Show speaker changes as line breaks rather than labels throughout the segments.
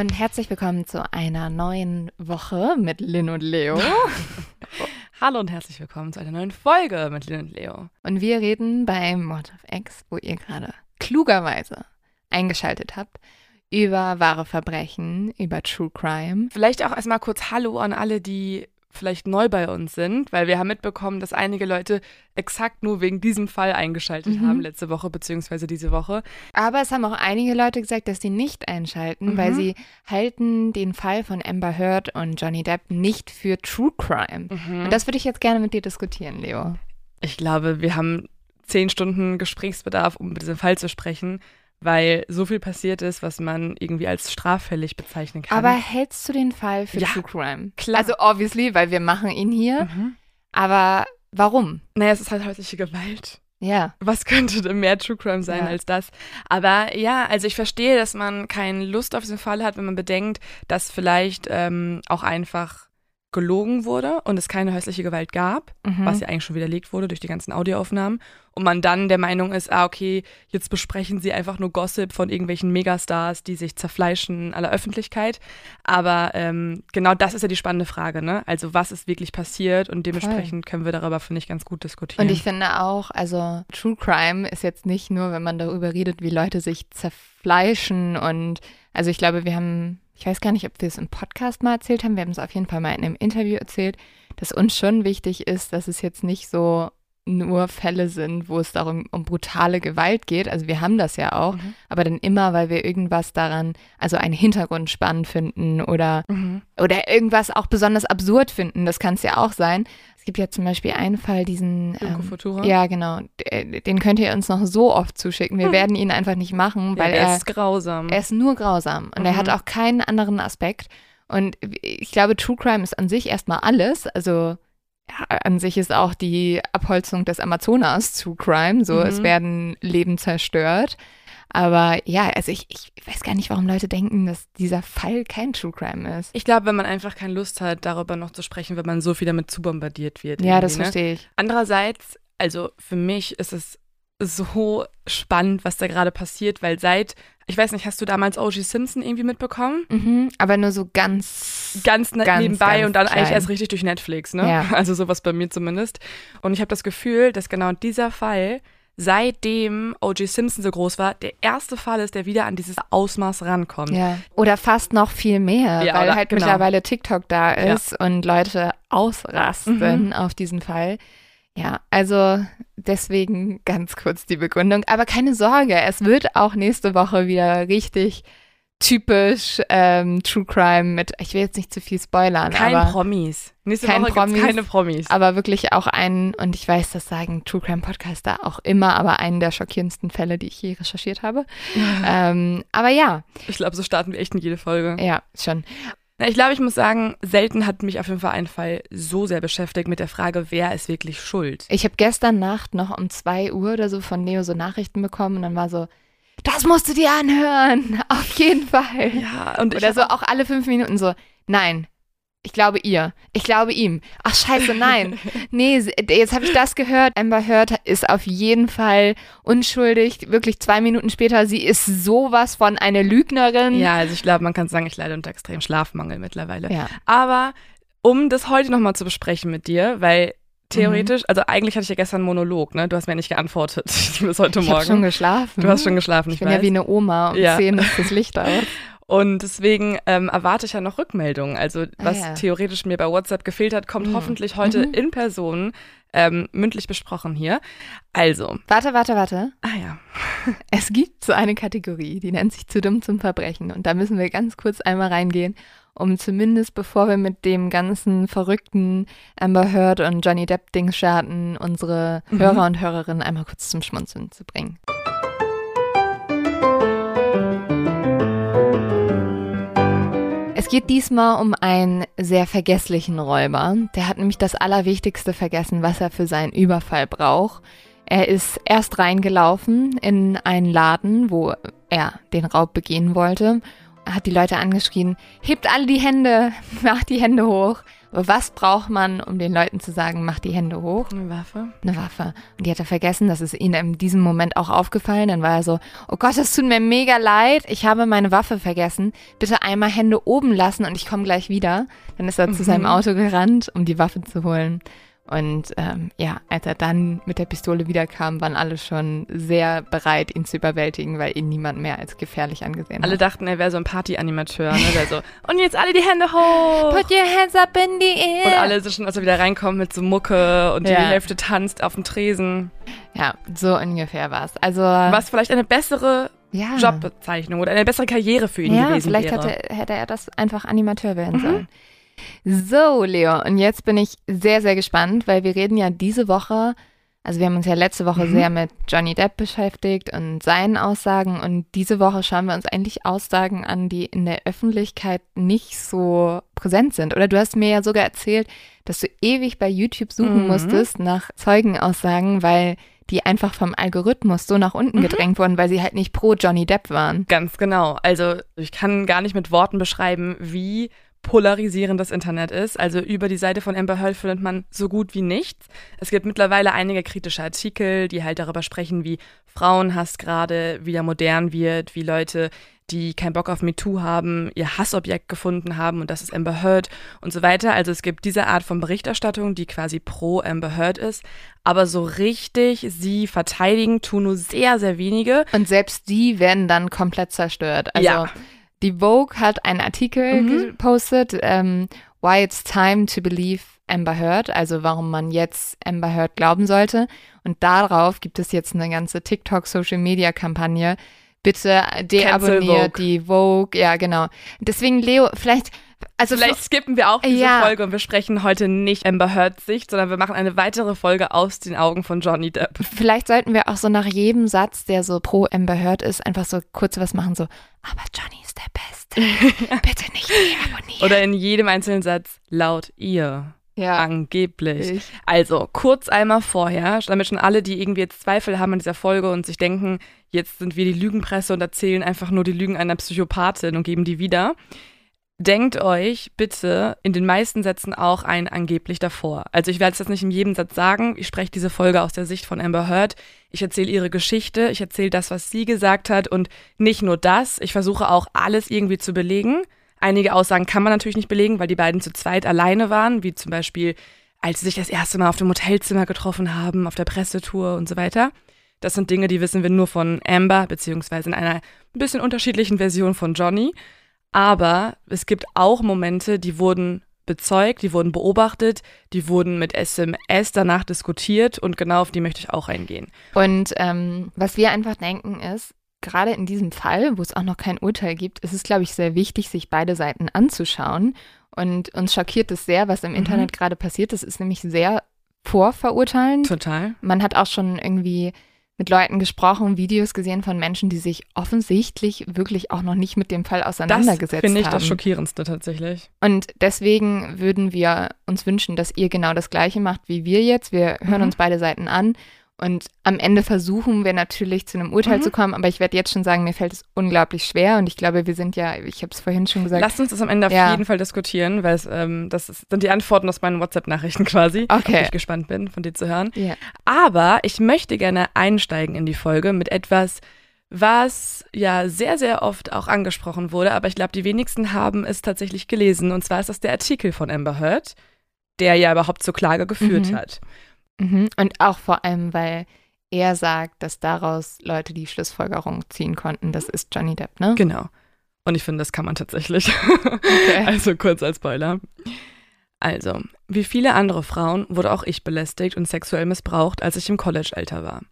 Und herzlich willkommen zu einer neuen Woche mit Lin und Leo.
Hallo und herzlich willkommen zu einer neuen Folge mit Lin und Leo.
Und wir reden bei Mord of X, wo ihr gerade klugerweise eingeschaltet habt, über wahre Verbrechen, über True Crime.
Vielleicht auch erstmal kurz Hallo an alle, die vielleicht neu bei uns sind, weil wir haben mitbekommen, dass einige Leute exakt nur wegen diesem Fall eingeschaltet
Mhm.
haben letzte Woche beziehungsweise diese Woche.
Aber es haben auch einige Leute gesagt, dass sie nicht einschalten,
Mhm.
weil sie halten den Fall von Amber Heard und Johnny Depp nicht für True Crime.
Mhm.
Und das würde ich jetzt gerne mit dir diskutieren, Leo.
Ich glaube, wir haben zehn Stunden Gesprächsbedarf, um über diesen Fall zu sprechen, weil so viel passiert ist, was man irgendwie als straffällig bezeichnen kann.
Aber hältst du den Fall für
Ja,
True Crime?
klar.
Also obviously, weil wir machen ihn hier.
mhm.
Aber warum?
naja, es ist halt häusliche Gewalt.
Ja.
was könnte denn mehr True Crime sein
Ja.
als das? Aber ja, also ich verstehe, dass man keine Lust auf diesen Fall hat, wenn man bedenkt, dass vielleicht ähm, auch einfach gelogen wurde und es keine häusliche Gewalt gab,
Mhm.
was ja eigentlich schon widerlegt wurde durch die ganzen Audioaufnahmen. Und man dann der Meinung ist, ah, okay, jetzt besprechen sie einfach nur Gossip von irgendwelchen Megastars, die sich zerfleischen in aller Öffentlichkeit. Aber ähm, genau das ist ja die spannende Frage, ne? Also was ist wirklich passiert und dementsprechend können wir darüber, finde ich, ganz gut diskutieren.
Und ich finde auch, also True Crime ist jetzt nicht nur, wenn man darüber redet, wie Leute sich zerfleischen und also ich glaube, wir haben, ich weiß gar nicht, ob wir es im Podcast mal erzählt haben, wir haben es auf jeden Fall mal in einem Interview erzählt, dass uns schon wichtig ist, dass es jetzt nicht so nur Fälle sind, wo es darum um brutale Gewalt geht. Also wir haben das ja auch,
Mhm.
aber dann immer, weil wir irgendwas daran, also einen Hintergrund spannend finden oder
Mhm.
oder irgendwas auch besonders absurd finden. Das kann es ja auch sein. Es gibt ja zum Beispiel einen Fall, diesen. Ähm,
Futura?
ja, genau. D- Den könnt ihr uns noch so oft zuschicken. Wir
Hm.
werden ihn einfach nicht machen, weil
ja, der
er,
ist grausam.
er ist nur grausam und er
Mhm.
hat auch keinen anderen Aspekt. Und ich glaube, True Crime ist an sich erstmal alles. Also ja, an sich ist auch die Abholzung des Amazonas True Crime. So,
Mhm.
es werden Leben zerstört. Aber ja, also ich, ich weiß gar nicht, warum Leute denken, dass dieser Fall kein True Crime ist.
Ich glaube, wenn man einfach keine Lust hat, darüber noch zu sprechen, wenn man so viel damit zubombardiert wird.
Ja, das
ne?
verstehe ich.
Andererseits, also für mich ist es so spannend, was da gerade passiert, weil seit, ich weiß nicht, hast du damals O.G. Simpson irgendwie mitbekommen?
Mhm, aber nur so ganz.
Ganz, ne-
Ganz,
nebenbei
ganz
und dann eigentlich
klein.
erst richtig durch Netflix, ne?
Ja.
Also sowas bei mir zumindest. Und ich habe das Gefühl, dass genau dieser Fall, seitdem O.G. Simpson so groß war, der erste Fall ist, der wieder an dieses Ausmaß rankommt.
Ja. Oder fast noch viel mehr,
Ja,
weil
oder-
halt
genau.
mittlerweile TikTok da
Ja.
ist und Leute ausrasten
Mhm.
auf diesen Fall. Ja, also deswegen ganz kurz die Begründung. Aber keine Sorge, es wird auch nächste Woche wieder richtig typisch ähm, True Crime mit, ich will jetzt nicht zu viel spoilern,
Kein
aber,
Promis. Nächste
Kein
Woche
Promis.
keine Promis.
aber wirklich auch einen, und ich weiß, das sagen True Crime Podcaster auch immer, aber einen der schockierendsten Fälle, die ich je recherchiert habe. ähm, aber ja,
Ich glaube, so starten wir echt in jede Folge.
ja, schon.
Na, ich glaube, ich muss sagen, selten hat mich auf jeden Fall ein Fall so sehr beschäftigt mit der Frage, wer ist wirklich schuld.
Ich habe gestern Nacht noch um 2 Uhr oder so von Leo so Nachrichten bekommen und dann war so, das musst du dir anhören, auf jeden Fall.
Ja, und ich
Oder so auch alle fünf Minuten so, nein, ich glaube ihr, ich glaube ihm. Ach scheiße, nein. Nee, jetzt habe ich das gehört. Amber Heard ist auf jeden Fall unschuldig. Wirklich zwei Minuten später, sie ist sowas von eine Lügnerin.
Ja, also ich glaube, man kann sagen, ich leide unter extrem Schlafmangel mittlerweile.
Ja.
Aber um das heute nochmal zu besprechen mit dir, weil theoretisch,
Mhm.
also eigentlich hatte ich ja gestern einen Monolog, ne? Du hast mir nicht geantwortet bis heute
Ich habe schon
Morgen.
geschlafen.
Du hast schon geschlafen, ich,
Ich bin
weiß.
ja wie eine Oma. Um
Ja.
10 ist das Licht aus.
Und deswegen ähm, erwarte ich ja noch Rückmeldungen. Also was
Ah, ja.
theoretisch mir bei WhatsApp gefehlt hat, kommt
Mhm.
hoffentlich heute
Mhm.
in Person ähm, mündlich besprochen hier. Also,
Warte, warte, warte.
ah ja.
Es gibt so eine Kategorie, die nennt sich zu dumm zum Verbrechen. Und da müssen wir ganz kurz einmal reingehen, um zumindest bevor wir mit dem ganzen verrückten Amber Heard und Johnny Depp Ding starten, unsere
Mhm.
Hörer und Hörerinnen einmal kurz zum Schmunzeln zu bringen. Es geht diesmal um einen sehr vergesslichen Räuber. Der hat nämlich das Allerwichtigste vergessen, was er für seinen Überfall braucht. Er ist erst reingelaufen in einen Laden, wo er den Raub begehen wollte. Hat die Leute angeschrien, hebt alle die Hände, macht die Hände hoch. Aber was braucht man, um den Leuten zu sagen, mach die Hände hoch?
Eine Waffe.
Eine Waffe. Und die hat er vergessen, das ist ihm in diesem Moment auch aufgefallen. Dann war er so, oh Gott, das tut mir mega leid, ich habe meine Waffe vergessen. Bitte einmal Hände oben lassen und ich komme gleich wieder. Dann ist er mhm. zu seinem Auto gerannt, um die Waffe zu holen. Und ähm, ja, als er dann mit der Pistole wiederkam, waren alle schon sehr bereit, ihn zu überwältigen, weil ihn niemand mehr als gefährlich angesehen
alle hat. Alle dachten, er wäre so ein Party-Animateur, ne? Der so, und jetzt alle die Hände hoch!
Put your hands up in the air!
Und alle sind schon, als er wieder reinkommt mit so Mucke und ja. die Hälfte tanzt auf dem Tresen.
Ja, so ungefähr war's. Also.
Was vielleicht eine bessere ja. Jobbezeichnung oder eine bessere Karriere für ihn ja, gewesen
vielleicht
wäre.
Vielleicht hätte er das einfach Animateur werden mhm. So, Leo, und jetzt bin ich sehr, sehr gespannt, weil wir reden ja diese Woche, also wir haben uns ja letzte Woche mhm. sehr mit Johnny Depp beschäftigt und seinen Aussagen und diese Woche schauen wir uns eigentlich Aussagen an, die in der Öffentlichkeit nicht so präsent sind. Oder du hast mir ja sogar erzählt, dass du ewig bei YouTube suchen mhm. musstest nach Zeugenaussagen, weil die einfach vom Algorithmus so nach unten mhm. gedrängt wurden, weil sie halt nicht pro Johnny Depp waren.
Ganz genau. Also ich kann gar nicht mit Worten beschreiben, wie polarisierend das Internet ist. Also über die Seite von Amber Heard findet man so gut wie nichts. Es gibt mittlerweile einige kritische Artikel, die halt darüber sprechen, wie Frauenhass gerade wieder modern wird, wie Leute, die keinen Bock auf MeToo haben, ihr Hassobjekt gefunden haben und das ist Amber Heard und so weiter. Also es gibt diese Art von Berichterstattung, die quasi pro Amber Heard ist, aber so richtig sie verteidigen tun nur sehr, sehr wenige.
Und selbst die werden dann komplett zerstört. Also ja. Die Vogue hat einen Artikel mhm. gepostet, ähm, Why It's Time to Believe Amber Heard, also warum man jetzt Amber Heard glauben sollte. Und darauf gibt es jetzt eine ganze TikTok-Social-Media-Kampagne. Bitte deabonniert die Vogue. Ja, genau. Deswegen, Leo, vielleicht
also vielleicht skippen wir auch diese ja. Folge und wir sprechen heute nicht Amber Heard Sicht, sondern wir machen eine weitere Folge aus den Augen von Johnny Depp.
Vielleicht sollten wir auch so nach jedem Satz, der so pro Amber Heard ist, einfach so kurz was machen, so, aber Johnny ist der Beste. Bitte nicht abonnieren.
Oder in jedem einzelnen Satz laut ihr. Ja. Angeblich. Ich. Also, kurz einmal vorher, damit schon alle, die irgendwie jetzt Zweifel haben an dieser Folge und sich denken, jetzt sind wir die Lügenpresse und erzählen einfach nur die Lügen einer Psychopathin und geben die wieder denkt euch bitte in den meisten Sätzen auch ein angeblich davor. Also ich werde es jetzt nicht in jedem Satz sagen. Ich spreche diese Folge aus der Sicht von Amber Heard. Ich erzähle ihre Geschichte, ich erzähle das, was sie gesagt hat und nicht nur das. Ich versuche auch alles irgendwie zu belegen. Einige Aussagen kann man natürlich nicht belegen, weil die beiden zu zweit alleine waren, wie zum Beispiel, als sie sich das erste Mal auf dem Hotelzimmer getroffen haben, auf der Pressetour und so weiter. Das sind Dinge, die wissen wir nur von Amber, beziehungsweise in einer ein bisschen unterschiedlichen Version von Johnny. Aber es gibt auch Momente, die wurden bezeugt, die wurden beobachtet, die wurden mit SMS danach diskutiert und genau auf die möchte ich auch eingehen.
Und ähm, was wir einfach denken ist, gerade in diesem Fall, wo es auch noch kein Urteil gibt, ist es, glaube ich, sehr wichtig, sich beide Seiten anzuschauen. Und uns schockiert es sehr, was im mhm. Internet gerade passiert. Das ist nämlich sehr vorverurteilend.
Total.
Man hat auch schon irgendwie mit Leuten gesprochen, Videos gesehen von Menschen, die sich offensichtlich wirklich auch noch nicht mit dem Fall auseinandergesetzt haben. Das
finde
ich
haben. das Schockierendste tatsächlich.
Und deswegen würden wir uns wünschen, dass ihr genau das Gleiche macht wie wir jetzt. Wir hören mhm. uns beide Seiten an und am Ende versuchen wir natürlich zu einem Urteil mhm. zu kommen, aber ich werde jetzt schon sagen, mir fällt es unglaublich schwer und ich glaube, wir sind ja, ich habe es vorhin schon gesagt.
Lasst uns das am Ende ja. auf jeden Fall diskutieren, weil es, ähm, das ist, sind die Antworten aus meinen WhatsApp-Nachrichten quasi, okay. auf ich gespannt bin, von dir zu hören. Ja. Aber ich möchte gerne einsteigen in die Folge mit etwas, was ja sehr, sehr oft auch angesprochen wurde, aber ich glaube, die wenigsten haben es tatsächlich gelesen und zwar ist das der Artikel von Amber Heard, der ja überhaupt zur Klage geführt mhm. hat.
Mhm. Und auch vor allem, weil er sagt, dass daraus Leute die Schlussfolgerung ziehen konnten, das ist Johnny Depp, ne?
Genau. Und ich finde, das kann man tatsächlich. Okay. also kurz als Spoiler. Also, wie viele andere Frauen wurde auch ich belästigt und sexuell missbraucht, als ich im College-Alter war.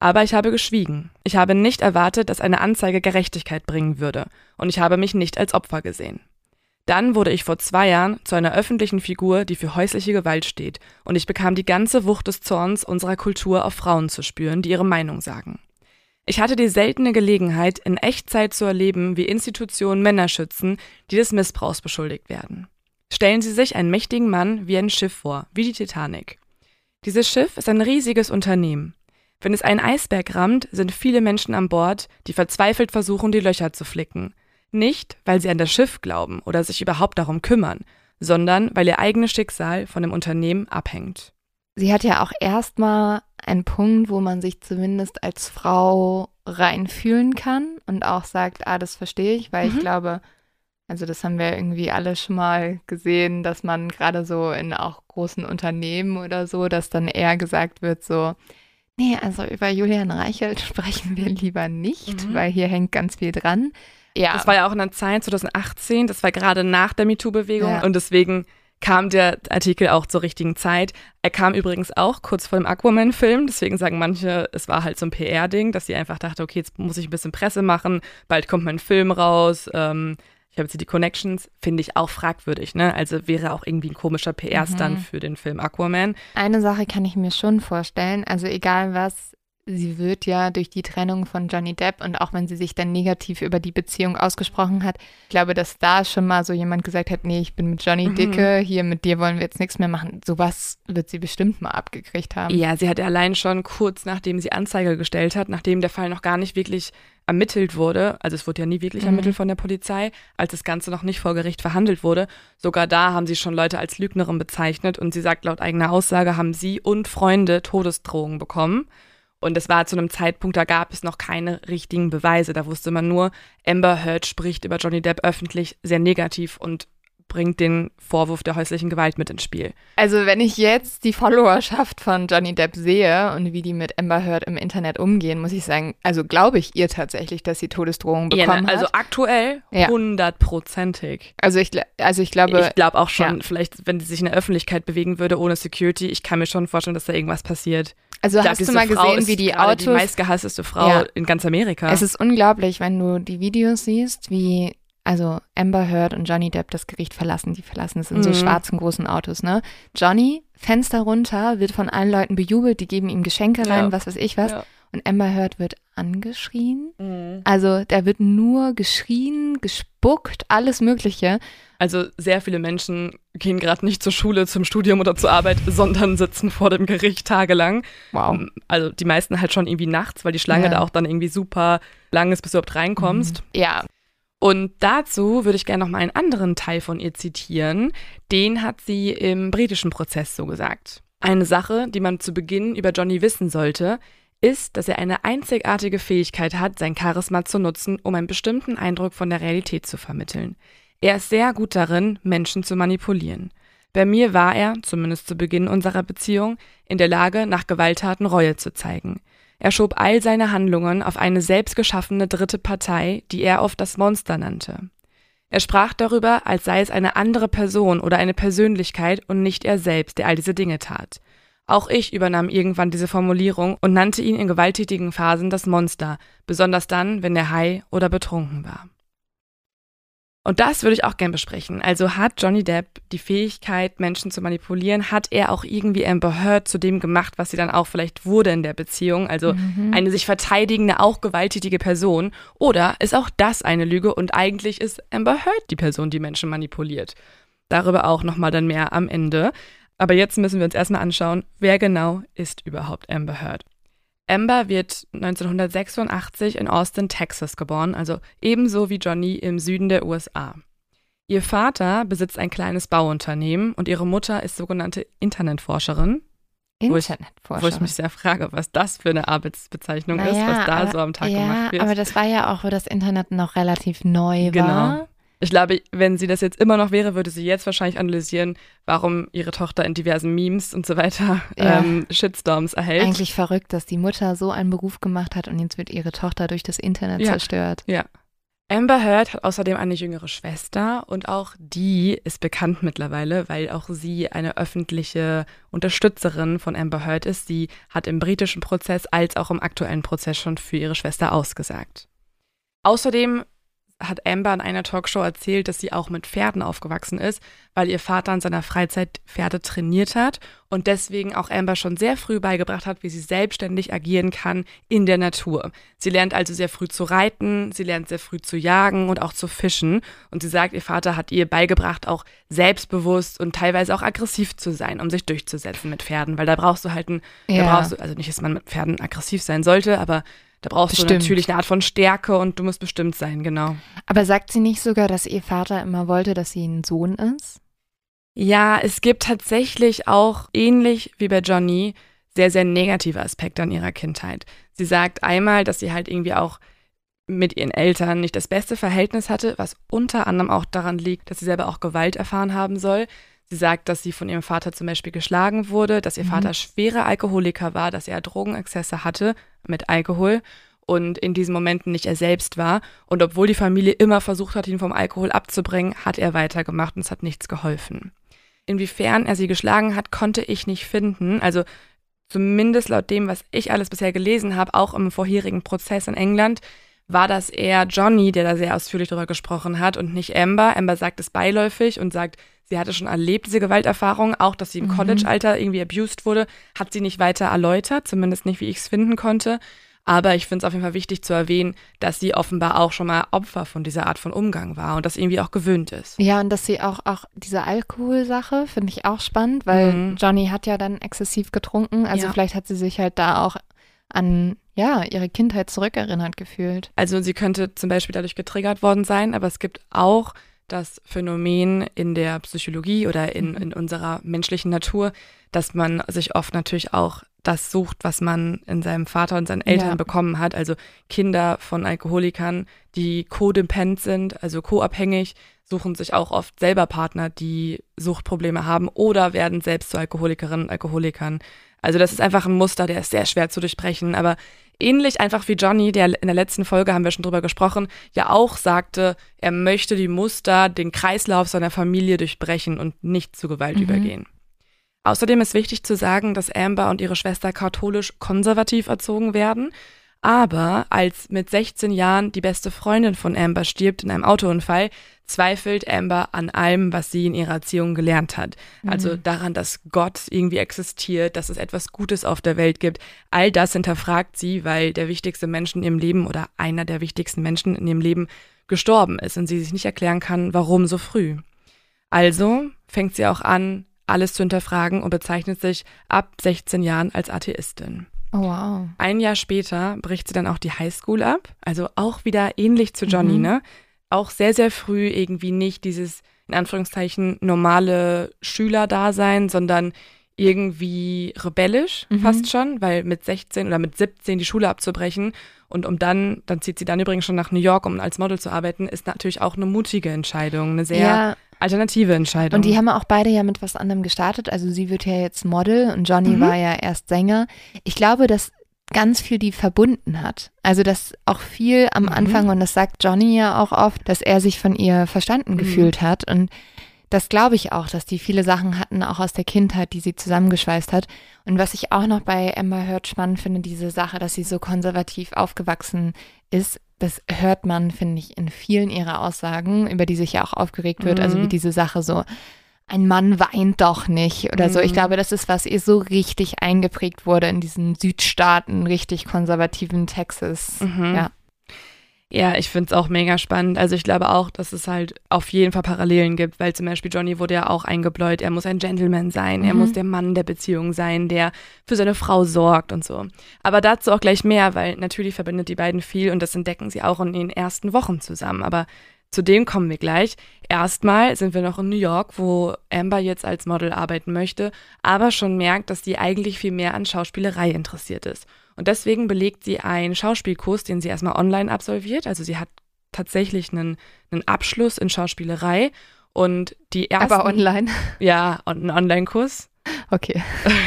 Aber ich habe geschwiegen. Ich habe nicht erwartet, dass eine Anzeige Gerechtigkeit bringen würde, und ich habe mich nicht als Opfer gesehen. Dann wurde ich vor zwei Jahren zu einer öffentlichen Figur, die für häusliche Gewalt steht, und ich bekam die ganze Wucht des Zorns unserer Kultur auf Frauen zu spüren, die ihre Meinung sagen. Ich hatte die seltene Gelegenheit, in Echtzeit zu erleben, wie Institutionen Männer schützen, die des Missbrauchs beschuldigt werden. Stellen Sie sich einen mächtigen Mann wie ein Schiff vor, wie die Titanic. Dieses Schiff ist ein riesiges Unternehmen. Wenn es einen Eisberg rammt, sind viele Menschen an Bord, die verzweifelt versuchen, die Löcher zu flicken. Nicht, weil sie an das Schiff glauben oder sich überhaupt darum kümmern, sondern weil ihr eigenes Schicksal von dem Unternehmen abhängt.
Sie hat ja auch erstmal einen Punkt, wo man sich zumindest als Frau reinfühlen kann und auch sagt, ah, das verstehe ich, weil mhm. ich glaube, also das haben wir irgendwie alle schon mal gesehen, dass man gerade so in auch großen Unternehmen oder so, dass dann eher gesagt wird so, nee, also über Julian Reichelt sprechen wir lieber nicht, mhm. weil hier hängt ganz viel dran.
Ja. Das war ja auch in der Zeit 2018, das war gerade nach der MeToo-Bewegung ja. und deswegen kam der Artikel auch zur richtigen Zeit. Er kam übrigens auch kurz vor dem Aquaman-Film, deswegen sagen manche, es war halt so ein PR-Ding, dass sie einfach dachte, okay, jetzt muss ich ein bisschen Presse machen, bald kommt mein Film raus. Ähm, ich habe jetzt die Connections, finde ich auch fragwürdig, ne? Also wäre auch irgendwie ein komischer PR-Stand mhm. für den Film Aquaman.
Eine Sache kann ich mir schon vorstellen, also egal was sie wird ja durch die Trennung von Johnny Depp und auch wenn sie sich dann negativ über die Beziehung ausgesprochen hat, ich glaube, dass da schon mal so jemand gesagt hat, nee, ich bin mit Johnny mhm. Dicke, hier mit dir wollen wir jetzt nichts mehr machen. Sowas wird sie bestimmt mal abgekriegt haben.
Ja, sie hat allein schon kurz nachdem sie Anzeige gestellt hat, nachdem der Fall noch gar nicht wirklich ermittelt wurde, also es wurde ja nie wirklich mhm. ermittelt von der Polizei, als das Ganze noch nicht vor Gericht verhandelt wurde, sogar da haben sie schon Leute als Lügnerin bezeichnet und sie sagt, laut eigener Aussage haben sie und Freunde Todesdrohungen bekommen. Und es war zu einem Zeitpunkt, da gab es noch keine richtigen Beweise. Da wusste man nur, Amber Heard spricht über Johnny Depp öffentlich sehr negativ und bringt den Vorwurf der häuslichen Gewalt mit ins Spiel.
Also wenn ich jetzt die Followerschaft von Johnny Depp sehe und wie die mit Amber Heard im Internet umgehen, muss ich sagen, also glaube ich ihr tatsächlich, dass sie Todesdrohungen bekommen
ja, also
hat.
aktuell hundertprozentig.
Also ich, also ich glaube.
Ich glaube auch schon, ja. vielleicht, wenn sie sich in der Öffentlichkeit bewegen würde ohne Security, ich kann mir schon vorstellen, dass da irgendwas passiert.
Also glaub, hast du mal gesehen, wie die Autos. Die
meistgehassteste Frau ja. in ganz Amerika.
Es ist unglaublich, wenn du die Videos siehst, wie also Amber Heard und Johnny Depp das Gericht verlassen. Die verlassen es in mhm. so schwarzen großen Autos, ne? Johnny, Fenster runter, wird von allen Leuten bejubelt, die geben ihm Geschenke rein, ja. was weiß ich was. Ja. Und Amber Heard wird angeschrien. Mhm. Also da wird nur geschrien, gespuckt, alles Mögliche.
Also sehr viele Menschen gehen gerade nicht zur Schule, zum Studium oder zur Arbeit, sondern sitzen vor dem Gericht tagelang.
Wow.
Ähm, also die meisten halt schon irgendwie nachts, weil die Schlange ja. da auch dann irgendwie super lang ist, bis du überhaupt reinkommst.
Mhm. Ja.
Und dazu würde ich gerne noch mal einen anderen Teil von ihr zitieren. Den hat sie im britischen Prozess so gesagt. Eine Sache, die man zu Beginn über Johnny wissen sollte, ist, dass er eine einzigartige Fähigkeit hat, sein Charisma zu nutzen, um einen bestimmten Eindruck von der Realität zu vermitteln. Er ist sehr gut darin, Menschen zu manipulieren. Bei mir war er, zumindest zu Beginn unserer Beziehung, in der Lage, nach Gewalttaten Reue zu zeigen. Er schob all seine Handlungen auf eine selbstgeschaffene dritte Partei, die er oft das Monster nannte. Er sprach darüber, als sei es eine andere Person oder eine Persönlichkeit und nicht er selbst, der all diese Dinge tat. Auch ich übernahm irgendwann diese Formulierung und nannte ihn in gewalttätigen Phasen das Monster, besonders dann, wenn er high oder betrunken war. Und das würde ich auch gern besprechen. Also hat Johnny Depp die Fähigkeit, Menschen zu manipulieren? Hat er auch irgendwie Amber Heard zu dem gemacht, was sie dann auch vielleicht wurde in der Beziehung? Also mhm. eine sich verteidigende, auch gewalttätige Person? Oder ist auch das eine Lüge und eigentlich ist Amber Heard die Person, die Menschen manipuliert? Darüber auch nochmal dann mehr am Ende. Aber jetzt müssen wir uns erstmal anschauen, wer genau ist überhaupt Amber Heard? Amber wird 1986 in Austin, Texas geboren, also ebenso wie Johnny im Süden der USA. Ihr Vater besitzt ein kleines Bauunternehmen und ihre Mutter ist sogenannte Internetforscherin.
Internetforscherin.
Wo ich, wo ich mich sehr frage, was das für eine Arbeitsbezeichnung naja, ist, was da
aber,
so am Tag
ja,
gemacht wird.
Aber das war ja auch, wo das Internet noch relativ neu
genau.
war.
Ich glaube, wenn sie das jetzt immer noch wäre, würde sie jetzt wahrscheinlich analysieren, warum ihre Tochter in diversen Memes und so weiter ja. ähm, Shitstorms erhält.
Eigentlich verrückt, dass die Mutter so einen Beruf gemacht hat und jetzt wird ihre Tochter durch das Internet
ja.
zerstört.
Ja. Amber Heard hat außerdem eine jüngere Schwester und auch die ist bekannt mittlerweile, weil auch sie eine öffentliche Unterstützerin von Amber Heard ist. Sie hat im britischen Prozess als auch im aktuellen Prozess schon für ihre Schwester ausgesagt. Außerdem hat Amber in einer Talkshow erzählt, dass sie auch mit Pferden aufgewachsen ist, weil ihr Vater in seiner Freizeit Pferde trainiert hat und deswegen auch Amber schon sehr früh beigebracht hat, wie sie selbstständig agieren kann in der Natur. Sie lernt also sehr früh zu reiten, sie lernt sehr früh zu jagen und auch zu fischen und sie sagt, ihr Vater hat ihr beigebracht, auch selbstbewusst und teilweise auch aggressiv zu sein, um sich durchzusetzen mit Pferden, weil da brauchst du halt ein, ja. da brauchst du, also nicht, dass man mit Pferden aggressiv sein sollte, aber da brauchst bestimmt. du natürlich eine Art von Stärke und du musst bestimmt sein, genau.
Aber sagt sie nicht sogar, dass ihr Vater immer wollte, dass sie ein Sohn ist?
Ja, es gibt tatsächlich auch ähnlich wie bei Johnny sehr, sehr negative Aspekte an ihrer Kindheit. Sie sagt einmal, dass sie halt irgendwie auch mit ihren Eltern nicht das beste Verhältnis hatte, was unter anderem auch daran liegt, dass sie selber auch Gewalt erfahren haben soll. Sie sagt, dass sie von ihrem Vater zum Beispiel geschlagen wurde, dass ihr mhm. Vater schwerer Alkoholiker war, dass er Drogenexzesse hatte mit Alkohol und in diesen Momenten nicht er selbst war. Und obwohl die Familie immer versucht hat, ihn vom Alkohol abzubringen, hat er weitergemacht und es hat nichts geholfen. Inwiefern er sie geschlagen hat, konnte ich nicht finden. Also zumindest laut dem, was ich alles bisher gelesen habe, auch im vorherigen Prozess in England, war das eher Johnny, der da sehr ausführlich darüber gesprochen hat und nicht Amber. Amber sagt es beiläufig und sagt, sie hatte schon erlebt, diese Gewalterfahrung, auch dass sie im mhm. College-Alter irgendwie abused wurde, hat sie nicht weiter erläutert, zumindest nicht, wie ich es finden konnte. Aber ich finde es auf jeden Fall wichtig zu erwähnen, dass sie offenbar auch schon mal Opfer von dieser Art von Umgang war und das irgendwie auch gewöhnt ist.
Ja, und dass sie auch, auch diese Alkoholsache finde ich auch spannend, weil mhm. Johnny hat ja dann exzessiv getrunken. Also ja. vielleicht hat sie sich halt da auch an ja, ihre Kindheit zurückerinnert gefühlt.
Also sie könnte zum Beispiel dadurch getriggert worden sein, aber es gibt auch das Phänomen in der Psychologie oder in, mhm. in unserer menschlichen Natur, dass man sich oft natürlich auch das sucht, was man in seinem Vater und seinen Eltern ja. bekommen hat. Also Kinder von Alkoholikern, die codependent sind, also co-abhängig, suchen sich auch oft selber Partner, die Suchtprobleme haben oder werden selbst zu Alkoholikerinnen und Alkoholikern. Also das ist einfach ein Muster, der ist sehr schwer zu durchbrechen. Aber ähnlich einfach wie Johnny, der in der letzten Folge haben wir schon drüber gesprochen, ja auch sagte, er möchte die Muster, den Kreislauf seiner Familie durchbrechen und nicht zu Gewalt mhm. übergehen. Außerdem ist wichtig zu sagen, dass Amber und ihre Schwester katholisch konservativ erzogen werden. Aber als mit 16 Jahren die beste Freundin von Amber stirbt in einem Autounfall, zweifelt Amber an allem, was sie in ihrer Erziehung gelernt hat. Also mhm. daran, dass Gott irgendwie existiert, dass es etwas Gutes auf der Welt gibt. All das hinterfragt sie, weil der wichtigste Mensch in ihrem Leben oder einer der wichtigsten Menschen in ihrem Leben gestorben ist und sie sich nicht erklären kann, warum so früh. Also fängt sie auch an, alles zu hinterfragen und bezeichnet sich ab 16 Jahren als Atheistin.
Oh, wow.
Ein Jahr später bricht sie dann auch die Highschool ab, also auch wieder ähnlich zu Johnny, mhm. ne? Auch sehr, sehr früh irgendwie nicht dieses, in Anführungszeichen, normale Schülerdasein, sondern irgendwie rebellisch mhm. fast schon, weil mit 16 oder mit 17 die Schule abzubrechen und um dann, dann zieht sie dann übrigens schon nach New York, um als Model zu arbeiten, ist natürlich auch eine mutige Entscheidung, eine sehr ja. Alternative Entscheidung.
Und die haben auch beide ja mit was anderem gestartet. Also sie wird ja jetzt Model und Johnny mhm. war ja erst Sänger. Ich glaube, dass ganz viel die verbunden hat. Also dass auch viel am mhm. Anfang, und das sagt Johnny ja auch oft, dass er sich von ihr verstanden mhm. gefühlt hat. Und das glaube ich auch, dass die viele Sachen hatten, auch aus der Kindheit, die sie zusammengeschweißt hat. Und was ich auch noch bei Emma Hurt spannend finde, diese Sache, dass sie so konservativ aufgewachsen ist, das hört man, finde ich, in vielen ihrer Aussagen, über die sich ja auch aufgeregt wird. Mhm. Also wie mhm. diese Sache so, ein Mann weint doch nicht oder mhm. so. Ich mhm. glaube, das ist, was ihr so richtig eingeprägt wurde in diesen Südstaaten, richtig konservativen Texas. Mhm. Ja.
Ja, ich finde es auch mega spannend. Also ich glaube auch, dass es halt auf jeden Fall Parallelen gibt, weil zum Beispiel Johnny wurde ja auch eingebläut, er muss ein Gentleman sein, mhm. er muss der Mann der Beziehung sein, der für seine Frau sorgt und so. Aber dazu auch gleich mehr, weil natürlich verbindet die beiden viel und das entdecken sie auch in den ersten Wochen zusammen. Aber zu dem kommen wir gleich. Erstmal sind wir noch in New York, wo Amber jetzt als Model arbeiten möchte, aber schon merkt, dass sie eigentlich viel mehr an Schauspielerei interessiert ist. Und deswegen belegt sie einen Schauspielkurs, den sie erstmal online absolviert. Also sie hat tatsächlich einen, einen Abschluss in Schauspielerei und die ersten.
Aber online?
Ja, und einen Online-Kurs.
Okay.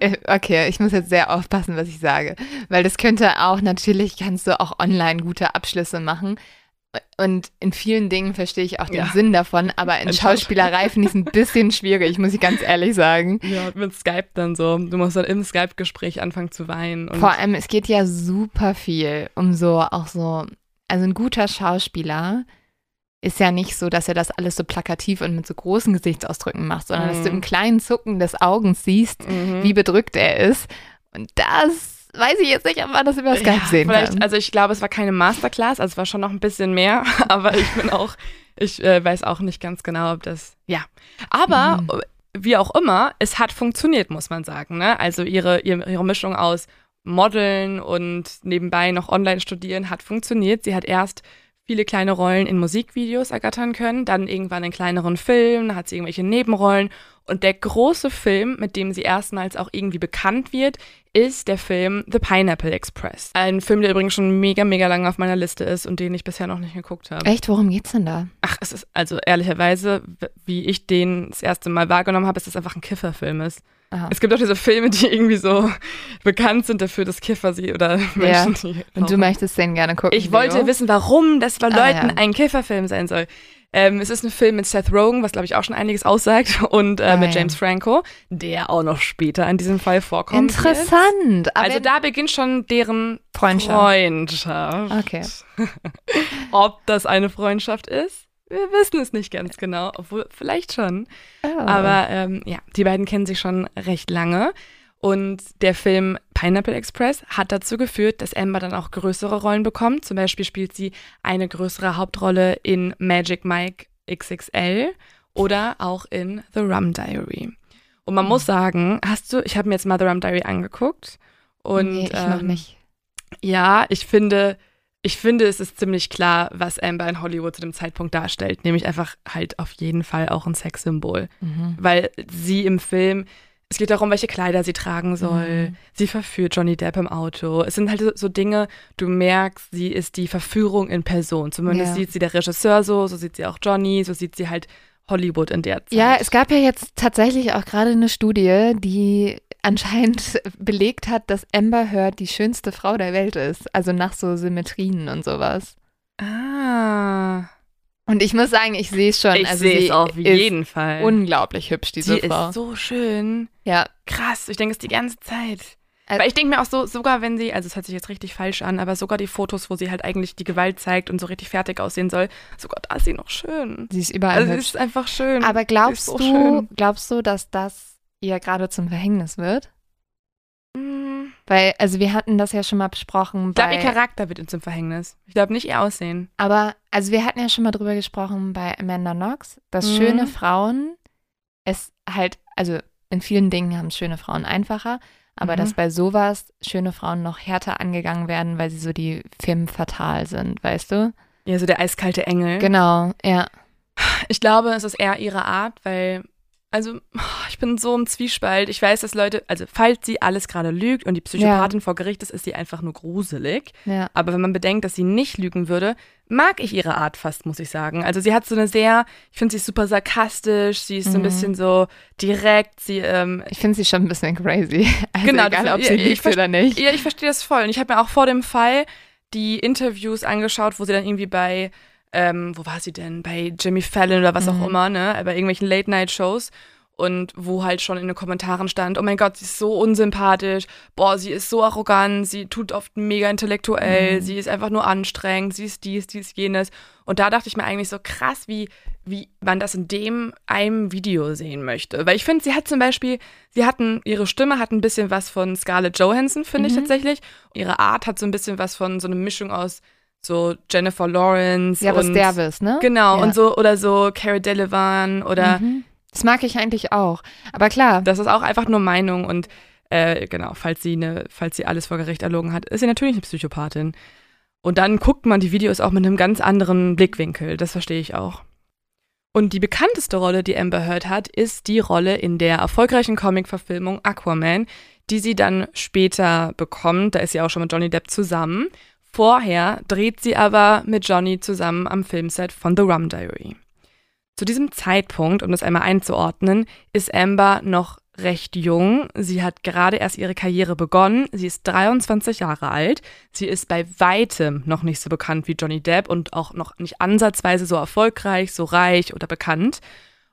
Äh, äh, okay, ich muss jetzt sehr aufpassen, was ich sage, weil das könnte auch natürlich kannst du auch online gute Abschlüsse machen, und in vielen Dingen verstehe ich auch den ja. Sinn davon, aber in Schauspielerei finde ich es ein bisschen schwierig, muss ich ganz ehrlich sagen.
Ja, mit Skype dann so. Du musst dann im Skype-Gespräch anfangen zu weinen.
Vor allem, es geht ja super viel um so, auch so, also ein guter Schauspieler ist ja nicht so, dass er das alles so plakativ und mit so großen Gesichtsausdrücken macht, sondern mhm. dass du im kleinen Zucken des Augens siehst, mhm. wie bedrückt er ist. Und das weiß ich jetzt nicht, ob man das über Skype ja, sehen kann.
Also ich glaube, es war keine Masterclass, also es war schon noch ein bisschen mehr, aber ich bin auch, ich äh, weiß auch nicht ganz genau, ob das, ja. Aber mhm. wie auch immer, es hat funktioniert, muss man sagen. Ne? Also ihre, ihre, ihre Mischung aus Modeln und nebenbei noch online studieren hat funktioniert. Sie hat erst viele kleine Rollen in Musikvideos ergattern können, dann irgendwann in kleineren Filmen, hat sie irgendwelche Nebenrollen. Und der große Film, mit dem sie erstmals auch irgendwie bekannt wird, ist der Film The Pineapple Express. Ein Film, der übrigens schon mega, mega lange auf meiner Liste ist und den ich bisher noch nicht geguckt habe.
Echt? Worum geht's denn da?
Ach, es ist also ehrlicherweise, wie ich den das erste Mal wahrgenommen habe, ist das einfach ein Kifferfilm ist.
Aha.
Es gibt auch diese Filme, die irgendwie so bekannt sind dafür, dass Kiffer sie oder Menschen, die.
Und du möchtest den gerne gucken.
Ich wollte
Leo?
wissen, warum das bei
Ah,
Leuten
ja.
ein Kifferfilm sein soll. Ähm, es ist ein Film mit Seth Rogen, was glaube ich auch schon einiges aussagt, und äh,
Ah,
mit
ja.
James Franco, der auch noch später in diesem Fall vorkommt.
Interessant. Aber
Also da beginnt schon deren
Freundschaft.
Freundschaft.
Okay.
Ob das eine Freundschaft ist, wir wissen es nicht ganz genau, obwohl vielleicht schon.
Oh.
Aber ähm, ja, die beiden kennen sich schon recht lange. Und der Film Pineapple Express hat dazu geführt, dass Amber dann auch größere Rollen bekommt. Zum Beispiel spielt sie eine größere Hauptrolle in Magic Mike XXL oder auch in The Rum Diary. Und man muss sagen, hast du, ich habe mir jetzt mal The Rum Diary angeguckt. Und
nee, ich
ähm,
noch nicht.
ja, ich finde, ich finde, es ist ziemlich klar, was Amber in Hollywood zu dem Zeitpunkt darstellt. Nämlich einfach halt auf jeden Fall auch ein Sexsymbol.
Mhm.
Weil sie im Film, es geht darum, welche Kleider sie tragen soll.
Mhm.
Sie verführt Johnny Depp im Auto. Es sind halt so, Dinge, du merkst, sie ist die Verführung in Person. Zumindest
Ja.
sieht sie der Regisseur so, so sieht sie auch Johnny, so sieht sie halt Hollywood in der Zeit.
Ja, es gab ja jetzt tatsächlich auch gerade eine Studie, die anscheinend belegt hat, dass Amber Heard die schönste Frau der Welt ist. Also nach so Symmetrien und sowas.
Ah.
Und ich muss sagen, ich sehe es schon.
Ich
also
sehe es auf jeden Fall.
unglaublich hübsch, diese
sie
Frau.
ist so schön.
ja.
Krass, ich denke es die ganze Zeit.
Also-
Weil ich denke mir auch so, sogar wenn sie, also es hört sich jetzt richtig falsch an, aber sogar die Fotos, wo sie halt eigentlich die Gewalt zeigt und so richtig fertig aussehen soll, sogar da ist sie noch schön.
Sie ist überall
Also sie ist einfach schön.
Aber glaubst
so
du,
schön.
glaubst du, dass das ihr gerade zum Verhängnis wird?
Mm.
Weil, also wir hatten das ja schon mal besprochen
Ich glaube, ihr Charakter wird ihr zum Verhängnis. Ich glaube nicht ihr Aussehen.
aber, also wir hatten ja schon mal drüber gesprochen bei Amanda Knox, dass
Mhm.
schöne Frauen es halt, also in vielen Dingen haben schöne Frauen einfacher, aber
Mhm.
dass bei sowas schöne Frauen noch härter angegangen werden, weil sie so die Femme fatal sind, weißt du?
Ja, so der eiskalte Engel.
Genau, ja.
Ich glaube, es ist eher ihre Art, weil, also, ich bin so im Zwiespalt. Ich weiß, dass Leute, also, falls sie alles gerade lügt und die Psychopathin vor Gericht ist, ist sie einfach nur gruselig.
Ja.
Aber wenn man bedenkt, dass sie nicht lügen würde, mag ich ihre Art fast, muss ich sagen. Also sie hat so eine sehr, ich finde sie super sarkastisch, sie ist so ein
Mhm.
bisschen so direkt, sie, ähm,
Ich finde sie schon ein bisschen crazy. Also
Genau,
egal,
das-
ob sie
ja, verste-
oder nicht.
ja, ich verstehe das voll. Und ich habe mir auch vor dem Fall die Interviews angeschaut, wo sie dann irgendwie bei, ähm, wo war sie denn? Bei Jimmy Fallon oder was
Mhm.
auch immer, ne? Bei irgendwelchen Late-Night-Shows. Und wo halt schon in den Kommentaren stand, oh mein Gott, sie ist so unsympathisch, boah, sie ist so arrogant, sie tut oft mega intellektuell,
Mhm.
sie ist einfach nur anstrengend, sie ist dies, dies, jenes. Und da dachte ich mir eigentlich so krass, wie, wie man das in dem einem Video sehen möchte. Weil ich finde, sie hat zum Beispiel, sie hatten, ihre Stimme hat ein bisschen was von Scarlett Johansson, finde ich
Mhm.
tatsächlich. Ihre Art hat so ein bisschen was von so einer Mischung aus so Jennifer Lawrence
Ja, was
und
Derbes, ne?
Genau,
Ja.
und so, oder so Cara Delevingne oder
Mhm. Das mag ich eigentlich auch. Aber klar,
das ist auch einfach nur Meinung und äh, genau, falls sie eine, falls sie alles vor Gericht erlogen hat, ist sie natürlich eine Psychopathin. Und dann guckt man die Videos auch mit einem ganz anderen Blickwinkel. Das verstehe ich auch. Und die bekannteste Rolle, die Amber Heard hat, ist die Rolle in der erfolgreichen Comic-Verfilmung Aquaman, die sie dann später bekommt. Da ist sie auch schon mit Johnny Depp zusammen. Vorher dreht sie aber mit Johnny zusammen am Filmset von The Rum Diary. Zu diesem Zeitpunkt, um das einmal einzuordnen, ist Amber noch recht jung. Sie hat gerade erst ihre Karriere begonnen. Sie ist 23 Jahre alt. Sie ist bei weitem noch nicht so bekannt wie Johnny Depp und auch noch nicht ansatzweise so erfolgreich, so reich oder bekannt.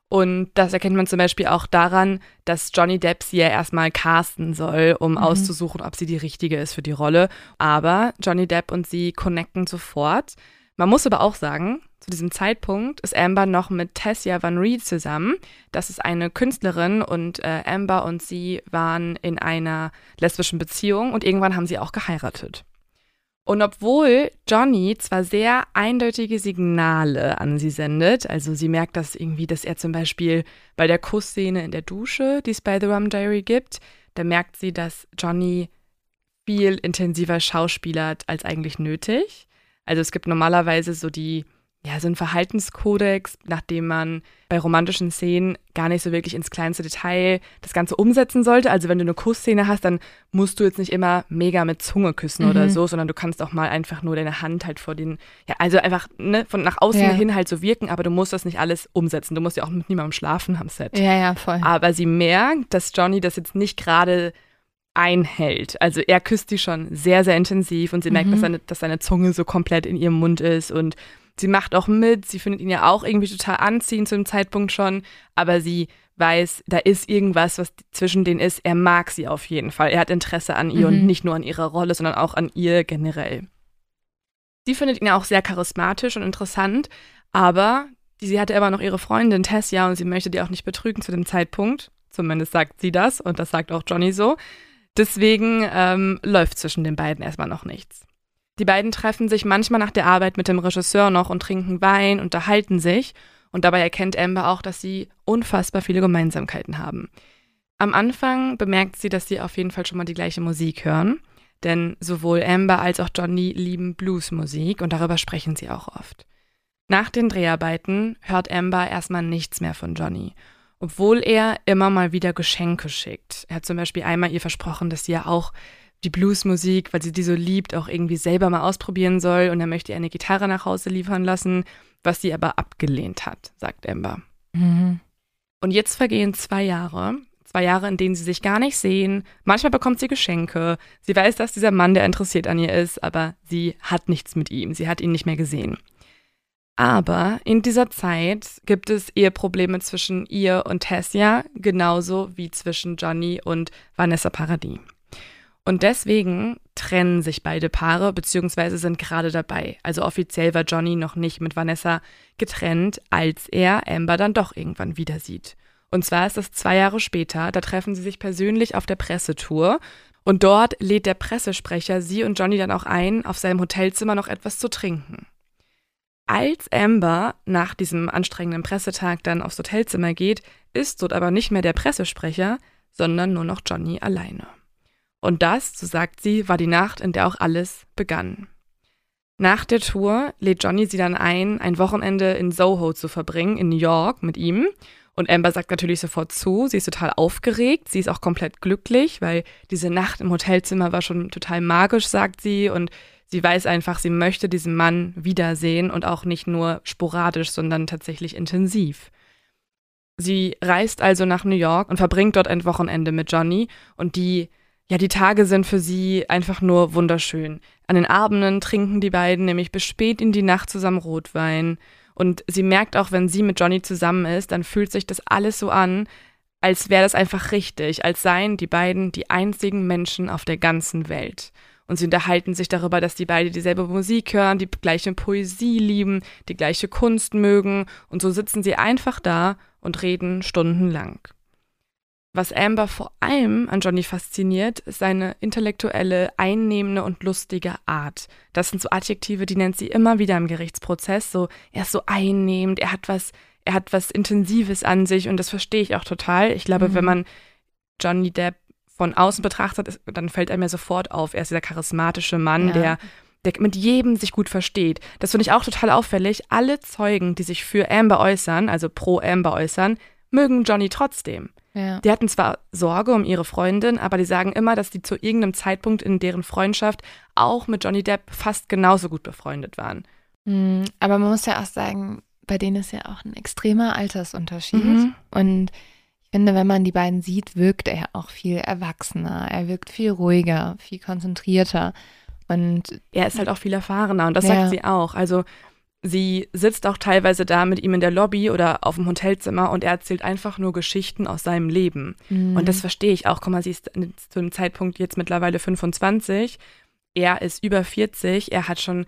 Und das erkennt man zum Beispiel auch daran, dass Johnny Depp sie ja erstmal casten soll, um
Mhm.
auszusuchen, ob sie die richtige ist für die Rolle. Aber Johnny Depp und sie connecten sofort. Man muss aber auch sagen, zu diesem Zeitpunkt ist Amber noch mit Tessia Van Reed zusammen. Das ist eine Künstlerin und äh, Amber und sie waren in einer lesbischen Beziehung und irgendwann haben sie auch geheiratet. Und obwohl Johnny zwar sehr eindeutige Signale an sie sendet, also sie merkt das irgendwie, dass er zum Beispiel bei der Kussszene in der Dusche, die es bei The Rum Diary gibt, da merkt sie, dass Johnny viel intensiver schauspielert als eigentlich nötig. Also es gibt normalerweise so die ja, so ein Verhaltenskodex, nachdem man bei romantischen Szenen gar nicht so wirklich ins kleinste Detail das Ganze umsetzen sollte. Also wenn du eine Kussszene hast, dann musst du jetzt nicht immer mega mit Zunge küssen mhm. oder so, sondern du kannst auch mal einfach nur deine Hand halt vor den, ja, also einfach ne, von nach außen ja. hin halt so wirken, aber du musst das nicht alles umsetzen. Du musst ja auch mit niemandem schlafen am Set.
Ja, ja, voll.
Aber sie merkt, dass Johnny das jetzt nicht gerade einhält. Also er küsst sie schon sehr, sehr intensiv und sie merkt, dass, mhm. seine, dass seine Zunge so komplett in ihrem Mund ist und Sie macht auch mit, sie findet ihn ja auch irgendwie total anziehend zu dem Zeitpunkt schon, aber sie weiß, da ist irgendwas, was zwischen denen ist. Er mag sie auf jeden Fall. Er hat Interesse an ihr mhm. und nicht nur an ihrer Rolle, sondern auch an ihr generell. Sie findet ihn auch sehr charismatisch und interessant, aber sie hatte immer noch ihre Freundin Tessia und sie möchte die auch nicht betrügen zu dem Zeitpunkt. Zumindest sagt sie das und das sagt auch Johnny so. Deswegen ähm, läuft zwischen den beiden erstmal noch nichts. Die beiden treffen sich manchmal nach der Arbeit mit dem Regisseur noch und trinken Wein, unterhalten sich und dabei erkennt Amber auch, dass sie unfassbar viele Gemeinsamkeiten haben. Am Anfang bemerkt sie, dass sie auf jeden Fall schon mal die gleiche Musik hören, denn sowohl Amber als auch Johnny lieben Bluesmusik und darüber sprechen sie auch oft. Nach den Dreharbeiten hört Amber erstmal nichts mehr von Johnny, obwohl er immer mal wieder Geschenke schickt. Er hat zum Beispiel einmal ihr versprochen, dass sie ja auch die Bluesmusik, weil sie die so liebt, auch irgendwie selber mal ausprobieren soll und er möchte ihr eine Gitarre nach Hause liefern lassen, was sie aber abgelehnt hat, sagt Amber. Mhm. Und jetzt vergehen zwei Jahre, zwei Jahre, in denen sie sich gar nicht sehen. Manchmal bekommt sie Geschenke. Sie weiß, dass dieser Mann, der interessiert an ihr ist, aber sie hat nichts mit ihm. Sie hat ihn nicht mehr gesehen. Aber in dieser Zeit gibt es Eheprobleme zwischen ihr und Tessia, genauso wie zwischen Johnny und Vanessa Paradis. Und deswegen trennen sich beide Paare beziehungsweise sind gerade dabei. Also offiziell war Johnny noch nicht mit Vanessa getrennt, als er Amber dann doch irgendwann wieder sieht. Und zwar ist das zwei Jahre später, da treffen sie sich persönlich auf der Pressetour und dort lädt der Pressesprecher sie und Johnny dann auch ein, auf seinem Hotelzimmer noch etwas zu trinken. Als Amber nach diesem anstrengenden Pressetag dann aufs Hotelzimmer geht, ist dort aber nicht mehr der Pressesprecher, sondern nur noch Johnny alleine. Und das, so sagt sie, war die Nacht, in der auch alles begann. Nach der Tour lädt Johnny sie dann ein, ein Wochenende in Soho zu verbringen, in New York mit ihm. Und Amber sagt natürlich sofort zu. Sie ist total aufgeregt. Sie ist auch komplett glücklich, weil diese Nacht im Hotelzimmer war schon total magisch, sagt sie. Und sie weiß einfach, sie möchte diesen Mann wiedersehen und auch nicht nur sporadisch, sondern tatsächlich intensiv. Sie reist also nach New York und verbringt dort ein Wochenende mit Johnny und die ja, die Tage sind für sie einfach nur wunderschön. An den Abenden trinken die beiden nämlich bis spät in die Nacht zusammen Rotwein. Und sie merkt auch, wenn sie mit Johnny zusammen ist, dann fühlt sich das alles so an, als wäre das einfach richtig, als seien die beiden die einzigen Menschen auf der ganzen Welt. Und sie unterhalten sich darüber, dass die beide dieselbe Musik hören, die gleiche Poesie lieben, die gleiche Kunst mögen. Und so sitzen sie einfach da und reden stundenlang. Was Amber vor allem an Johnny fasziniert, ist seine intellektuelle, einnehmende und lustige Art. Das sind so Adjektive, die nennt sie immer wieder im Gerichtsprozess. So, er ist so einnehmend, er hat was, er hat was Intensives an sich und das verstehe ich auch total. Ich glaube, mhm. wenn man Johnny Depp von außen betrachtet, dann fällt einem ja sofort auf, er ist dieser charismatische Mann, ja. der der mit jedem sich gut versteht. Das finde ich auch total auffällig. Alle Zeugen, die sich für Amber äußern, also pro Amber äußern, mögen Johnny trotzdem. Ja. Die hatten zwar Sorge um ihre Freundin, aber die sagen immer, dass die zu irgendeinem Zeitpunkt in deren Freundschaft auch mit Johnny Depp fast genauso gut befreundet waren.
Mhm, aber man muss ja auch sagen, bei denen ist ja auch ein extremer Altersunterschied. Mhm. Und ich finde, wenn man die beiden sieht, wirkt er auch viel erwachsener. Er wirkt viel ruhiger, viel konzentrierter. Und
er ist halt auch viel erfahrener und das ja. sagt sie auch. Also Sie sitzt auch teilweise da mit ihm in der Lobby oder auf dem Hotelzimmer und er erzählt einfach nur Geschichten aus seinem Leben. Mhm. Und das verstehe ich auch. Guck mal, sie ist zu dem Zeitpunkt jetzt mittlerweile 25. Er ist über 40. Er hat schon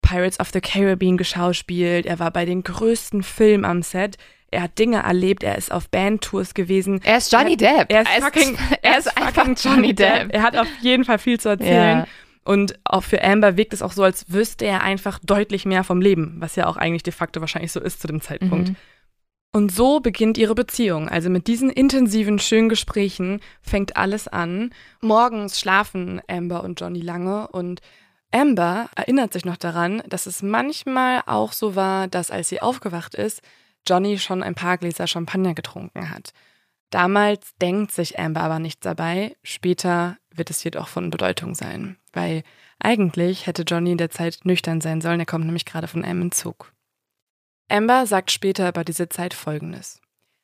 Pirates of the Caribbean geschauspielt. Er war bei den größten Filmen am Set. Er hat Dinge erlebt. Er ist auf Bandtours gewesen.
Er ist Johnny Depp.
Er ist, fucking, er ist einfach Johnny Depp. Er hat auf jeden Fall viel zu erzählen. Ja. Und auch für Amber wirkt es auch so, als wüsste er einfach deutlich mehr vom Leben, was ja auch eigentlich de facto wahrscheinlich so ist zu dem Zeitpunkt. Mhm. Und so beginnt ihre Beziehung. Also mit diesen intensiven, schönen Gesprächen fängt alles an. Morgens schlafen Amber und Johnny lange und Amber erinnert sich noch daran, dass es manchmal auch so war, dass als sie aufgewacht ist, Johnny schon ein paar Gläser Champagner getrunken hat. Damals denkt sich Amber aber nichts dabei, später wird es jedoch von Bedeutung sein, weil eigentlich hätte Johnny in der Zeit nüchtern sein sollen, er kommt nämlich gerade von einem Entzug. Amber sagt später über diese Zeit Folgendes.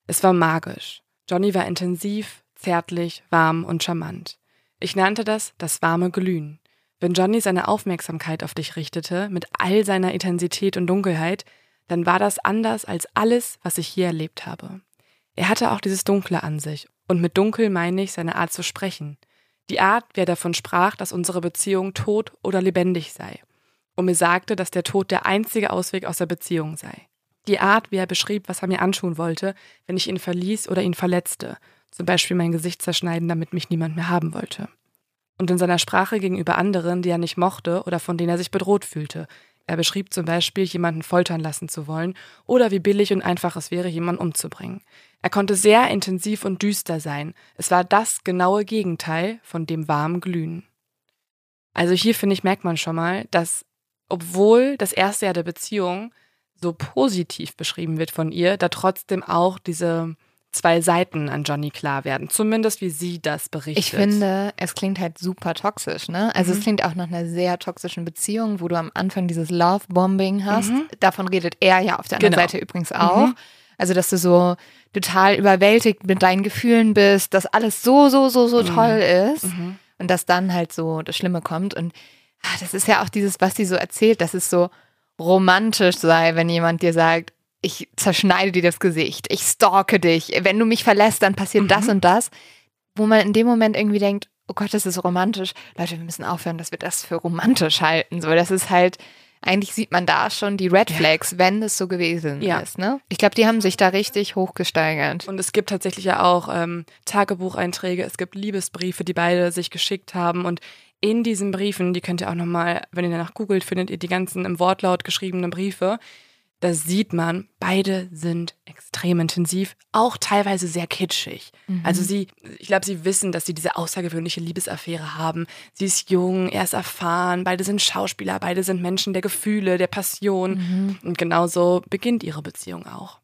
Es war magisch. Johnny war intensiv, zärtlich, warm und charmant. Ich nannte das das warme Glühen. Wenn Johnny seine Aufmerksamkeit auf dich richtete, mit all seiner Intensität und Dunkelheit, dann war das anders als alles, was ich je erlebt habe. Er hatte auch dieses Dunkle an sich, und mit dunkel meine ich seine Art zu sprechen. Die Art, wie er davon sprach, dass unsere Beziehung tot oder lebendig sei. Und mir sagte, dass der Tod der einzige Ausweg aus der Beziehung sei. Die Art, wie er beschrieb, was er mir antun wollte, wenn ich ihn verließ oder ihn verletzte, zum Beispiel mein Gesicht zerschneiden, damit mich niemand mehr haben wollte. Und in seiner Sprache gegenüber anderen, die er nicht mochte oder von denen er sich bedroht fühlte. Er beschrieb zum Beispiel, jemanden foltern lassen zu wollen oder wie billig und einfach es wäre, jemanden umzubringen. Er konnte sehr intensiv und düster sein. Es war das genaue Gegenteil von dem warmen Glühen. Also hier finde ich, merkt man schon mal, dass obwohl das erste Jahr der Beziehung so positiv beschrieben wird von ihr, da trotzdem auch diese zwei Seiten an Johnny klar werden. Zumindest wie sie das berichtet.
Ich finde, es klingt halt super toxisch, ne? Also mhm. es klingt auch nach einer sehr toxischen Beziehung, wo du am Anfang dieses Love-Bombing hast. Mhm. Davon redet er ja auf der anderen genau. Seite übrigens auch. Mhm. Also, dass du so total überwältigt mit deinen Gefühlen bist, dass alles so, so, so, so mhm. toll ist. Mhm. Und dass dann halt so das Schlimme kommt. Und ach, das ist ja auch dieses, was sie so erzählt, dass es so romantisch sei, wenn jemand dir sagt, ich zerschneide dir das Gesicht, ich stalke dich, wenn du mich verlässt, dann passiert mhm. das und das, wo man in dem Moment irgendwie denkt, oh Gott, das ist romantisch. Leute, wir müssen aufhören, dass wir das für romantisch halten. So, das ist halt, eigentlich sieht man da schon die Red Flags, ja. wenn es so gewesen ja. ist. Ne? Ich glaube, die haben sich da richtig hochgesteigert.
Und es gibt tatsächlich ja auch ähm, Tagebucheinträge, es gibt Liebesbriefe, die beide sich geschickt haben. Und in diesen Briefen, die könnt ihr auch nochmal, wenn ihr danach googelt, findet ihr die ganzen im Wortlaut geschriebenen Briefe da sieht man, beide sind extrem intensiv, auch teilweise sehr kitschig. Mhm. Also sie, ich glaube, sie wissen, dass sie diese außergewöhnliche Liebesaffäre haben. Sie ist jung, er ist erfahren, beide sind Schauspieler, beide sind Menschen der Gefühle, der Passion. Mhm. Und genauso beginnt ihre Beziehung auch.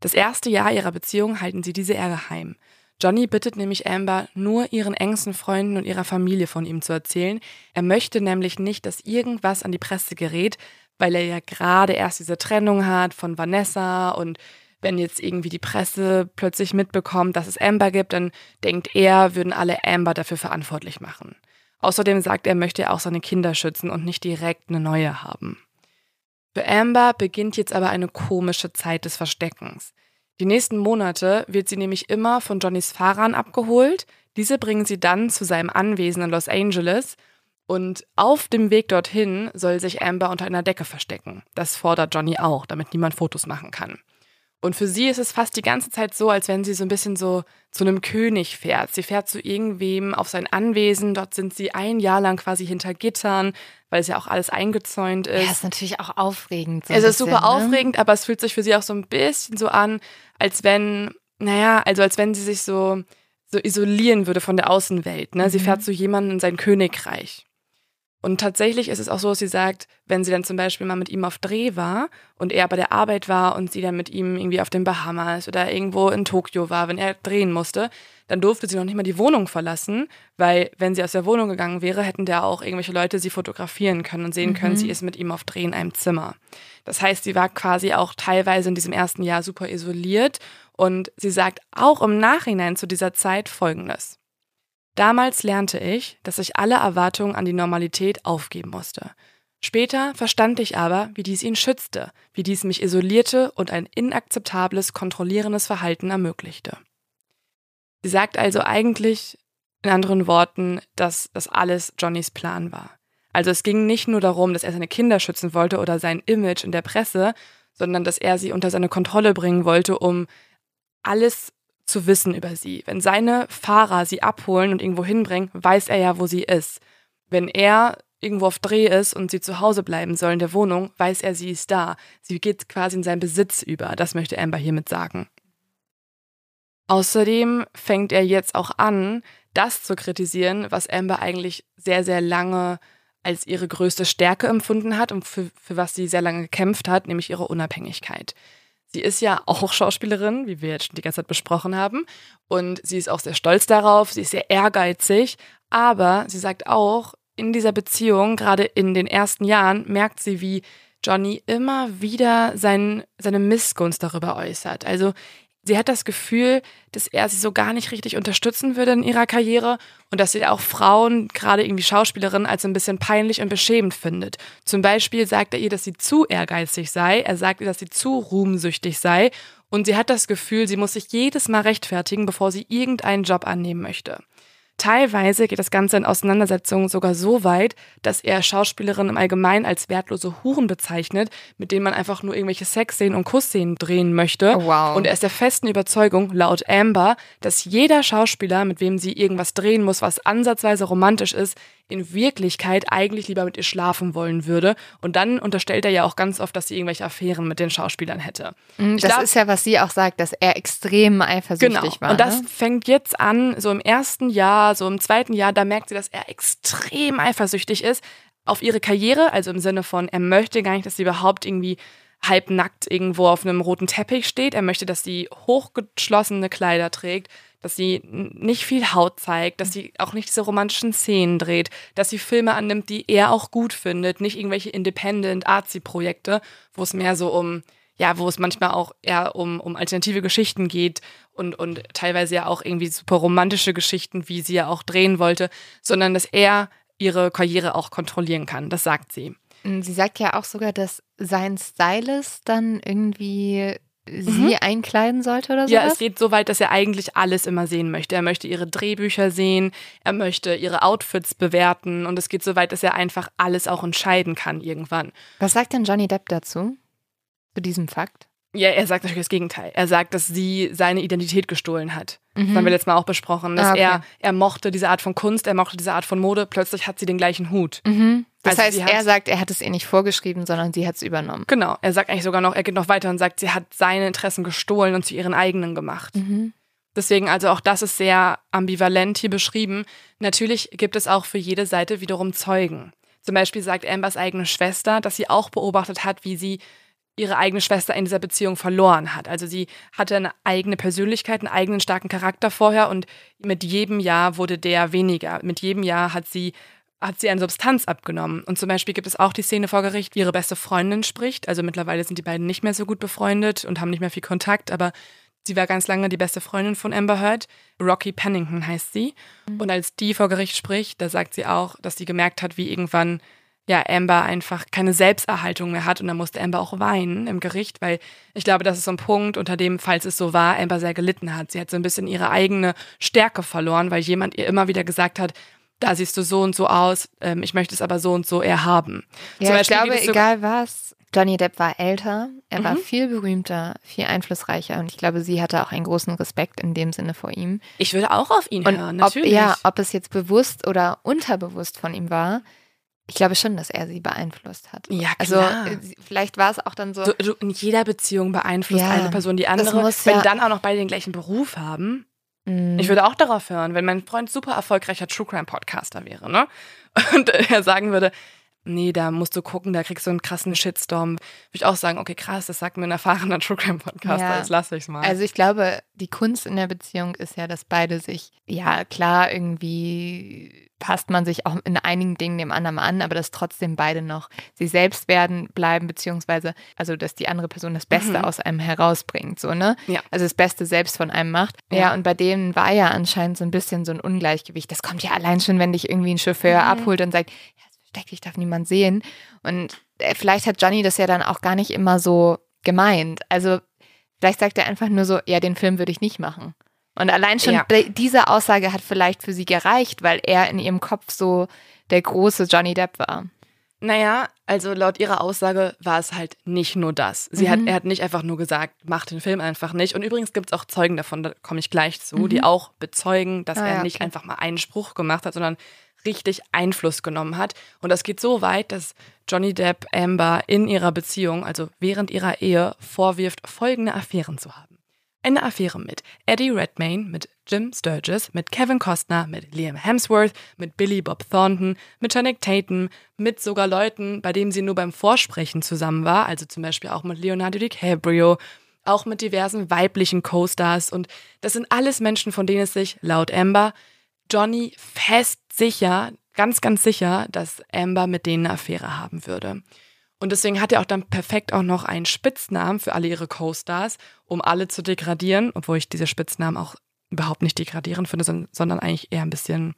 Das erste Jahr ihrer Beziehung halten sie diese eher geheim. Johnny bittet nämlich Amber, nur ihren engsten Freunden und ihrer Familie von ihm zu erzählen. Er möchte nämlich nicht, dass irgendwas an die Presse gerät, weil er ja gerade erst diese Trennung hat von Vanessa und wenn jetzt irgendwie die Presse plötzlich mitbekommt, dass es Amber gibt, dann denkt er, würden alle Amber dafür verantwortlich machen. Außerdem sagt er, möchte er auch seine Kinder schützen und nicht direkt eine neue haben. Für Amber beginnt jetzt aber eine komische Zeit des Versteckens. Die nächsten Monate wird sie nämlich immer von Johnnys Fahrern abgeholt. Diese bringen sie dann zu seinem Anwesen in Los Angeles und auf dem Weg dorthin soll sich Amber unter einer Decke verstecken. Das fordert Johnny auch, damit niemand Fotos machen kann. Und für sie ist es fast die ganze Zeit so, als wenn sie so ein bisschen so zu einem König fährt. Sie fährt zu irgendwem auf sein Anwesen. Dort sind sie ein Jahr lang quasi hinter Gittern, weil es ja auch alles eingezäunt ist.
Ja, ist natürlich auch aufregend.
So es ist super ne? aufregend, aber es fühlt sich für sie auch so ein bisschen so an, als wenn, naja, also als wenn sie sich so, so isolieren würde von der Außenwelt. Ne? Mhm. Sie fährt zu jemandem in sein Königreich. Und tatsächlich ist es auch so, dass sie sagt, wenn sie dann zum Beispiel mal mit ihm auf Dreh war und er bei der Arbeit war und sie dann mit ihm irgendwie auf den Bahamas oder irgendwo in Tokio war, wenn er drehen musste, dann durfte sie noch nicht mal die Wohnung verlassen, weil wenn sie aus der Wohnung gegangen wäre, hätten da auch irgendwelche Leute sie fotografieren können und sehen mhm. können, sie ist mit ihm auf Dreh in einem Zimmer. Das heißt, sie war quasi auch teilweise in diesem ersten Jahr super isoliert und sie sagt auch im Nachhinein zu dieser Zeit Folgendes. Damals lernte ich, dass ich alle Erwartungen an die Normalität aufgeben musste. Später verstand ich aber, wie dies ihn schützte, wie dies mich isolierte und ein inakzeptables, kontrollierendes Verhalten ermöglichte. Sie sagt also eigentlich, in anderen Worten, dass das alles Johnnys Plan war. Also es ging nicht nur darum, dass er seine Kinder schützen wollte oder sein Image in der Presse, sondern dass er sie unter seine Kontrolle bringen wollte, um alles zu wissen über sie. Wenn seine Fahrer sie abholen und irgendwo hinbringen, weiß er ja, wo sie ist. Wenn er irgendwo auf Dreh ist und sie zu Hause bleiben soll in der Wohnung, weiß er, sie ist da. Sie geht quasi in seinen Besitz über. Das möchte Amber hiermit sagen. Außerdem fängt er jetzt auch an, das zu kritisieren, was Amber eigentlich sehr, sehr lange als ihre größte Stärke empfunden hat und für, für was sie sehr lange gekämpft hat, nämlich ihre Unabhängigkeit. Sie ist ja auch Schauspielerin, wie wir jetzt schon die ganze Zeit besprochen haben. Und sie ist auch sehr stolz darauf, sie ist sehr ehrgeizig. Aber sie sagt auch, in dieser Beziehung, gerade in den ersten Jahren, merkt sie, wie Johnny immer wieder sein, seine Missgunst darüber äußert. Also sie hat das Gefühl, dass er sie so gar nicht richtig unterstützen würde in ihrer Karriere und dass sie auch Frauen, gerade irgendwie Schauspielerinnen, als ein bisschen peinlich und beschämend findet. Zum Beispiel sagt er ihr, dass sie zu ehrgeizig sei, er sagt ihr, dass sie zu ruhmsüchtig sei und sie hat das Gefühl, sie muss sich jedes Mal rechtfertigen, bevor sie irgendeinen Job annehmen möchte. Teilweise geht das Ganze in Auseinandersetzungen sogar so weit, dass er Schauspielerinnen im Allgemeinen als wertlose Huren bezeichnet, mit denen man einfach nur irgendwelche Sexszenen und Kussszenen drehen möchte.
Oh, wow.
Und er ist der festen Überzeugung, laut Amber, dass jeder Schauspieler, mit wem sie irgendwas drehen muss, was ansatzweise romantisch ist, in Wirklichkeit eigentlich lieber mit ihr schlafen wollen würde. Und dann unterstellt er ja auch ganz oft, dass sie irgendwelche Affären mit den Schauspielern hätte.
Mhm, das glaub, ist ja, was sie auch sagt, dass er extrem eifersüchtig
genau.
war.
Und das
ne?
fängt jetzt an, so im ersten Jahr, so im zweiten Jahr, da merkt sie, dass er extrem eifersüchtig ist auf ihre Karriere, also im Sinne von, er möchte gar nicht, dass sie überhaupt irgendwie halbnackt irgendwo auf einem roten Teppich steht. Er möchte, dass sie hochgeschlossene Kleider trägt, dass sie nicht viel Haut zeigt, dass sie auch nicht diese romantischen Szenen dreht, dass sie Filme annimmt, die er auch gut findet, nicht irgendwelche Independent Artsy Projekte, wo es mehr so um ja, wo es manchmal auch eher um, um alternative Geschichten geht und, und teilweise ja auch irgendwie super romantische Geschichten, wie sie ja auch drehen wollte, sondern dass er ihre Karriere auch kontrollieren kann. Das sagt sie.
Sie sagt ja auch sogar, dass sein Stylist dann irgendwie sie mhm. einkleiden sollte oder so.
Ja, es geht so weit, dass er eigentlich alles immer sehen möchte. Er möchte ihre Drehbücher sehen, er möchte ihre Outfits bewerten und es geht so weit, dass er einfach alles auch entscheiden kann irgendwann.
Was sagt denn Johnny Depp dazu? Zu diesem Fakt?
Ja, er sagt natürlich das Gegenteil. Er sagt, dass sie seine Identität gestohlen hat. Mhm. Das haben wir letztes Mal auch besprochen. Dass ah, okay. er, er mochte diese Art von Kunst, er mochte diese Art von Mode. Plötzlich hat sie den gleichen Hut.
Mhm. Das also heißt, er sagt, er hat es ihr nicht vorgeschrieben, sondern sie hat es übernommen.
Genau. Er sagt eigentlich sogar noch, er geht noch weiter und sagt, sie hat seine Interessen gestohlen und zu ihren eigenen gemacht. Mhm. Deswegen, also auch das ist sehr ambivalent hier beschrieben. Natürlich gibt es auch für jede Seite wiederum Zeugen. Zum Beispiel sagt Ambers eigene Schwester, dass sie auch beobachtet hat, wie sie ihre eigene Schwester in dieser Beziehung verloren hat. Also sie hatte eine eigene Persönlichkeit, einen eigenen starken Charakter vorher und mit jedem Jahr wurde der weniger. Mit jedem Jahr hat sie hat sie eine Substanz abgenommen. Und zum Beispiel gibt es auch die Szene vor Gericht, wie ihre beste Freundin spricht. Also mittlerweile sind die beiden nicht mehr so gut befreundet und haben nicht mehr viel Kontakt, aber sie war ganz lange die beste Freundin von Amber Heard. Rocky Pennington heißt sie. Mhm. Und als die vor Gericht spricht, da sagt sie auch, dass sie gemerkt hat, wie irgendwann ja, Amber einfach keine Selbsterhaltung mehr hat und dann musste Amber auch weinen im Gericht, weil ich glaube, das ist so ein Punkt, unter dem, falls es so war, Amber sehr gelitten hat. Sie hat so ein bisschen ihre eigene Stärke verloren, weil jemand ihr immer wieder gesagt hat, da siehst du so und so aus, ähm, ich möchte es aber so und so eher haben.
Ja, ich glaube, so egal was, Johnny Depp war älter, er mhm. war viel berühmter, viel einflussreicher und ich glaube, sie hatte auch einen großen Respekt in dem Sinne vor ihm.
Ich würde auch auf ihn und hören,
natürlich. Ob, ja, ob es jetzt bewusst oder unterbewusst von ihm war, ich glaube schon, dass er sie beeinflusst hat.
Ja,
also,
klar.
Also vielleicht war es auch dann so.
so, so in jeder Beziehung beeinflusst ja, eine Person die andere. Muss, wenn ja. dann auch noch beide den gleichen Beruf haben. Mhm. Ich würde auch darauf hören, wenn mein Freund super erfolgreicher True Crime Podcaster wäre, ne? Und er sagen würde, nee, da musst du gucken, da kriegst du einen krassen Shitstorm. Würde ich auch sagen, okay, krass, das sagt mir ein erfahrener True Crime Podcaster, ja. jetzt lasse ich's mal.
Also ich glaube, die Kunst in der Beziehung ist ja, dass beide sich, ja klar, irgendwie passt man sich auch in einigen Dingen dem anderen an, aber dass trotzdem beide noch sie selbst werden, bleiben, beziehungsweise, also dass die andere Person das Beste mhm. aus einem herausbringt, so, ne?
Ja.
Also das Beste selbst von einem macht. Ja. ja, und bei denen war ja anscheinend so ein bisschen so ein Ungleichgewicht. Das kommt ja allein schon, wenn dich irgendwie ein Chauffeur mhm. abholt und sagt, ja, versteck dich, darf niemand sehen. Und äh, vielleicht hat Johnny das ja dann auch gar nicht immer so gemeint. Also vielleicht sagt er einfach nur so, ja, den Film würde ich nicht machen. Und allein schon ja. diese Aussage hat vielleicht für sie gereicht, weil er in ihrem Kopf so der große Johnny Depp war.
Naja, also laut ihrer Aussage war es halt nicht nur das. Sie mhm. hat, er hat nicht einfach nur gesagt, mach den Film einfach nicht. Und übrigens gibt es auch Zeugen davon, da komme ich gleich zu, mhm. die auch bezeugen, dass ah, er ja, nicht einfach mal einen Spruch gemacht hat, sondern richtig Einfluss genommen hat. Und das geht so weit, dass Johnny Depp Amber in ihrer Beziehung, also während ihrer Ehe, vorwirft, folgende Affären zu haben. eine Affäre mit Eddie Redmayne, mit Jim Sturgis, mit Kevin Costner, mit Liam Hemsworth, mit Billy Bob Thornton, mit Channing Tatum, mit sogar Leuten, bei denen sie nur beim Vorsprechen zusammen war, also zum Beispiel auch mit Leonardo DiCaprio, auch mit diversen weiblichen Co-Stars und das sind alles Menschen, von denen es sich laut Amber Johnny fest sicher, ganz, ganz sicher, dass Amber mit denen eine Affäre haben würde. Und deswegen hat er auch dann perfekt auch noch einen Spitznamen für alle ihre Co-Stars, um alle zu degradieren, obwohl ich diese Spitznamen auch überhaupt nicht degradierend finde, sondern eigentlich eher ein bisschen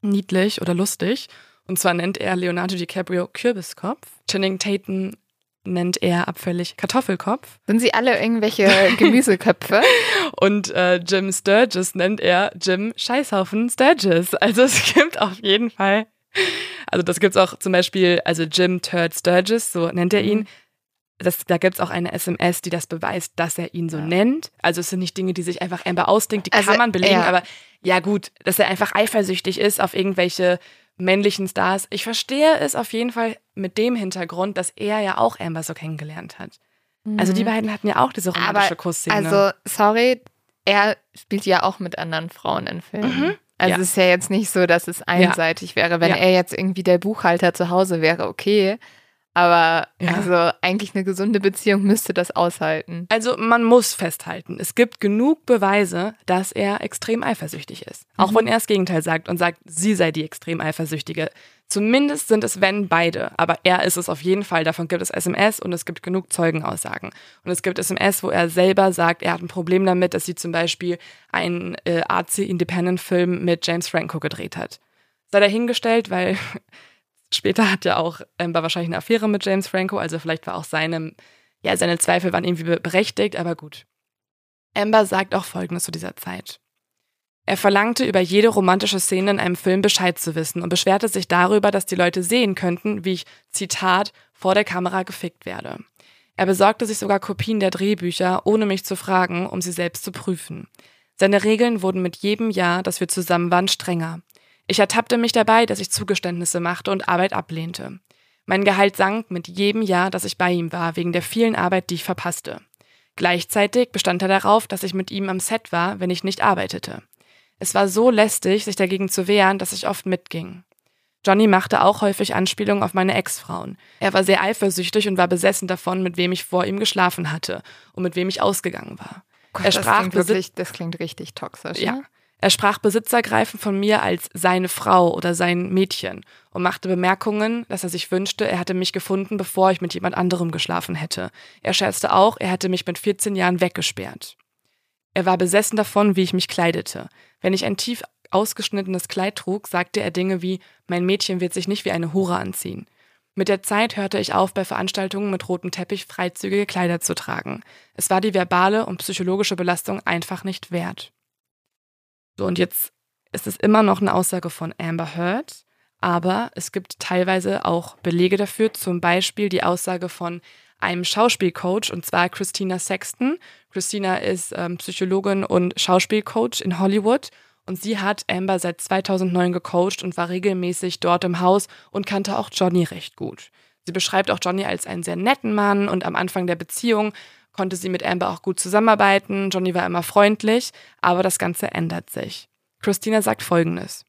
niedlich oder lustig. Und zwar nennt er Leonardo DiCaprio Kürbiskopf, Channing Tatum nennt er abfällig Kartoffelkopf.
Sind sie alle irgendwelche Gemüseköpfe?
Und äh, Jim Sturgis nennt er Jim Scheißhaufen Sturgis. Also es gibt auf jeden Fall, also das gibt es auch zum Beispiel, also Jim Turd Sturgis, so nennt er ihn. Mhm. Das, da gibt es auch eine SMS, die das beweist, dass er ihn so ja. nennt. Also es sind nicht Dinge, die sich einfach Amber ausdenkt, die also, kann man belegen, ja. aber ja gut, dass er einfach eifersüchtig ist auf irgendwelche männlichen Stars. Ich verstehe es auf jeden Fall mit dem Hintergrund, dass er ja auch Amber so kennengelernt hat. Mhm. Also die beiden hatten ja auch diese romantische Aber, Kussszene.
Also, sorry, er spielt ja auch mit anderen Frauen in Filmen. Mhm. Also ja. es ist ja jetzt nicht so, dass es einseitig ja. wäre. Wenn ja. er jetzt irgendwie der Buchhalter zu Hause wäre, okay. Aber ja. also eigentlich eine gesunde Beziehung müsste das aushalten.
Also man muss festhalten, es gibt genug Beweise, dass er extrem eifersüchtig ist. Mhm. Auch wenn er das Gegenteil sagt und sagt, sie sei die extrem eifersüchtige. Zumindest sind es wenn beide, aber er ist es auf jeden Fall. Davon gibt es SMS und es gibt genug Zeugenaussagen. Und es gibt SMS, wo er selber sagt, er hat ein Problem damit, dass sie zum Beispiel einen äh, Artsy-Independent-Film mit James Franco gedreht hat. Sei dahingestellt, weil Später hat er auch Amber wahrscheinlich eine Affäre mit James Franco, also vielleicht war auch seine, ja, seine Zweifel waren irgendwie berechtigt, aber gut. Amber sagt auch Folgendes zu dieser Zeit. Er verlangte über jede romantische Szene in einem Film Bescheid zu wissen und beschwerte sich darüber, dass die Leute sehen könnten, wie ich, Zitat, vor der Kamera gefickt werde. Er besorgte sich sogar Kopien der Drehbücher, ohne mich zu fragen, um sie selbst zu prüfen. Seine Regeln wurden mit jedem Jahr, das wir zusammen waren, strenger. Ich ertappte mich dabei, dass ich Zugeständnisse machte und Arbeit ablehnte. Mein Gehalt sank mit jedem Jahr, dass ich bei ihm war, wegen der vielen Arbeit, die ich verpasste. Gleichzeitig bestand er darauf, dass ich mit ihm am Set war, wenn ich nicht arbeitete. Es war so lästig, sich dagegen zu wehren, dass ich oft mitging. Johnny machte auch häufig Anspielungen auf meine Ex-Frauen. Er war sehr eifersüchtig und war besessen davon, mit wem ich vor ihm geschlafen hatte und mit wem ich ausgegangen war.
Gott, er sprach das, klingt wirklich, das klingt richtig toxisch.
Ja. Ne? Er sprach besitzergreifend von mir als seine Frau oder sein Mädchen und machte Bemerkungen, dass er sich wünschte, er hätte mich gefunden, bevor ich mit jemand anderem geschlafen hätte. Er scherzte auch, er hätte mich mit 14 Jahren weggesperrt. Er war besessen davon, wie ich mich kleidete. Wenn ich ein tief ausgeschnittenes Kleid trug, sagte er Dinge wie, mein Mädchen wird sich nicht wie eine Hure anziehen. Mit der Zeit hörte ich auf, bei Veranstaltungen mit rotem Teppich freizügige Kleider zu tragen. Es war die verbale und psychologische Belastung einfach nicht wert. So, und jetzt ist es immer noch eine Aussage von Amber Heard, aber es gibt teilweise auch Belege dafür, zum Beispiel die Aussage von einem Schauspielcoach, und zwar Christina Sexton. Christina ist ähm, Psychologin und Schauspielcoach in Hollywood und sie hat Amber seit 2009 gecoacht und war regelmäßig dort im Haus und kannte auch Johnny recht gut. Sie beschreibt auch Johnny als einen sehr netten Mann und am Anfang der Beziehung konnte sie mit Amber auch gut zusammenarbeiten. Johnny war immer freundlich, aber das Ganze ändert sich. Christina sagt folgendes.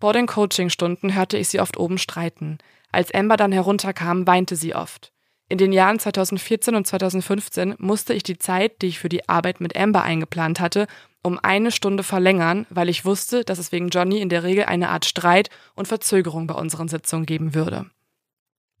Vor den Coachingstunden hörte ich sie oft oben streiten. Als Amber dann herunterkam, weinte sie oft. In den Jahren 2014 und 2015 musste ich die Zeit, die ich für die Arbeit mit Amber eingeplant hatte, um eine Stunde verlängern, weil ich wusste, dass es wegen Johnny in der Regel eine Art Streit und Verzögerung bei unseren Sitzungen geben würde.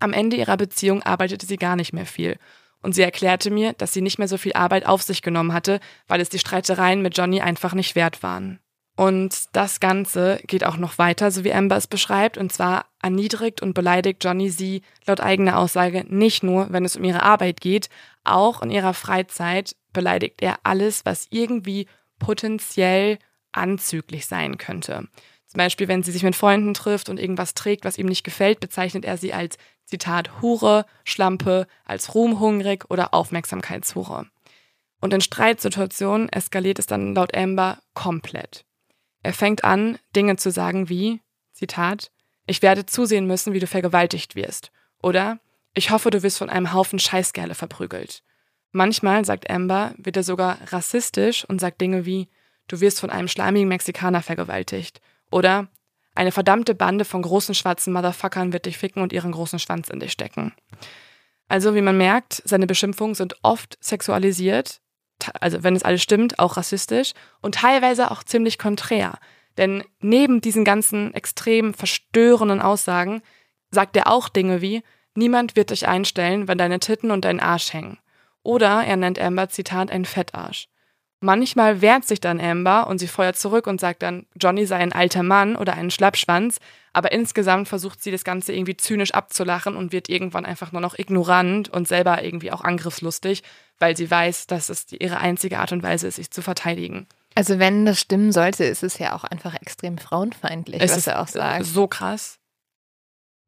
Am Ende ihrer Beziehung arbeitete sie gar nicht mehr viel und sie erklärte mir, dass sie nicht mehr so viel Arbeit auf sich genommen hatte, weil es die Streitereien mit Johnny einfach nicht wert waren. Und das Ganze geht auch noch weiter, so wie Amber es beschreibt, und zwar erniedrigt und beleidigt Johnny sie laut eigener Aussage nicht nur, wenn es um ihre Arbeit geht, auch in ihrer Freizeit beleidigt er alles, was irgendwie potenziell anzüglich sein könnte. Zum Beispiel, wenn sie sich mit Freunden trifft und irgendwas trägt, was ihm nicht gefällt, bezeichnet er sie als Zitat Hure, Schlampe, als ruhmhungrig oder Aufmerksamkeitshure. Und in Streitsituationen eskaliert es dann laut Amber komplett. Er fängt an, Dinge zu sagen wie, Zitat, ich werde zusehen müssen, wie du vergewaltigt wirst. Oder, ich hoffe, du wirst von einem Haufen Scheißgerle verprügelt. Manchmal, sagt Amber, wird er sogar rassistisch und sagt Dinge wie, du wirst von einem schleimigen Mexikaner vergewaltigt. Oder eine verdammte Bande von großen schwarzen Motherfuckern wird dich ficken und ihren großen Schwanz in dich stecken. Also, wie man merkt, seine Beschimpfungen sind oft sexualisiert, also wenn es alles stimmt, auch rassistisch und teilweise auch ziemlich konträr. Denn neben diesen ganzen extrem verstörenden Aussagen sagt er auch Dinge wie, niemand wird dich einstellen, wenn deine Titten und dein Arsch hängen. Oder er nennt Amber, Zitat, ein Fettarsch. Manchmal wehrt sich dann Amber und sie feuert zurück und sagt dann, Johnny sei ein alter Mann oder ein Schlappschwanz, aber insgesamt versucht sie das Ganze irgendwie zynisch abzulachen und wird irgendwann einfach nur noch ignorant und selber irgendwie auch angriffslustig, weil sie weiß, dass es ihre einzige Art und Weise ist, sich zu verteidigen.
Also wenn das stimmen sollte, ist es ja auch einfach extrem frauenfeindlich,
es
was
ist
er auch sagt.
So krass.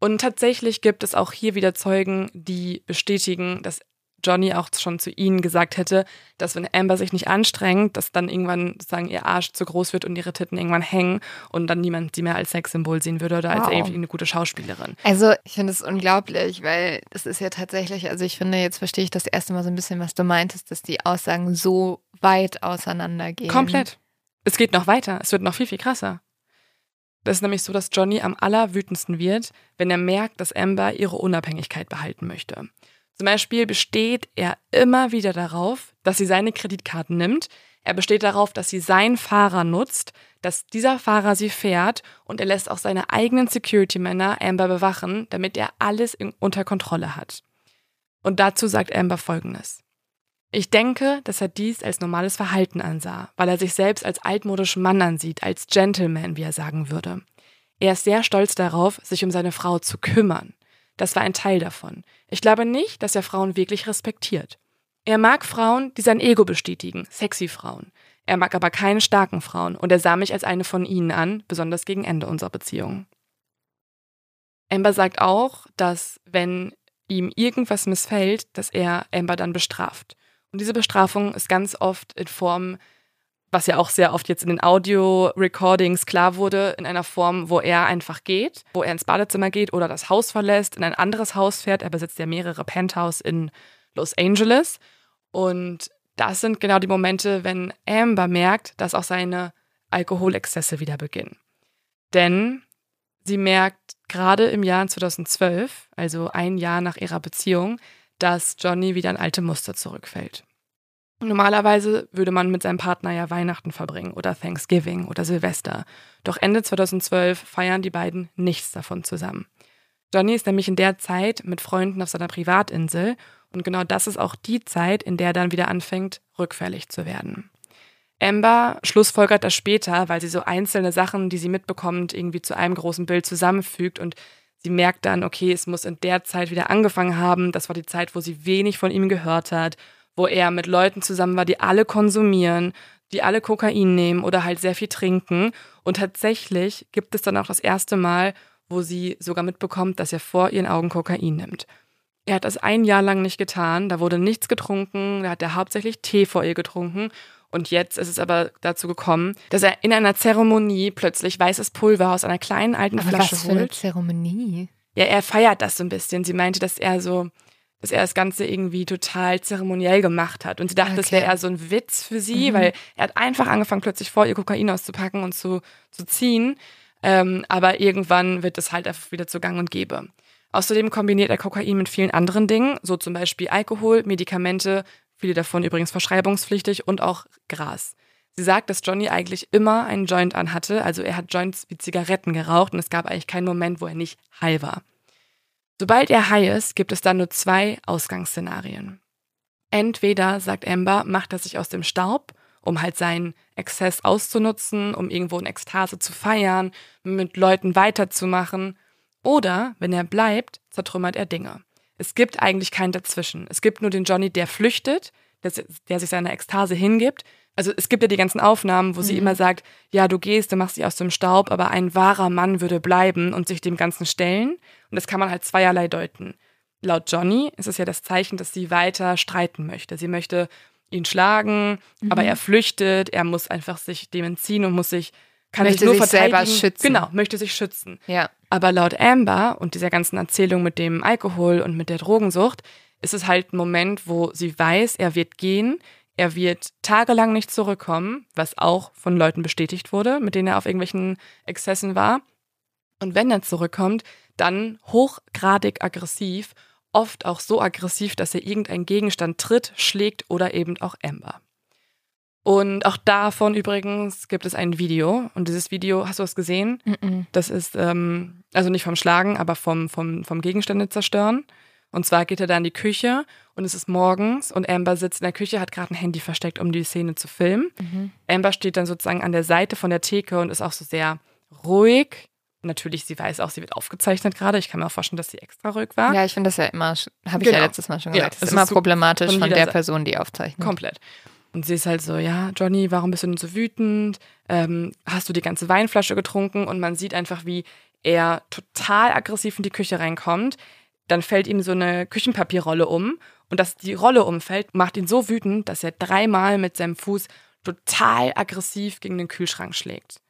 Und tatsächlich gibt es auch hier wieder Zeugen, die bestätigen, dass Johnny auch schon zu ihnen gesagt hätte, dass wenn Amber sich nicht anstrengt, dass dann irgendwann sozusagen ihr Arsch zu groß wird und ihre Titten irgendwann hängen und dann niemand sie mehr als Sexsymbol sehen würde oder als irgendwie eine gute Schauspielerin.
Also ich finde es unglaublich, weil das ist ja tatsächlich, also ich finde, jetzt verstehe ich das erste Mal so ein bisschen, was du meintest, dass die Aussagen so weit auseinandergehen.
Komplett. Es geht noch weiter. Es wird noch viel, viel krasser. Das ist nämlich so, dass Johnny am allerwütendsten wird, wenn er merkt, dass Amber ihre Unabhängigkeit behalten möchte. Zum Beispiel besteht er immer wieder darauf, dass sie seine Kreditkarten nimmt. Er besteht darauf, dass sie seinen Fahrer nutzt, dass dieser Fahrer sie fährt und er lässt auch seine eigenen Security-Männer Amber bewachen, damit er alles unter Kontrolle hat. Und dazu sagt Amber Folgendes. Ich denke, dass er dies als normales Verhalten ansah, weil er sich selbst als altmodischen Mann ansieht, als Gentleman, wie er sagen würde. Er ist sehr stolz darauf, sich um seine Frau zu kümmern. Das war ein Teil davon. Ich glaube nicht, dass er Frauen wirklich respektiert. Er mag Frauen, die sein Ego bestätigen, sexy Frauen. Er mag aber keine starken Frauen und er sah mich als eine von ihnen an, besonders gegen Ende unserer Beziehung. Amber sagt auch, dass wenn ihm irgendwas missfällt, dass er Amber dann bestraft. Und diese Bestrafung ist ganz oft in Form was ja auch sehr oft jetzt in den Audio-Recordings klar wurde, in einer Form, wo er einfach geht, wo er ins Badezimmer geht oder das Haus verlässt, in ein anderes Haus fährt. Er besitzt ja mehrere Penthouse in Los Angeles. Und das sind genau die Momente, wenn Amber merkt, dass auch seine Alkoholexzesse wieder beginnen. Denn sie merkt gerade im Jahr 2012, also ein Jahr nach ihrer Beziehung, dass Johnny wieder in alte Muster zurückfällt. Normalerweise würde man mit seinem Partner ja Weihnachten verbringen oder Thanksgiving oder Silvester. Doch Ende 2012 feiern die beiden nichts davon zusammen. Johnny ist nämlich in der Zeit mit Freunden auf seiner Privatinsel und genau das ist auch die Zeit, in der er dann wieder anfängt, rückfällig zu werden. Amber schlussfolgert das später, weil sie so einzelne Sachen, die sie mitbekommt, irgendwie zu einem großen Bild zusammenfügt und sie merkt dann, okay, es muss in der Zeit wieder angefangen haben. Das war die Zeit, wo sie wenig von ihm gehört hat wo er mit Leuten zusammen war, die alle konsumieren, die alle Kokain nehmen oder halt sehr viel trinken. Und tatsächlich gibt es dann auch das erste Mal, wo sie sogar mitbekommt, dass er vor ihren Augen Kokain nimmt. Er hat das ein Jahr lang nicht getan, da wurde nichts getrunken, da hat er hauptsächlich Tee vor ihr getrunken. Und jetzt ist es aber dazu gekommen, dass er in einer Zeremonie plötzlich weißes Pulver aus einer kleinen alten
aber
Flasche
was für
holt.
eine Zeremonie?
Ja, er feiert das so ein bisschen. Sie meinte, dass er so dass er das Ganze irgendwie total zeremoniell gemacht hat. Und sie dachte, okay. das wäre eher so ein Witz für sie, mhm. weil er hat einfach angefangen, plötzlich vor ihr Kokain auszupacken und zu, zu ziehen. Ähm, aber irgendwann wird es halt einfach wieder zu Gang und Gäbe. Außerdem kombiniert er Kokain mit vielen anderen Dingen, so zum Beispiel Alkohol, Medikamente, viele davon übrigens verschreibungspflichtig und auch Gras. Sie sagt, dass Johnny eigentlich immer einen Joint anhatte, also er hat Joints wie Zigaretten geraucht und es gab eigentlich keinen Moment, wo er nicht high war. Sobald er high ist, gibt es dann nur zwei Ausgangsszenarien. Entweder, sagt Amber, macht er sich aus dem Staub, um halt seinen Exzess auszunutzen, um irgendwo in Ekstase zu feiern, mit Leuten weiterzumachen. Oder, wenn er bleibt, zertrümmert er Dinge. Es gibt eigentlich keinen dazwischen. Es gibt nur den Johnny, der flüchtet, der, der sich seiner Ekstase hingibt, also es gibt ja die ganzen Aufnahmen, wo sie mhm. immer sagt, ja, du gehst, du machst dich aus dem Staub, aber ein wahrer Mann würde bleiben und sich dem Ganzen stellen. Und das kann man halt zweierlei deuten. Laut Johnny ist es ja das Zeichen, dass sie weiter streiten möchte. Sie möchte ihn schlagen, mhm. aber er flüchtet, er muss einfach sich dem entziehen und muss sich kann
möchte
sich nur
sich selber schützen.
Genau, möchte sich schützen.
Ja.
Aber laut Amber und dieser ganzen Erzählung mit dem Alkohol und mit der Drogensucht ist es halt ein Moment, wo sie weiß, er wird gehen, er wird tagelang nicht zurückkommen, was auch von Leuten bestätigt wurde, mit denen er auf irgendwelchen Exzessen war. Und wenn er zurückkommt, dann hochgradig aggressiv, oft auch so aggressiv, dass er irgendeinen Gegenstand tritt, schlägt oder eben auch Amber. Und auch davon übrigens gibt es ein Video. Und dieses Video, hast du es gesehen? Mm -mm. Das ist, ähm, also nicht vom Schlagen, aber vom, vom, vom Gegenstände zerstören. Und zwar geht er da in die Küche und es ist morgens und Amber sitzt in der Küche, hat gerade ein Handy versteckt, um die Szene zu filmen. Mhm. Amber steht dann sozusagen an der Seite von der Theke und ist auch so sehr ruhig. Natürlich, sie weiß auch, sie wird aufgezeichnet gerade. Ich kann mir auch vorstellen, dass sie extra ruhig war.
Ja, ich finde das ja immer, habe ich genau. ja letztes Mal schon gesagt, ja, das ist immer problematisch von, von der Person, die aufzeichnet.
Komplett. Und sie ist halt so, ja, Johnny, warum bist du denn so wütend? Ähm, hast du die ganze Weinflasche getrunken? Und man sieht einfach, wie er total aggressiv in die Küche reinkommt. Dann fällt ihm so eine Küchenpapierrolle um. Und dass die Rolle umfällt, macht ihn so wütend, dass er dreimal mit seinem Fuß total aggressiv gegen den Kühlschrank schlägt.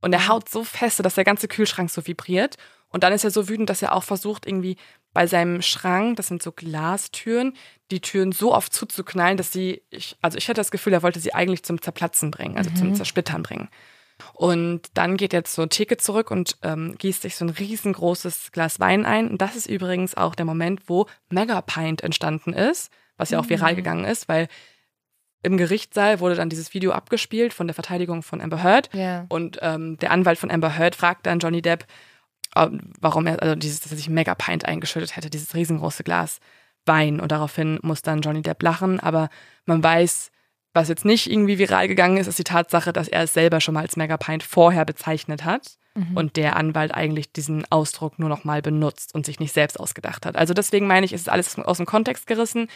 Und er haut so fest, dass der ganze Kühlschrank so vibriert. Und dann ist er so wütend, dass er auch versucht, irgendwie bei seinem Schrank, das sind so Glastüren, die Türen so oft zuzuknallen, dass sie, ich, also ich hatte das Gefühl, er wollte sie eigentlich zum Zerplatzen bringen, also mhm. zum Zersplittern bringen. Und dann geht er zur Theke zurück und ähm, gießt sich so ein riesengroßes Glas Wein ein. Und das ist übrigens auch der Moment, wo Megapint entstanden ist, was ja auch viral mhm. gegangen ist, weil im Gerichtssaal wurde dann dieses Video abgespielt von der Verteidigung von Amber Heard. Yeah. Und ähm, der Anwalt von Amber Heard fragt dann Johnny Depp, äh, warum er, also dieses, dass er sich Mega Pint eingeschüttet hätte, dieses riesengroße Glas Wein. Und daraufhin muss dann Johnny Depp lachen. Aber man weiß, was jetzt nicht irgendwie viral gegangen ist, ist die Tatsache, dass er es selber schon mal als Mega Pint vorher bezeichnet hat. Mhm. Und der Anwalt eigentlich diesen Ausdruck nur noch mal benutzt und sich nicht selbst ausgedacht hat. Also deswegen meine ich, ist alles aus dem Kontext gerissen.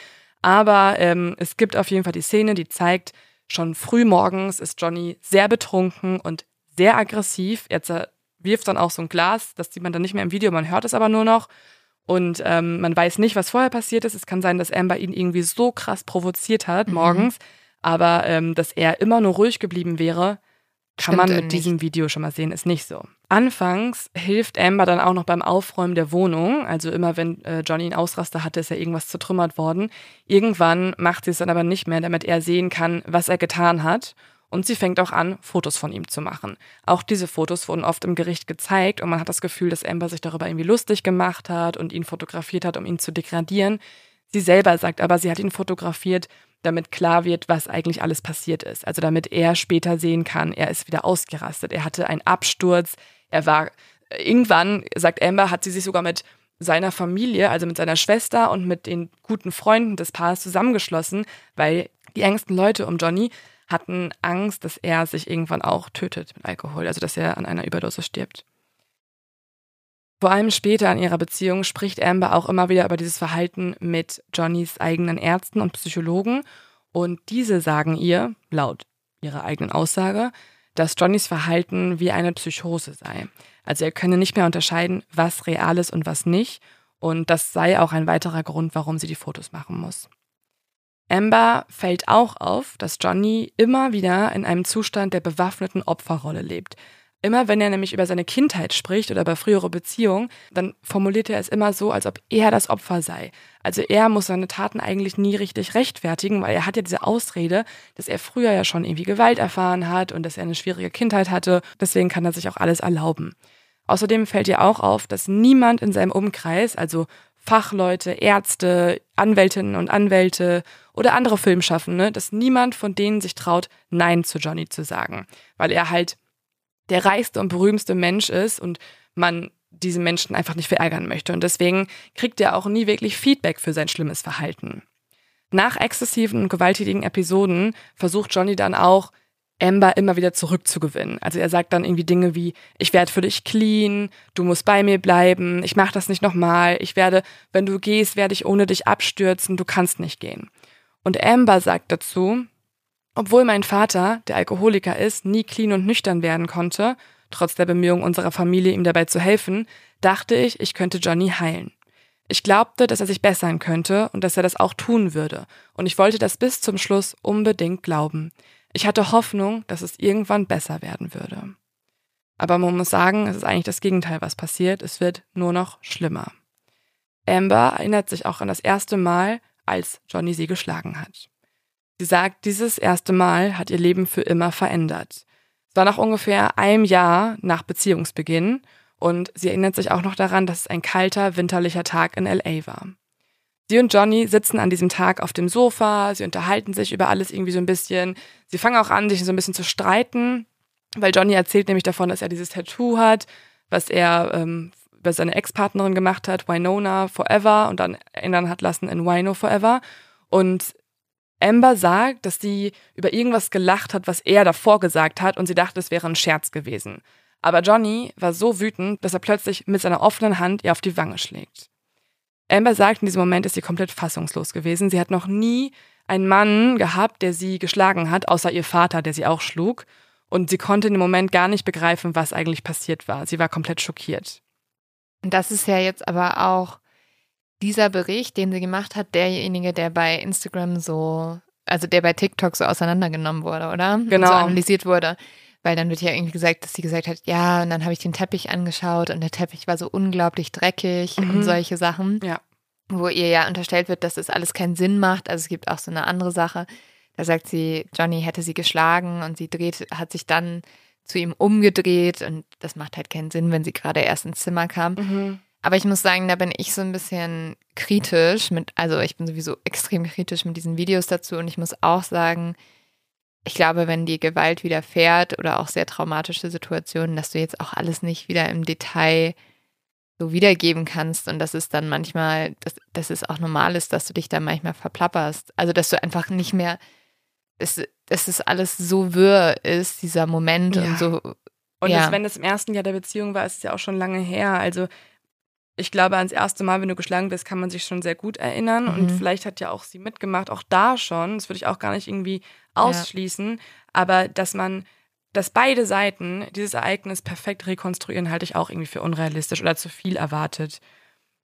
Aber ähm, es gibt auf jeden Fall die Szene, die zeigt, schon früh morgens ist Johnny sehr betrunken und sehr aggressiv. Er wirft dann auch so ein Glas, das sieht man dann nicht mehr im Video, man hört es aber nur noch. Und ähm, man weiß nicht, was vorher passiert ist. Es kann sein, dass Amber ihn irgendwie so krass provoziert hat mhm. morgens, aber ähm, dass er immer nur ruhig geblieben wäre, kann Stimmt man mit diesem Video schon mal sehen, ist nicht so. Anfangs hilft Amber dann auch noch beim Aufräumen der Wohnung. Also immer wenn äh, Johnny einen Ausraster hatte, ist ja irgendwas zertrümmert worden. Irgendwann macht sie es dann aber nicht mehr, damit er sehen kann, was er getan hat. Und sie fängt auch an, Fotos von ihm zu machen. Auch diese Fotos wurden oft im Gericht gezeigt und man hat das Gefühl, dass Amber sich darüber irgendwie lustig gemacht hat und ihn fotografiert hat, um ihn zu degradieren. Sie selber sagt aber, sie hat ihn fotografiert, damit klar wird, was eigentlich alles passiert ist. Also damit er später sehen kann, er ist wieder ausgerastet, er hatte einen Absturz, er war irgendwann, sagt Amber, hat sie sich sogar mit seiner Familie, also mit seiner Schwester und mit den guten Freunden des Paares zusammengeschlossen, weil die engsten Leute um Johnny hatten Angst, dass er sich irgendwann auch tötet mit Alkohol, also dass er an einer Überdosis stirbt. Vor allem später in ihrer Beziehung spricht Amber auch immer wieder über dieses Verhalten mit Johnnys eigenen Ärzten und Psychologen und diese sagen ihr, laut ihrer eigenen Aussage, dass Johnnys Verhalten wie eine Psychose sei. Also er könne nicht mehr unterscheiden, was real ist und was nicht und das sei auch ein weiterer Grund, warum sie die Fotos machen muss. Amber fällt auch auf, dass Johnny immer wieder in einem Zustand der bewaffneten Opferrolle lebt. Immer wenn er nämlich über seine Kindheit spricht oder über frühere Beziehungen, dann formuliert er es immer so, als ob er das Opfer sei. Also er muss seine Taten eigentlich nie richtig rechtfertigen, weil er hat ja diese Ausrede, dass er früher ja schon irgendwie Gewalt erfahren hat und dass er eine schwierige Kindheit hatte. Deswegen kann er sich auch alles erlauben. Außerdem fällt ihr auch auf, dass niemand in seinem Umkreis, also Fachleute, Ärzte, Anwältinnen und Anwälte oder andere Filmschaffende, dass niemand von denen sich traut, Nein zu Johnny zu sagen, weil er halt der reichste und berühmste Mensch ist und man diese Menschen einfach nicht verärgern möchte. Und deswegen kriegt er auch nie wirklich Feedback für sein schlimmes Verhalten. Nach exzessiven und gewalttätigen Episoden versucht Johnny dann auch, Amber immer wieder zurückzugewinnen. Also er sagt dann irgendwie Dinge wie, ich werde für dich clean, du musst bei mir bleiben, ich mache das nicht nochmal, ich werde, wenn du gehst, werde ich ohne dich abstürzen, du kannst nicht gehen. Und Amber sagt dazu, obwohl mein Vater, der Alkoholiker ist, nie clean und nüchtern werden konnte, trotz der Bemühungen unserer Familie, ihm dabei zu helfen, dachte ich, ich könnte Johnny heilen. Ich glaubte, dass er sich bessern könnte und dass er das auch tun würde, und ich wollte das bis zum Schluss unbedingt glauben. Ich hatte Hoffnung, dass es irgendwann besser werden würde. Aber man muss sagen, es ist eigentlich das Gegenteil, was passiert. Es wird nur noch schlimmer. Amber erinnert sich auch an das erste Mal, als Johnny sie geschlagen hat. Sie sagt, dieses erste Mal hat ihr Leben für immer verändert. Es war nach ungefähr einem Jahr nach Beziehungsbeginn und sie erinnert sich auch noch daran, dass es ein kalter, winterlicher Tag in LA war. Sie und Johnny sitzen an diesem Tag auf dem Sofa, sie unterhalten sich über alles irgendwie so ein bisschen. Sie fangen auch an, sich so ein bisschen zu streiten, weil Johnny erzählt nämlich davon, dass er dieses Tattoo hat, was er ähm, über seine Ex-Partnerin gemacht hat, Winona Forever, und dann ändern hat lassen in Wino Forever. Und Amber sagt, dass sie über irgendwas gelacht hat, was er davor gesagt hat, und sie dachte, es wäre ein Scherz gewesen. Aber Johnny war so wütend, dass er plötzlich mit seiner offenen Hand ihr auf die Wange schlägt. Amber sagt, in diesem Moment ist sie komplett fassungslos gewesen. Sie hat noch nie einen Mann gehabt, der sie geschlagen hat, außer ihr Vater, der sie auch schlug. Und sie konnte in dem Moment gar nicht begreifen, was eigentlich passiert war. Sie war komplett schockiert.
Das ist ja jetzt aber auch dieser Bericht, den sie gemacht hat, derjenige, der bei Instagram so, also der bei TikTok so auseinandergenommen wurde, oder?
Genau.
So analysiert wurde. Weil dann wird ja irgendwie gesagt, dass sie gesagt hat, ja, und dann habe ich den Teppich angeschaut und der Teppich war so unglaublich dreckig
Mhm.
und solche Sachen.
Ja.
Wo ihr ja unterstellt wird, dass es alles keinen Sinn macht. Also es gibt auch so eine andere Sache. Da sagt sie, Johnny hätte sie geschlagen und sie dreht, hat sich dann zu ihm umgedreht und das macht halt keinen Sinn, wenn sie gerade erst ins Zimmer kam.
Mhm.
Aber ich muss sagen, da bin ich so ein bisschen kritisch mit, also ich bin sowieso extrem kritisch mit diesen Videos dazu und ich muss auch sagen, ich glaube, wenn die Gewalt widerfährt oder auch sehr traumatische Situationen, dass du jetzt auch alles nicht wieder im Detail so wiedergeben kannst und dass es dann manchmal, dass, dass es auch normal ist, dass du dich da manchmal verplapperst. Also dass du einfach nicht mehr, dass, dass es alles so wirr ist, dieser Moment
Ja.
und so.
Und
Ja.
das, wenn es im ersten Jahr der Beziehung war, ist es ja auch schon lange her. Also ich glaube, ans erste Mal, wenn du geschlagen wirst, kann man sich schon sehr gut erinnern. Und
Mhm.
vielleicht hat ja auch sie mitgemacht, auch da schon. Das würde ich auch gar nicht irgendwie ausschließen. Aber dass man, dass beide Seiten dieses Ereignis perfekt rekonstruieren, halte ich auch irgendwie für unrealistisch oder zu viel erwartet.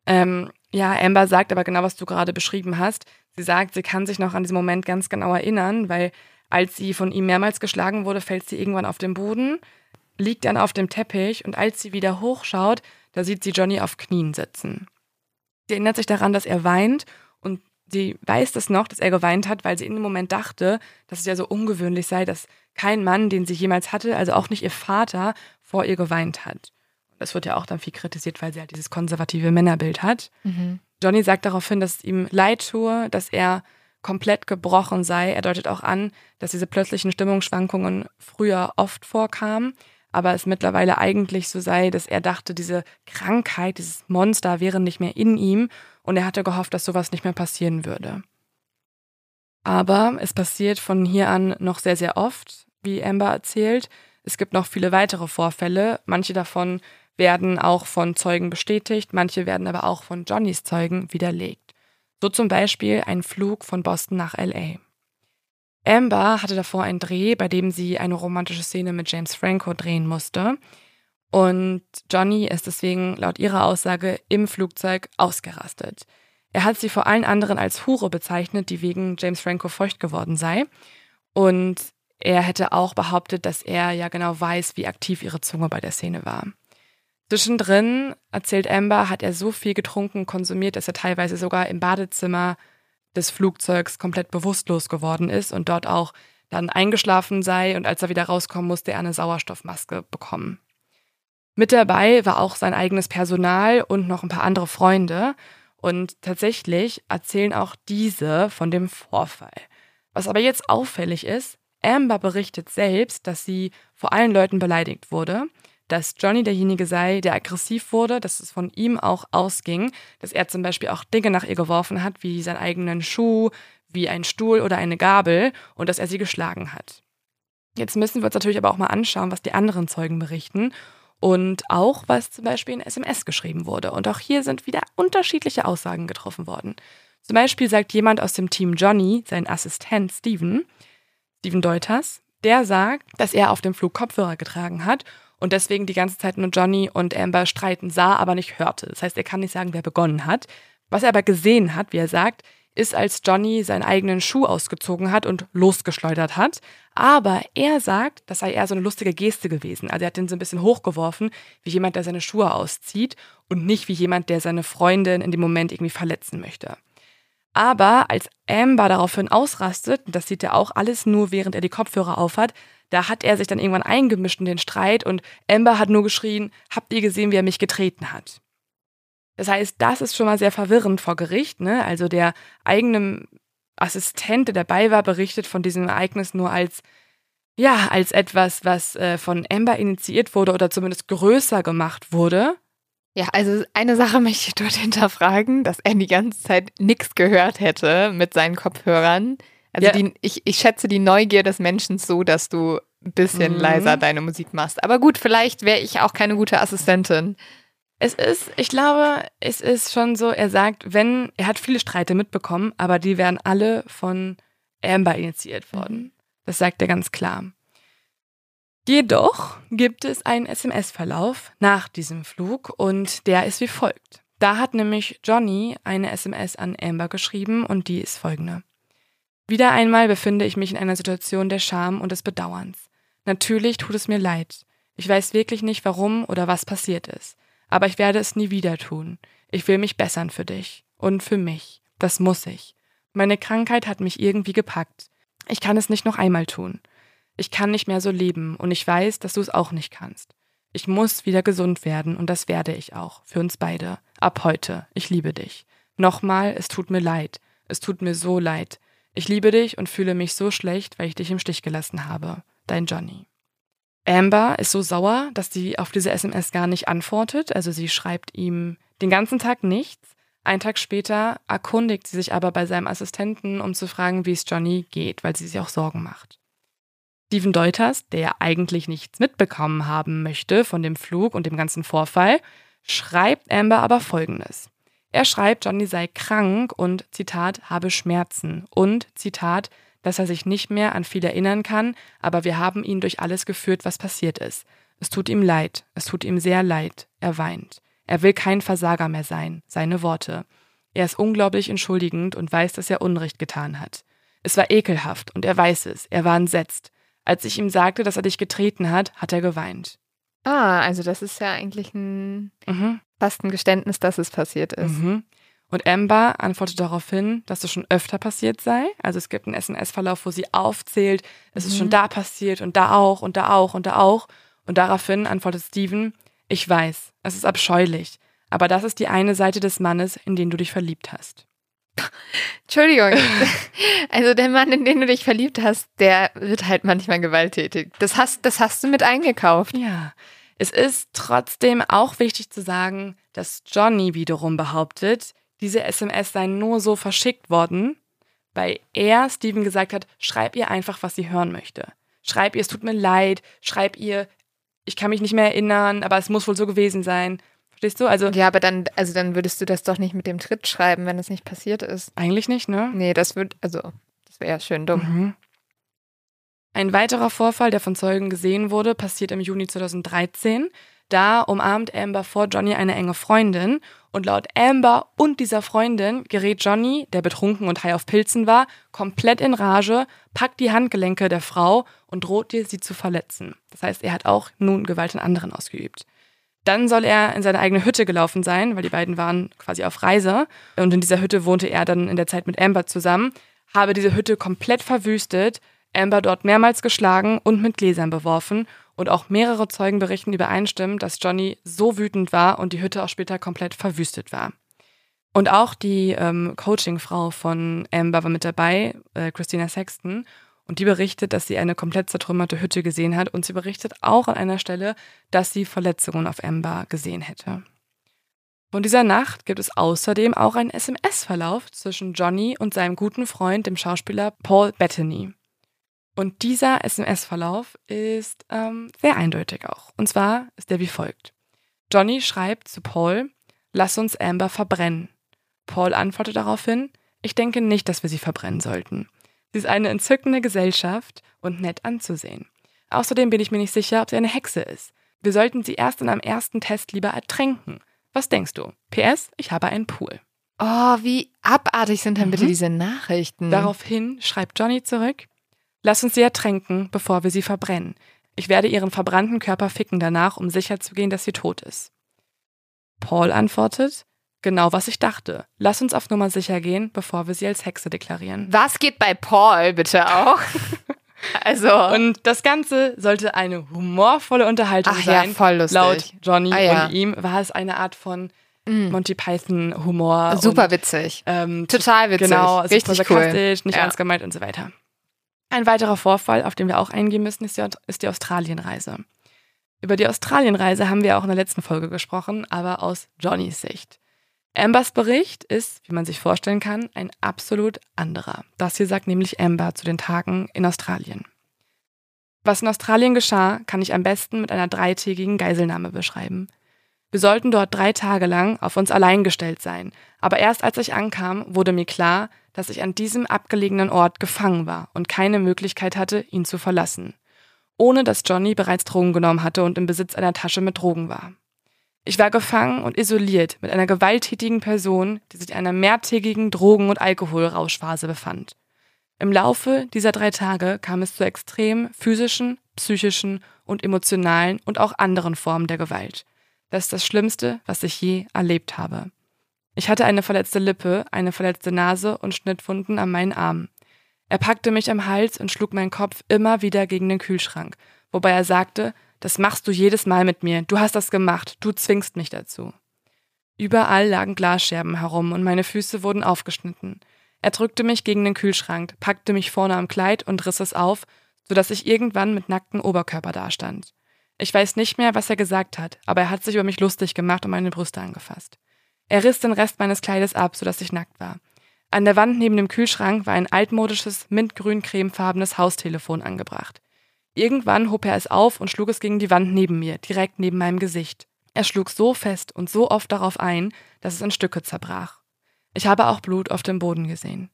Ähm, ja, Amber sagt aber genau, was du gerade beschrieben hast. Sie sagt, sie kann sich noch an diesen Moment ganz genau erinnern, weil als sie von ihm mehrmals geschlagen wurde, fällt sie irgendwann auf den Boden, liegt dann auf dem Teppich und als sie wieder hochschaut, da sieht sie Johnny auf Knien sitzen. Sie erinnert sich daran, dass er weint und sie weiß das noch, dass er geweint hat, weil sie in dem Moment dachte, dass es ja so ungewöhnlich sei, dass kein Mann, den sie jemals hatte, also auch nicht ihr Vater, vor ihr geweint hat. Und das wird ja auch dann viel kritisiert, weil sie halt dieses konservative Männerbild hat.
Mhm.
Johnny sagt daraufhin, dass es ihm leid tue, dass er komplett gebrochen sei. Er deutet auch an, dass diese plötzlichen Stimmungsschwankungen früher oft vorkamen, aber es mittlerweile eigentlich so sei, dass er dachte, diese Krankheit, dieses Monster wäre nicht mehr in ihm und er hatte gehofft, dass sowas nicht mehr passieren würde. Aber es passiert von hier an noch sehr, sehr oft, wie Amber erzählt. Es gibt noch viele weitere Vorfälle. Manche davon werden auch von Zeugen bestätigt, manche werden aber auch von Johnnys Zeugen widerlegt. So zum Beispiel ein Flug von Boston nach LA. Amber hatte davor einen Dreh, bei dem sie eine romantische Szene mit James Franco drehen musste. Und Johnny ist deswegen laut ihrer Aussage im Flugzeug ausgerastet. Er hat sie vor allen anderen als Hure bezeichnet, die wegen James Franco feucht geworden sei. Und er hätte auch behauptet, dass er ja genau weiß, wie aktiv ihre Zunge bei der Szene war. Zwischendrin, erzählt Amber, hat er so viel getrunken konsumiert, dass er teilweise sogar im Badezimmer des Flugzeugs komplett bewusstlos geworden ist und dort auch dann eingeschlafen sei und als er wieder rauskommen musste, er eine Sauerstoffmaske bekommen. Mit dabei war auch sein eigenes Personal und noch ein paar andere Freunde und tatsächlich erzählen auch diese von dem Vorfall. Was aber jetzt auffällig ist, Amber berichtet selbst, dass sie vor allen Leuten beleidigt wurde, dass Johnny derjenige sei, der aggressiv wurde, dass es von ihm auch ausging, dass er zum Beispiel auch Dinge nach ihr geworfen hat, wie seinen eigenen Schuh, wie ein Stuhl oder eine Gabel und dass er sie geschlagen hat. Jetzt müssen wir uns natürlich aber auch mal anschauen, was die anderen Zeugen berichten und auch, was zum Beispiel in SMS geschrieben wurde. Und auch hier sind wieder unterschiedliche Aussagen getroffen worden. Zum Beispiel sagt jemand aus dem Team Johnny, sein Assistent Steven, Steven Deuters, der sagt, dass er auf dem Flug Kopfhörer getragen hat und deswegen die ganze Zeit nur Johnny und Amber streiten sah, aber nicht hörte. Das heißt, er kann nicht sagen, wer begonnen hat. Was er aber gesehen hat, wie er sagt, ist, als Johnny seinen eigenen Schuh ausgezogen hat und losgeschleudert hat. Aber er sagt, das sei eher so eine lustige Geste gewesen. Also er hat den so ein bisschen hochgeworfen, wie jemand, der seine Schuhe auszieht und nicht wie jemand, der seine Freundin in dem Moment irgendwie verletzen möchte. Aber als Amber daraufhin ausrastet, das sieht er auch alles nur, während er die Kopfhörer aufhat, da hat er sich dann irgendwann eingemischt in den Streit und Amber hat nur geschrien, habt ihr gesehen, wie er mich getreten hat? Das heißt, das ist schon mal sehr verwirrend vor Gericht. Ne? Also der eigene Assistent, der dabei war, berichtet von diesem Ereignis nur als ja, als etwas, was äh, von Amber initiiert wurde oder zumindest größer gemacht wurde.
Ja, also eine Sache möchte ich dort hinterfragen, dass er die ganze Zeit nichts gehört hätte mit seinen Kopfhörern. Also ja. die, ich, ich schätze die Neugier des Menschen so, dass du ein bisschen mhm. leiser deine Musik machst. Aber gut, vielleicht wäre ich auch keine gute Assistentin.
Es ist, ich glaube, es ist schon so, er sagt, wenn, er hat viele Streite mitbekommen, aber die wären alle von Amber initiiert worden. Mhm. Das sagt er ganz klar. Jedoch gibt es einen SMS-Verlauf nach diesem Flug und der ist wie folgt. Da hat nämlich Johnny eine SMS an Amber geschrieben und die ist folgende. Wieder einmal befinde ich mich in einer Situation der Scham und des Bedauerns. Natürlich tut es mir leid. Ich weiß wirklich nicht, warum oder was passiert ist aber ich werde es nie wieder tun. Ich will mich bessern für dich und für mich. Das muss ich. Meine Krankheit hat mich irgendwie gepackt. Ich kann es nicht noch einmal tun. Ich kann nicht mehr so leben und ich weiß, dass du es auch nicht kannst. Ich muss wieder gesund werden und das werde ich auch, für uns beide. Ab heute. Ich liebe dich. Nochmal, es tut mir leid. Es tut mir so leid. Ich liebe dich und fühle mich so schlecht, weil ich dich im Stich gelassen habe. Dein Johnny. Amber ist so sauer, dass sie auf diese SMS gar nicht antwortet. Also sie schreibt ihm den ganzen Tag nichts. Einen Tag später erkundigt sie sich aber bei seinem Assistenten, um zu fragen, wie es Johnny geht, weil sie sich auch Sorgen macht. Steven Deuters, der eigentlich nichts mitbekommen haben möchte von dem Flug und dem ganzen Vorfall, schreibt Amber aber Folgendes. Er schreibt, Johnny sei krank und, Zitat, habe Schmerzen und, Zitat, dass er sich nicht mehr an viel erinnern kann, aber wir haben ihn durch alles geführt, was passiert ist. Es tut ihm leid, es tut ihm sehr leid, er weint. Er will kein Versager mehr sein, seine Worte. Er ist unglaublich entschuldigend und weiß, dass er Unrecht getan hat. Es war ekelhaft und er weiß es, er war entsetzt. Als ich ihm sagte, dass er dich getreten hat, hat er geweint.
Ah, also das ist ja eigentlich ein mhm. fast ein Geständnis, dass es passiert ist.
Mhm. Und Amber antwortet darauf hin, dass das schon öfter passiert sei. Also es gibt einen SMS-Verlauf, wo sie aufzählt, es mhm. ist schon mhm. da passiert und da auch und da auch und da auch. Und daraufhin antwortet Steven, ich weiß, es ist abscheulich, aber das ist die eine Seite des Mannes, in den du dich verliebt hast.
Entschuldigung. Also der Mann, in den du dich verliebt hast, der wird halt manchmal gewalttätig. Das hast, das hast du mit eingekauft.
Ja. Es ist trotzdem auch wichtig zu sagen, dass Johnny wiederum behauptet, diese SMS seien nur so verschickt worden, weil er Steven gesagt hat, schreib ihr einfach, was sie hören möchte. Schreib ihr, es tut mir leid, schreib ihr, ich kann mich nicht mehr erinnern, aber es muss wohl so gewesen sein. Verstehst du? Also
ja, aber dann, also dann würdest du das doch nicht mit dem Tritt schreiben, wenn es nicht passiert ist.
Eigentlich nicht, ne?
Nee, das wird, also, das wäre ja schön dumm. Mhm.
Ein weiterer Vorfall, der von Zeugen gesehen wurde, passiert im Juni 2013. Da umarmt Amber vor Johnny eine enge Freundin und laut Amber und dieser Freundin gerät Johnny, der betrunken und high auf Pilzen war, komplett in Rage, packt die Handgelenke der Frau und droht ihr, sie zu verletzen. Das heißt, er hat auch nun Gewalt an anderen ausgeübt. Dann soll er in seine eigene Hütte gelaufen sein, weil die beiden waren quasi auf Reise. Und in dieser Hütte wohnte er dann in der Zeit mit Amber zusammen, habe diese Hütte komplett verwüstet, Amber dort mehrmals geschlagen und mit Gläsern beworfen und auch mehrere Zeugen berichten übereinstimmen, dass Johnny so wütend war und die Hütte auch später komplett verwüstet war. Und auch die ähm, Coachingfrau von Amber war mit dabei, äh, Christina Sexton, und die berichtet, dass sie eine komplett zertrümmerte Hütte gesehen hat und sie berichtet auch an einer Stelle, dass sie Verletzungen auf Amber gesehen hätte. Von dieser Nacht gibt es außerdem auch einen SMS-Verlauf zwischen Johnny und seinem guten Freund, dem Schauspieler Paul Bettany. Und dieser SMS-Verlauf ist ähm, sehr eindeutig auch. Und zwar ist der wie folgt. Johnny schreibt zu Paul, lass uns Amber verbrennen. Paul antwortet daraufhin, ich denke nicht, dass wir sie verbrennen sollten. Sie ist eine entzückende Gesellschaft und nett anzusehen. Außerdem bin ich mir nicht sicher, ob sie eine Hexe ist. Wir sollten sie erst in einem ersten Test lieber ertränken. Was denkst du? PS, ich habe einen Pool.
Oh, wie abartig sind dann bitte
Mhm.
diese Nachrichten.
Daraufhin schreibt Johnny zurück, lass uns sie ertränken, bevor wir sie verbrennen. Ich werde ihren verbrannten Körper ficken danach, um sicherzugehen, dass sie tot ist. Paul antwortet, genau was ich dachte. Lass uns auf Nummer sicher gehen, bevor wir sie als Hexe deklarieren.
Was geht bei Paul bitte auch? also,
Und das Ganze sollte eine humorvolle Unterhaltung
ach ja,
sein.
voll lustig.
Laut Johnny
Ah, ja.
und ihm war es eine Art von
Mm,
Monty Python Humor.
super
und,
witzig.
ähm,
Total witzig.
Genau, super
Richtig cool.
sarkastisch, nicht
Ja.
ernst gemeint und so weiter. Ein weiterer Vorfall, auf den wir auch eingehen müssen, ist die, ist die Australienreise. Über die Australienreise haben wir auch in der letzten Folge gesprochen, aber aus Johnnys Sicht. Ambers Bericht ist, wie man sich vorstellen kann, ein absolut anderer. Das hier sagt nämlich Amber zu den Tagen in Australien. Was in Australien geschah, kann ich am besten mit einer dreitägigen Geiselnahme beschreiben. Wir sollten dort drei Tage lang auf uns allein gestellt sein, aber erst als ich ankam, wurde mir klar, dass ich an diesem abgelegenen Ort gefangen war und keine Möglichkeit hatte, ihn zu verlassen, ohne dass Johnny bereits Drogen genommen hatte und im Besitz einer Tasche mit Drogen war. Ich war gefangen und isoliert mit einer gewalttätigen Person, die sich in einer mehrtägigen Drogen- und Alkoholrauschphase befand. Im Laufe dieser drei Tage kam es zu extrem physischen, psychischen und emotionalen und auch anderen Formen der Gewalt. Das ist das Schlimmste, was ich je erlebt habe. Ich hatte eine verletzte Lippe, eine verletzte Nase und Schnittwunden an meinen Armen. Er packte mich am Hals und schlug meinen Kopf immer wieder gegen den Kühlschrank, wobei er sagte, das machst du jedes Mal mit mir, du hast das gemacht, du zwingst mich dazu. Überall lagen Glasscherben herum und meine Füße wurden aufgeschnitten. Er drückte mich gegen den Kühlschrank, packte mich vorne am Kleid und riss es auf, sodass ich irgendwann mit nacktem Oberkörper dastand. Ich weiß nicht mehr, was er gesagt hat, aber er hat sich über mich lustig gemacht und meine Brüste angefasst. Er riss den Rest meines Kleides ab, sodass ich nackt war. An der Wand neben dem Kühlschrank war ein altmodisches, mintgrün-cremefarbenes Haustelefon angebracht. Irgendwann hob er es auf und schlug es gegen die Wand neben mir, direkt neben meinem Gesicht. Er schlug so fest und so oft darauf ein, dass es in Stücke zerbrach. Ich habe auch Blut auf dem Boden gesehen.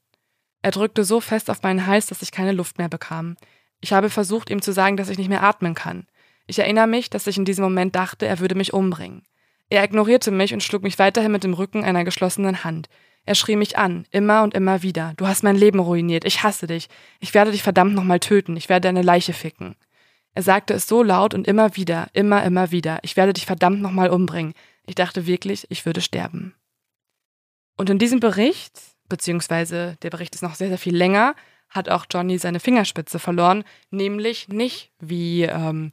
Er drückte so fest auf meinen Hals, dass ich keine Luft mehr bekam. Ich habe versucht, ihm zu sagen, dass ich nicht mehr atmen kann. Ich erinnere mich, dass ich in diesem Moment dachte, er würde mich umbringen. Er ignorierte mich und schlug mich weiterhin mit dem Rücken einer geschlossenen Hand. Er schrie mich an, immer und immer wieder. Du hast mein Leben ruiniert. Ich hasse dich. Ich werde dich verdammt nochmal töten. Ich werde deine Leiche ficken. Er sagte es so laut und immer wieder, immer, immer wieder. Ich werde dich verdammt nochmal umbringen. Ich dachte wirklich, ich würde sterben. Und in diesem Bericht, beziehungsweise der Bericht ist noch sehr, sehr viel länger, hat auch Johnny seine Fingerspitze verloren, nämlich nicht wie ähm,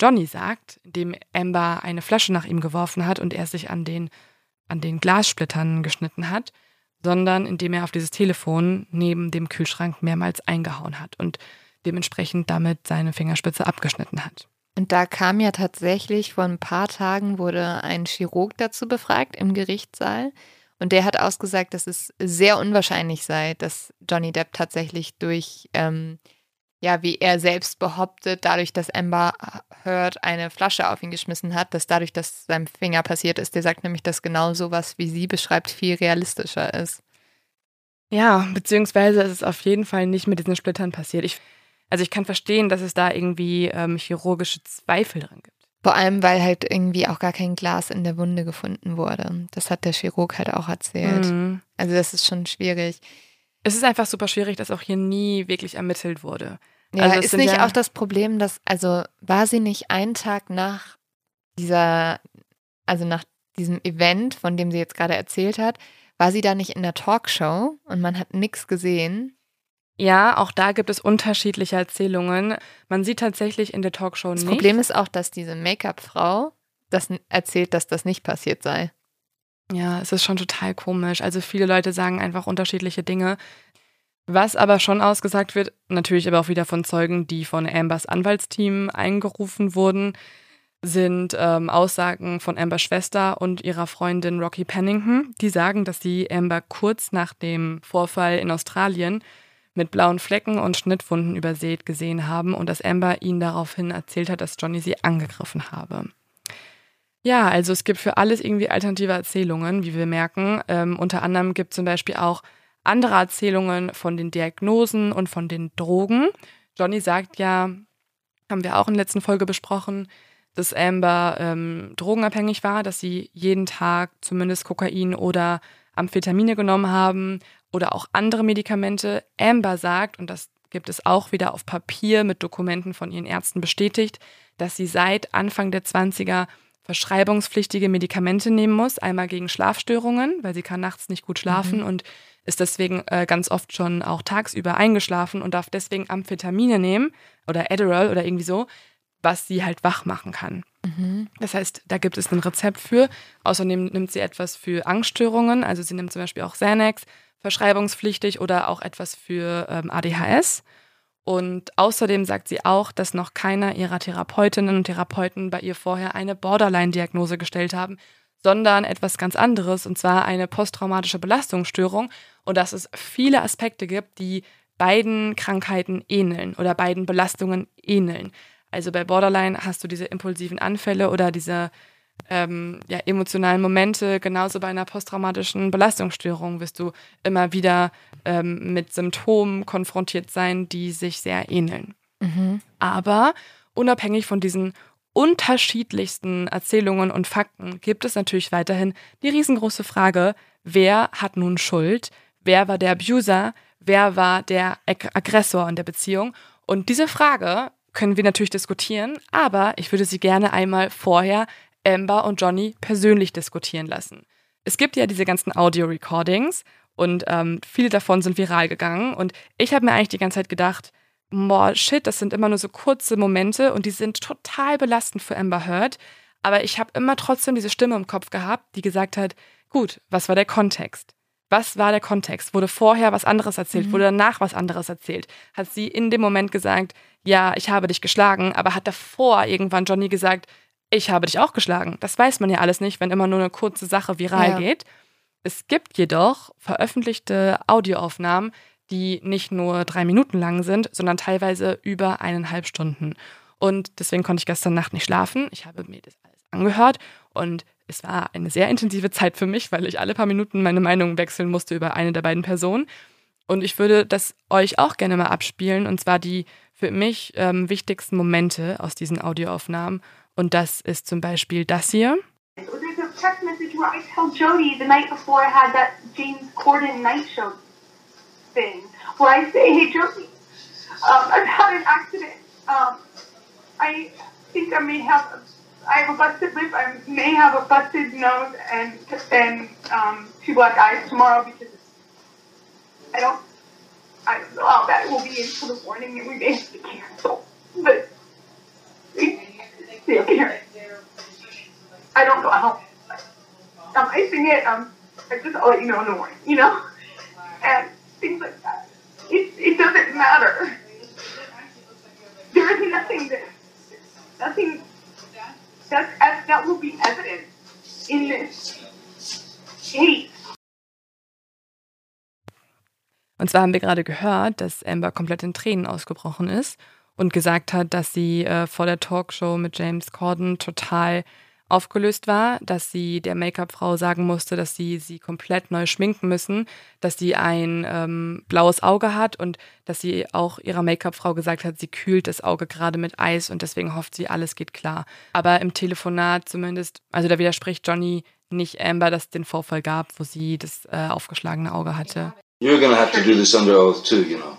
Johnny sagt, indem Amber eine Flasche nach ihm geworfen hat und er sich an den, an den Glassplittern geschnitten hat, sondern indem er auf dieses Telefon neben dem Kühlschrank mehrmals eingehauen hat und dementsprechend damit seine Fingerspitze abgeschnitten hat.
Und da kam ja tatsächlich vor ein paar Tagen wurde ein Chirurg dazu befragt im Gerichtssaal. Und der hat ausgesagt, dass es sehr unwahrscheinlich sei, dass Johnny Depp tatsächlich durch, ähm, ja, wie er selbst behauptet, dadurch, dass Amber Heard eine Flasche auf ihn geschmissen hat, dass dadurch, dass seinem Finger passiert ist, der sagt nämlich, dass genau sowas, wie sie beschreibt, viel realistischer ist.
Ja, beziehungsweise ist es auf jeden Fall nicht mit diesen Splittern passiert. Ich, also ich kann verstehen, dass es da irgendwie ähm, chirurgische Zweifel dran gibt.
Vor allem, weil halt irgendwie auch gar kein Glas in der Wunde gefunden wurde. Das hat der Chirurg halt auch erzählt.
Mhm.
Also das ist schon schwierig.
Es ist einfach super schwierig, dass auch hier nie wirklich ermittelt wurde.
Ja,
Also
ist nicht
ja-
auch das Problem, dass, also war sie nicht einen Tag nach dieser, also nach diesem Event, von dem sie jetzt gerade erzählt hat, war sie da nicht in der Talkshow und man hat nichts gesehen?
Ja, auch da gibt es unterschiedliche Erzählungen. Man sieht tatsächlich in der Talkshow
Das
nicht.
Problem ist auch, dass diese Make-up-Frau das erzählt, dass das nicht passiert sei.
Ja, es ist schon total komisch. Also viele Leute sagen einfach unterschiedliche Dinge. Was aber schon ausgesagt wird, natürlich aber auch wieder von Zeugen, die von Ambers Anwaltsteam eingerufen wurden, sind ähm, Aussagen von Ambers Schwester und ihrer Freundin Rocky Pennington. Die sagen, dass sie Amber kurz nach dem Vorfall in Australien mit blauen Flecken und Schnittwunden übersät gesehen haben und dass Amber ihnen daraufhin erzählt hat, dass Johnny sie angegriffen habe. Ja, also es gibt für alles irgendwie alternative Erzählungen, wie wir merken. Ähm, unter anderem gibt es zum Beispiel auch andere Erzählungen von den Diagnosen und von den Drogen. Johnny sagt ja, haben wir auch in der letzten Folge besprochen, dass Amber ähm, drogenabhängig war, dass sie jeden Tag zumindest Kokain oder Amphetamine genommen haben oder auch andere Medikamente. Amber sagt, und das gibt es auch wieder auf Papier mit Dokumenten von ihren Ärzten bestätigt, dass sie seit Anfang der 20er verschreibungspflichtige Medikamente nehmen muss. Einmal gegen Schlafstörungen, weil sie kann nachts nicht gut schlafen mhm. und ist deswegen äh, ganz oft schon auch tagsüber eingeschlafen und darf deswegen Amphetamine nehmen oder Adderall oder irgendwie so, was sie halt wach machen kann. Mhm. Das heißt, da gibt es ein Rezept für. Außerdem nimmt sie etwas für Angststörungen, also sie nimmt zum Beispiel auch Xanax, verschreibungspflichtig oder auch etwas für ähm, ADHS. Und außerdem sagt sie auch, dass noch keiner ihrer Therapeutinnen und Therapeuten bei ihr vorher eine Borderline-Diagnose gestellt haben, sondern etwas ganz anderes, und zwar eine posttraumatische Belastungsstörung. Und dass es viele Aspekte gibt, die beiden Krankheiten ähneln oder beiden Belastungen ähneln. Also bei Borderline hast du diese impulsiven Anfälle oder diese ähm, ja, emotionalen Momente. Genauso bei einer posttraumatischen Belastungsstörung wirst du immer wieder ähm, mit Symptomen konfrontiert sein, die sich sehr ähneln. Mhm. Aber unabhängig von diesen unterschiedlichsten Erzählungen und Fakten gibt es natürlich weiterhin die riesengroße Frage, wer hat nun Schuld? Wer war der Abuser? Wer war der Ag Aggressor in der Beziehung? Und diese Frage können wir natürlich diskutieren, aber ich würde sie gerne einmal vorher Amber und Johnny persönlich diskutieren lassen. Es gibt ja diese ganzen Audio-Recordings und ähm, viele davon sind viral gegangen und ich habe mir eigentlich die ganze Zeit gedacht, boah, shit, das sind immer nur so kurze Momente und die sind total belastend für Amber Heard, aber ich habe immer trotzdem diese Stimme im Kopf gehabt, die gesagt hat, gut, was war der Kontext? Was war der Kontext? Wurde vorher was anderes erzählt? Mhm. Wurde danach was anderes erzählt? Hat sie in dem Moment gesagt, ja, ich habe dich geschlagen, aber hat davor irgendwann Johnny gesagt, ich habe dich auch geschlagen. Das weiß man ja alles nicht, wenn immer nur eine kurze Sache viral ja. geht. Es gibt jedoch veröffentlichte Audioaufnahmen, die nicht nur drei Minuten lang sind, sondern teilweise über eineinhalb Stunden. Und deswegen konnte ich gestern Nacht nicht schlafen. Ich habe mir das alles angehört und es war eine sehr intensive Zeit für mich, weil ich alle paar Minuten meine Meinung wechseln musste über eine der beiden Personen. Und ich würde das euch auch gerne mal abspielen, und zwar die für mich ähm, wichtigsten Momente aus diesen Audioaufnahmen. Und das ist zum Beispiel das hier. I tell Jody the night before I had that James Corden night show thing, where I say, hey Jody, I've had an accident. I think I may have, a, I have a busted lip. I may have a busted nose and and um, two black eyes tomorrow because I don't, know how will be until the morning and we may have to cancel. But see up here. I don't know how. I'm icing it. Um, I just I'll let you know in the morning. You know, and things like that. It it doesn't matter. There is nothing that nothing that that will be evident in this case. Und zwar haben wir gerade gehört, dass Amber komplett in Tränen ausgebrochen ist und gesagt hat, dass sie äh, vor der Talkshow mit James Corden total aufgelöst war, dass sie der Make-up-Frau sagen musste, dass sie sie komplett neu schminken müssen, dass sie ein ähm, blaues Auge hat und dass sie auch ihrer Make-up-Frau gesagt hat, sie kühlt das Auge gerade mit Eis und deswegen hofft sie, alles geht klar. Aber im Telefonat zumindest, also da widerspricht Johnny nicht Amber, dass es den Vorfall gab, wo sie das äh, aufgeschlagene Auge hatte. You're gonna have to do this under oath too, you know.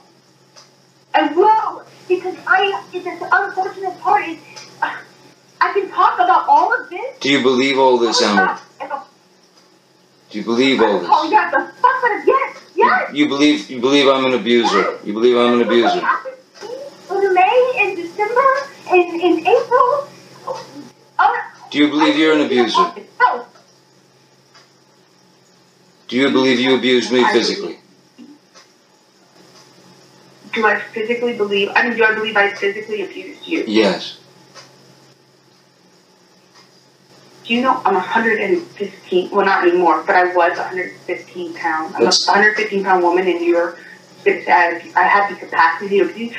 I will, because I, the unfortunate part is, I can talk about all of this. Do you believe all this, Emma? Do you believe all this? Oh, yeah, the fuck out of yes, yes. You, you believe you believe I'm an abuser. You believe I'm an abuser. In May, in December, in, in April. Uh, Do you believe you're an abuser? Do you believe you abused me physically? Do I physically believe? I mean, do I believe I physically abused you? Yes. Do you know I'm 115? Well, not anymore, but I was 115 pounds. I'm That's, a 115 pound woman, and you're. I, I have the capacity to abuse.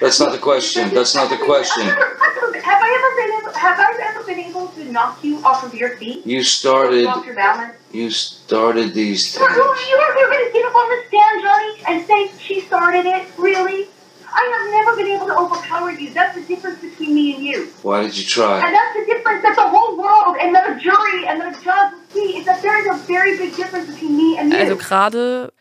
That's not the question. That's not the question. Have I ever been able? Have I ever been able to knock you off of your feet? You started. Off your balance. You started these things. You are going to get up on the stand, Johnny, and say she started it. Really? I have never been able to overpower you. That's the difference between me and you. Why did you try? And that's the difference that the whole world and the jury and the judge will see is that Also gerade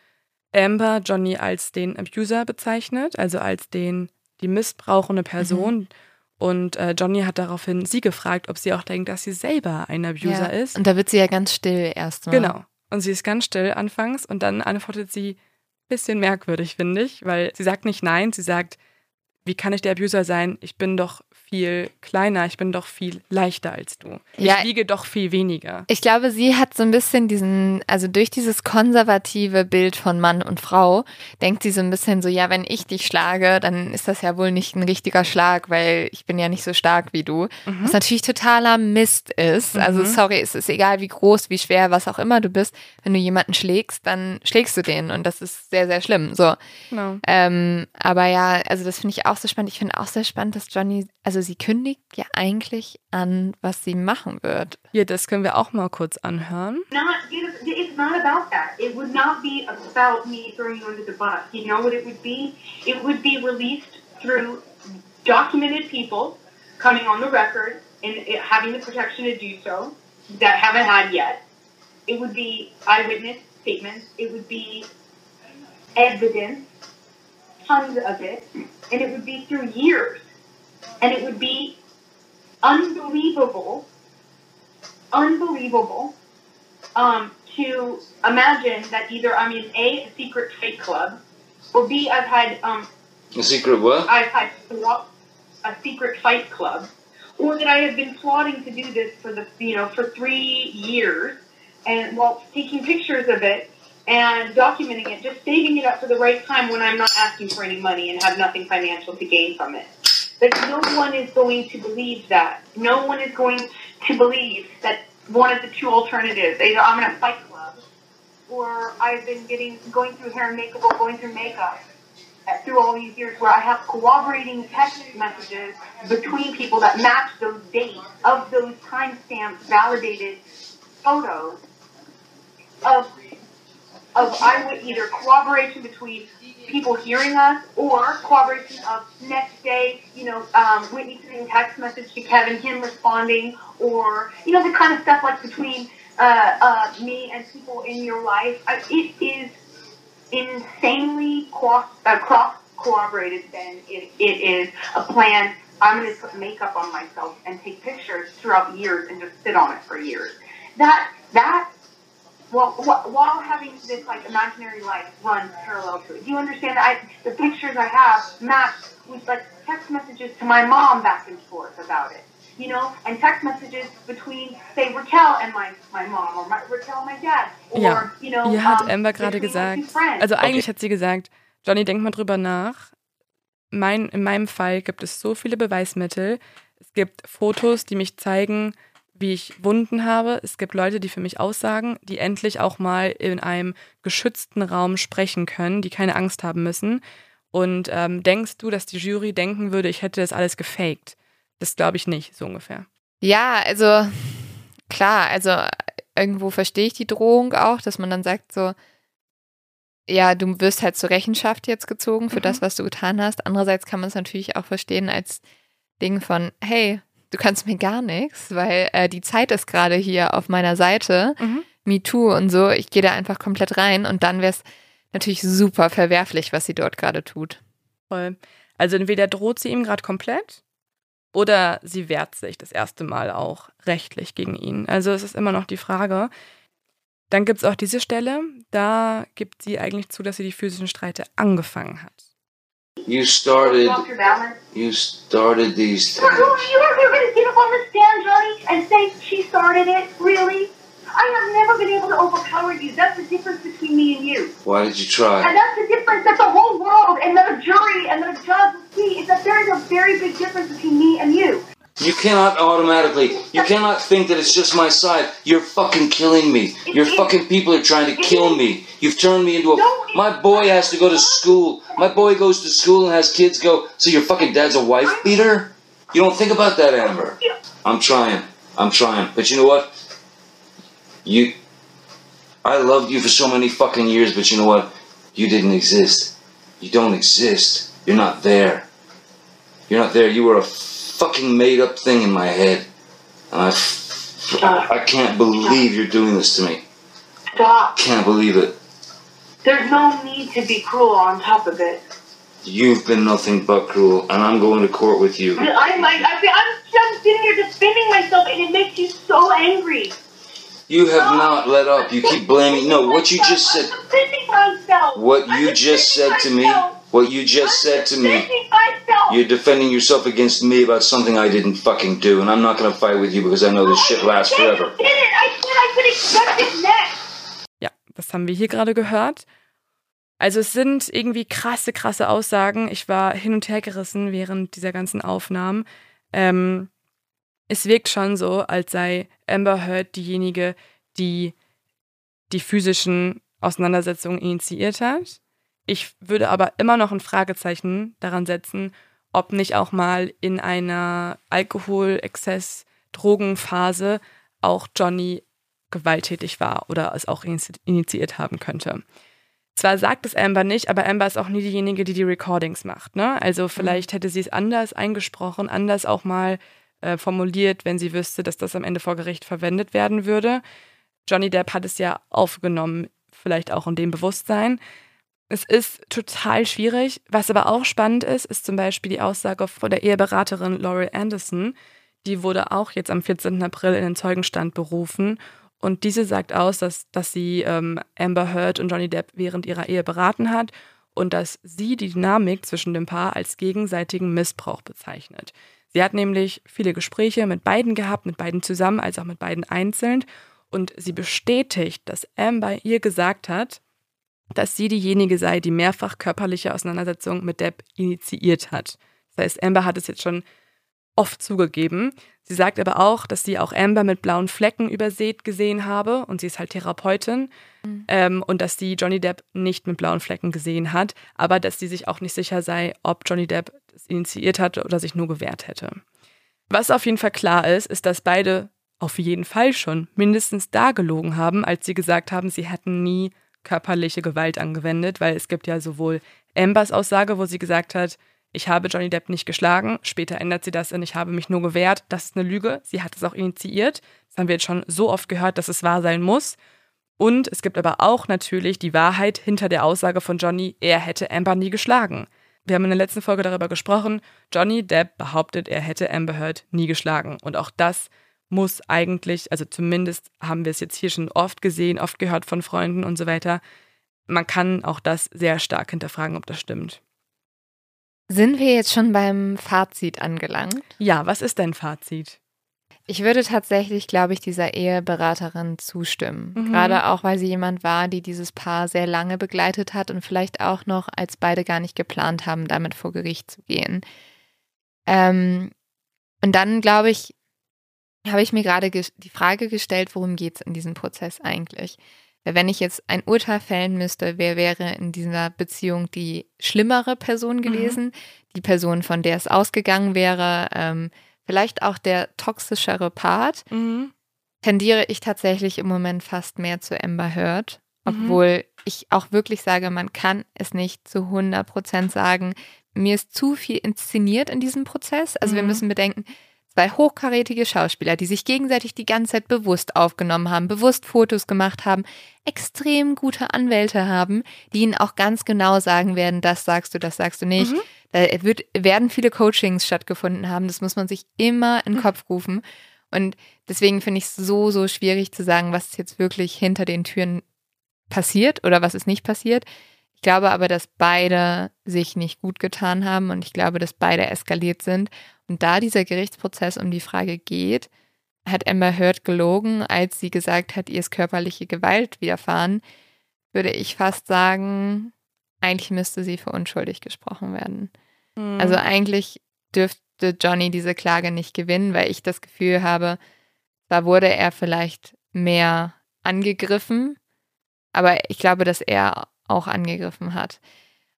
Amber Johnny als den Abuser bezeichnet, also als den die missbrauchende Person. Mhm. Und äh, Johnny hat daraufhin sie gefragt, ob sie auch denkt, dass sie selber ein Abuser
ja.
ist.
Und da wird sie ja ganz still erstmal.
Genau. Und sie ist ganz still anfangs und dann antwortet sie, bisschen merkwürdig, finde ich, weil sie sagt nicht nein, sie sagt, wie kann ich der Abuser sein? Ich bin doch viel kleiner, ich bin doch viel leichter als du. Ja, ich wiege doch viel weniger.
Ich glaube, sie hat so ein bisschen diesen, also durch dieses konservative Bild von Mann und Frau, denkt sie so ein bisschen so, ja, wenn ich dich schlage, dann ist das ja wohl nicht ein richtiger Schlag, weil ich bin ja nicht so stark wie du. Mhm. Was natürlich totaler Mist ist. Also mhm. sorry, es ist egal, wie groß, wie schwer, was auch immer du bist. Wenn du jemanden schlägst, dann schlägst du den und das ist sehr, sehr schlimm. So. Genau. Ähm, aber ja, also das finde ich auch so spannend. Ich finde auch sehr spannend, dass Johnny, also also sie kündigt ja eigentlich an, was sie machen wird.
Ja, das können wir auch mal kurz anhören.
Not, it's not about that. It would not be about me throwing you under the bus. You know what it would be? It would be released through documented people coming on the record and having the protection to do so that haven't had yet. It would be eyewitness statements. It would be evidence, tons of it, and it would be through years and it would be unbelievable, unbelievable um, to imagine that either I'm in A, a secret fake club, or B, I've had um,
a secret what?
I've had a secret fight club, or that I have been plotting to do this for the you know for three years, and while taking pictures of it and documenting it, just saving it up for the right time when I'm not asking for any money and have nothing financial to gain from it. But no one is going to believe that. No one is going to believe that one of the two alternatives, either I'm in a fight club or I've been getting going through hair and makeup or going through makeup through all these years where I have corroborating text messages between people that match those dates of those timestamp validated photos of of I would either corroboration between people hearing us or corroboration of next day, you know, um, Whitney sending text message to Kevin, him responding, or, you know, the kind of stuff like between uh, uh, me and people in your life. I, it is insanely cross, uh, cross corroborated then it, it is a plan. I'm going to put makeup on myself and take pictures throughout years and just sit on it for years. That, that while, while having this like imaginary life run parallel to it. Do you understand that I, the pictures I have match with like text messages to my mom back and forth about it? You know, and text messages between, say, Raquel and my, my mom or my, Raquel and my dad. Or,
ja,
you know,
hier hat um, Amber gerade gesagt, also eigentlich okay. hat sie gesagt, Johnny, denk mal drüber nach. Mein, in meinem Fall gibt es so viele Beweismittel. Es gibt Fotos, die mich zeigen, wie ich Wunden habe. Es gibt Leute, die für mich aussagen, die endlich auch mal in einem geschützten Raum sprechen können, die keine Angst haben müssen. Und ähm, denkst du, dass die Jury denken würde, ich hätte das alles gefaked? Das glaube ich nicht, so ungefähr.
Ja, also klar, also irgendwo verstehe ich die Drohung auch, dass man dann sagt so, ja, du wirst halt zur Rechenschaft jetzt gezogen für mhm. das, was du getan hast. Andererseits kann man es natürlich auch verstehen als Ding von, hey, du kannst mir gar nichts, weil äh, die Zeit ist gerade hier auf meiner Seite, mhm. Me Too und so. Ich gehe da einfach komplett rein und dann wäre es natürlich super verwerflich, was sie dort gerade tut.
Voll. Also entweder droht sie ihm gerade komplett oder sie wehrt sich das erste Mal auch rechtlich gegen ihn. Also es ist immer noch die Frage. Dann gibt es auch diese Stelle, da gibt sie eigentlich zu, dass sie die physischen Streite angefangen hat.
You started. You started these things.
You are going to get up on the stand, Johnny, and say she started it? Really? I have never been able to overpower you. That's the difference between me and you.
Why did you try?
And that's the difference that the whole world and the jury and the judge will see is that there is a very big difference between me and you.
You cannot automatically, you cannot think that it's just my side. You're fucking killing me. Your fucking people are trying to kill me. You've turned me into a. My boy has to go to school. My boy goes to school and has kids go. So your fucking dad's a wife beater? You don't think about that, Amber. I'm trying. I'm trying. But you know what? You. I loved you for so many fucking years, but you know what? You didn't exist. You don't exist. You're not there. You're not there. You were a fucking made up thing in my head. And I, I can't believe you're doing this to me.
Stop.
Can't believe it.
There's no need to be cruel on top of it.
You've been nothing but cruel, and I'm going to court with you.
I'm, I, I'm just sitting here defending myself, and it makes you so angry.
You have not let up. You keep blaming. No, what you just said.
I'm defending myself.
What
I'm
you just said to me. What you just
I'm
said to me. You're defending yourself against me about something I didn't fucking do, and I'm not gonna fight with you because I know this shit lasts forever.
Ja, das haben wir hier gerade gehört. Also es sind irgendwie krasse, krasse Aussagen. Ich war hin und her gerissen während dieser ganzen Aufnahmen. Ähm, es wirkt schon so, als sei Amber Heard diejenige, die die physischen Auseinandersetzungen initiiert hat. Ich würde aber immer noch ein Fragezeichen daran setzen, ob nicht auch mal in einer Alkoholexzess, Drogenphase auch Johnny gewalttätig war oder es auch initiiert haben könnte. Zwar sagt es Amber nicht, aber Amber ist auch nie diejenige, die die Recordings macht. Ne? Also vielleicht hätte sie es anders eingesprochen, anders auch mal äh, formuliert, wenn sie wüsste, dass das am Ende vor Gericht verwendet werden würde. Johnny Depp hat es ja aufgenommen, vielleicht auch in dem Bewusstsein. Es ist total schwierig. Was aber auch spannend ist, ist zum Beispiel die Aussage von der Eheberaterin Laurel Anderson. Die wurde auch jetzt am 14. April in den Zeugenstand berufen. Und diese sagt aus, dass, dass sie ähm, Amber Heard und Johnny Depp während ihrer Ehe beraten hat und dass sie die Dynamik zwischen dem Paar als gegenseitigen Missbrauch bezeichnet. Sie hat nämlich viele Gespräche mit beiden gehabt, mit beiden zusammen, als auch mit beiden einzeln. Und sie bestätigt, dass Amber ihr gesagt hat, dass sie diejenige sei, die mehrfach körperliche Auseinandersetzungen mit Depp initiiert hat. Das heißt, Amber hat es jetzt schon oft zugegeben. Sie sagt aber auch, dass sie auch Amber mit blauen Flecken übersät gesehen habe und sie ist halt Therapeutin ähm, und dass sie Johnny Depp nicht mit blauen Flecken gesehen hat, aber dass sie sich auch nicht sicher sei, ob Johnny Depp es initiiert hatte oder sich nur gewehrt hätte. Was auf jeden Fall klar ist, ist, dass beide auf jeden Fall schon mindestens da gelogen haben, als sie gesagt haben, sie hätten nie körperliche Gewalt angewendet, weil es gibt ja sowohl Ambers Aussage, wo sie gesagt hat, ich habe Johnny Depp nicht geschlagen, später ändert sie das in, ich habe mich nur gewehrt, das ist eine Lüge, sie hat es auch initiiert, das haben wir jetzt schon so oft gehört, dass es wahr sein muss. Und es gibt aber auch natürlich die Wahrheit hinter der Aussage von Johnny, er hätte Amber nie geschlagen. Wir haben in der letzten Folge darüber gesprochen, Johnny Depp behauptet, er hätte Amber Heard nie geschlagen. Und auch das muss eigentlich, also zumindest haben wir es jetzt hier schon oft gesehen, oft gehört von Freunden und so weiter. Man kann auch das sehr stark hinterfragen, ob das stimmt.
Sind wir jetzt schon beim Fazit angelangt?
Ja, was ist dein Fazit?
Ich würde tatsächlich, glaube ich, dieser Eheberaterin zustimmen.
Mhm.
Gerade auch, weil sie jemand war, die dieses Paar sehr lange begleitet hat und vielleicht auch noch, als beide gar nicht geplant haben, damit vor Gericht zu gehen. Ähm, und dann, glaube ich, habe ich mir gerade die Frage gestellt, worum geht es in diesem Prozess eigentlich? Weil Wenn ich jetzt ein Urteil fällen müsste, wer wäre in dieser Beziehung die schlimmere Person gewesen? Die Person, von der es ausgegangen wäre, ähm, vielleicht auch der toxischere Part,
Mhm.
tendiere ich tatsächlich im Moment fast mehr zu Amber Heard,
Mhm.
obwohl ich auch wirklich sage, man kann es nicht zu 100 Prozent sagen. Mir ist zu viel inszeniert in diesem Prozess. Also wir
Mhm.
müssen bedenken, zwei hochkarätige Schauspieler, die sich gegenseitig die ganze Zeit bewusst aufgenommen haben, bewusst Fotos gemacht haben, extrem gute Anwälte haben, die ihnen auch ganz genau sagen werden, das sagst du, das sagst du nicht.
Mhm.
Da wird, werden viele Coachings stattgefunden haben. Das muss man sich immer in den Kopf rufen. Und deswegen finde ich es so, so schwierig zu sagen, was jetzt wirklich hinter den Türen passiert oder was ist nicht passiert. Ich glaube aber, dass beide sich nicht gut getan haben und ich glaube, dass beide eskaliert sind. Und da dieser Gerichtsprozess um die Frage geht, hat Amber Heard gelogen, als sie gesagt hat, ihr ist körperliche Gewalt widerfahren, würde ich fast sagen, eigentlich müsste sie für unschuldig gesprochen werden.
Mhm.
Also eigentlich dürfte Johnny diese Klage nicht gewinnen, weil ich das Gefühl habe, da wurde er vielleicht mehr angegriffen, aber ich glaube, dass er auch angegriffen hat.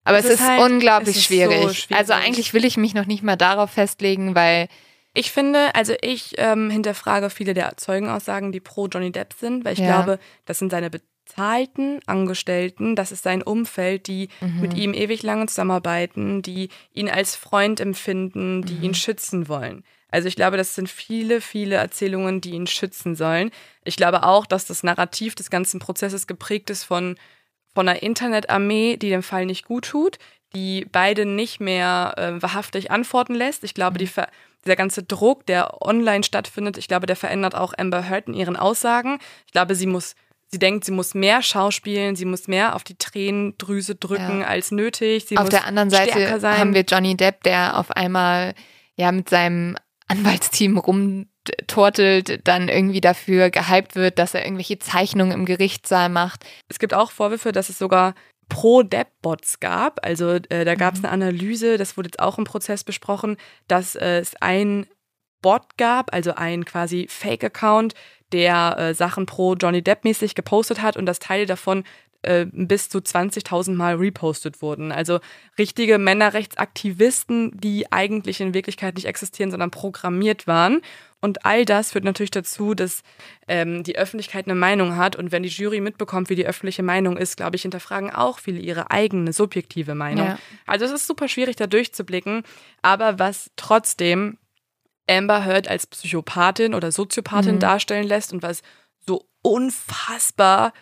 Aber
Es
es,
ist halt-
unglaublich
es ist so
schwierig.
schwierig.
Also eigentlich will ich mich noch nicht mal darauf festlegen, weil
Ich finde, also ich ähm, hinterfrage viele der Zeugenaussagen, die pro Johnny Depp sind, weil ich
Ja.
glaube, das sind seine bezahlten Angestellten, das ist sein Umfeld, die mhm. mit ihm ewig lange zusammenarbeiten, die ihn als Freund empfinden, die mhm. ihn schützen wollen. Also ich glaube, das sind viele, viele Erzählungen, die ihn schützen sollen. Ich glaube auch, dass das Narrativ des ganzen Prozesses geprägt ist von, von einer Internetarmee, die dem Fall nicht gut tut, die beide nicht mehr äh, wahrhaftig antworten lässt. Ich glaube, die mhm. dieser ganze Druck, der online stattfindet, ich glaube, der verändert auch Amber Heard in ihren Aussagen. Ich glaube, sie muss Sie denkt, sie muss mehr schauspielen, sie muss mehr auf die Tränendrüse drücken ja. als nötig. Sie
auf der anderen Seite
sein.
haben wir Johnny Depp, der auf einmal ja mit seinem Anwaltsteam rumtortelt, dann irgendwie dafür gehypt wird, dass er irgendwelche Zeichnungen im Gerichtssaal macht.
Es gibt auch Vorwürfe, dass es sogar Pro-Depp-Bots gab. Also äh, da gab es mhm. eine Analyse, das wurde jetzt auch im Prozess besprochen, dass äh, es ein Bot gab, also ein quasi Fake-Account, der äh, Sachen pro Johnny Depp mäßig gepostet hat und dass Teile davon äh, bis zu 20.000 Mal repostet wurden. Also richtige Männerrechtsaktivisten, die eigentlich in Wirklichkeit nicht existieren, sondern programmiert waren. Und all das führt natürlich dazu, dass ähm, die Öffentlichkeit eine Meinung hat. Und wenn die Jury mitbekommt, wie die öffentliche Meinung ist, glaube ich, hinterfragen auch viele ihre eigene subjektive Meinung. Ja. Also es ist super schwierig, da durchzublicken. Aber was trotzdem Amber Heard als Psychopathin oder Soziopathin mhm. darstellen lässt und was so unfassbar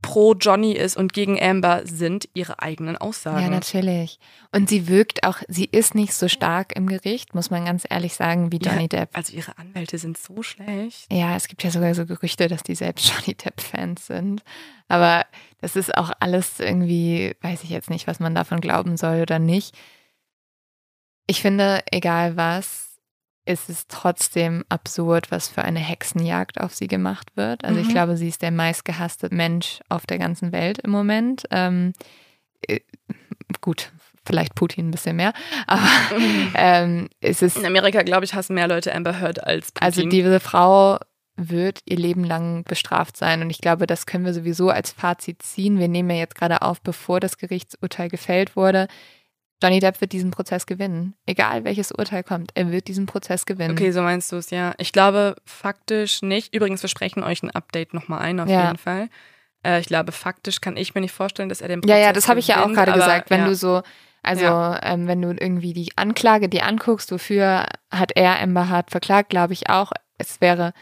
pro Johnny ist und gegen Amber sind ihre eigenen Aussagen.
Ja, natürlich. Und sie wirkt auch, sie ist nicht so stark im Gericht, muss man ganz ehrlich sagen, wie Johnny ja, Depp.
Also ihre Anwälte sind so schlecht.
Ja, es gibt ja sogar so Gerüchte, dass die selbst Johnny Depp-Fans sind. Aber das ist auch alles irgendwie, weiß ich jetzt nicht, was man davon glauben soll oder nicht. Ich finde, egal was, ist es trotzdem absurd, was für eine Hexenjagd auf sie gemacht wird. Also mhm. ich glaube, sie ist der meistgehasste Mensch auf der ganzen Welt im Moment. Ähm, äh, gut, vielleicht Putin ein bisschen mehr, aber mhm. ähm, es ist
in Amerika, glaube ich, hassen mehr Leute Amber Heard als Putin.
Also diese Frau wird ihr Leben lang bestraft sein und ich glaube, das können wir sowieso als Fazit ziehen. Wir nehmen ja jetzt gerade auf, bevor das Gerichtsurteil gefällt wurde. Johnny Depp wird diesen Prozess gewinnen. Egal welches Urteil kommt, er wird diesen Prozess gewinnen.
Okay, so meinst du es, ja. Ich glaube faktisch nicht. Übrigens, wir sprechen euch ein Update nochmal ein, auf ja. jeden Fall. Äh, ich glaube, faktisch kann ich mir nicht vorstellen, dass er den
Prozess Ja, ja, das habe ich ja auch gerade gesagt. Wenn ja. du so, also ja. ähm, wenn du irgendwie die Anklage dir anguckst, wofür hat er Amber Hart verklagt, glaube ich auch, es wäre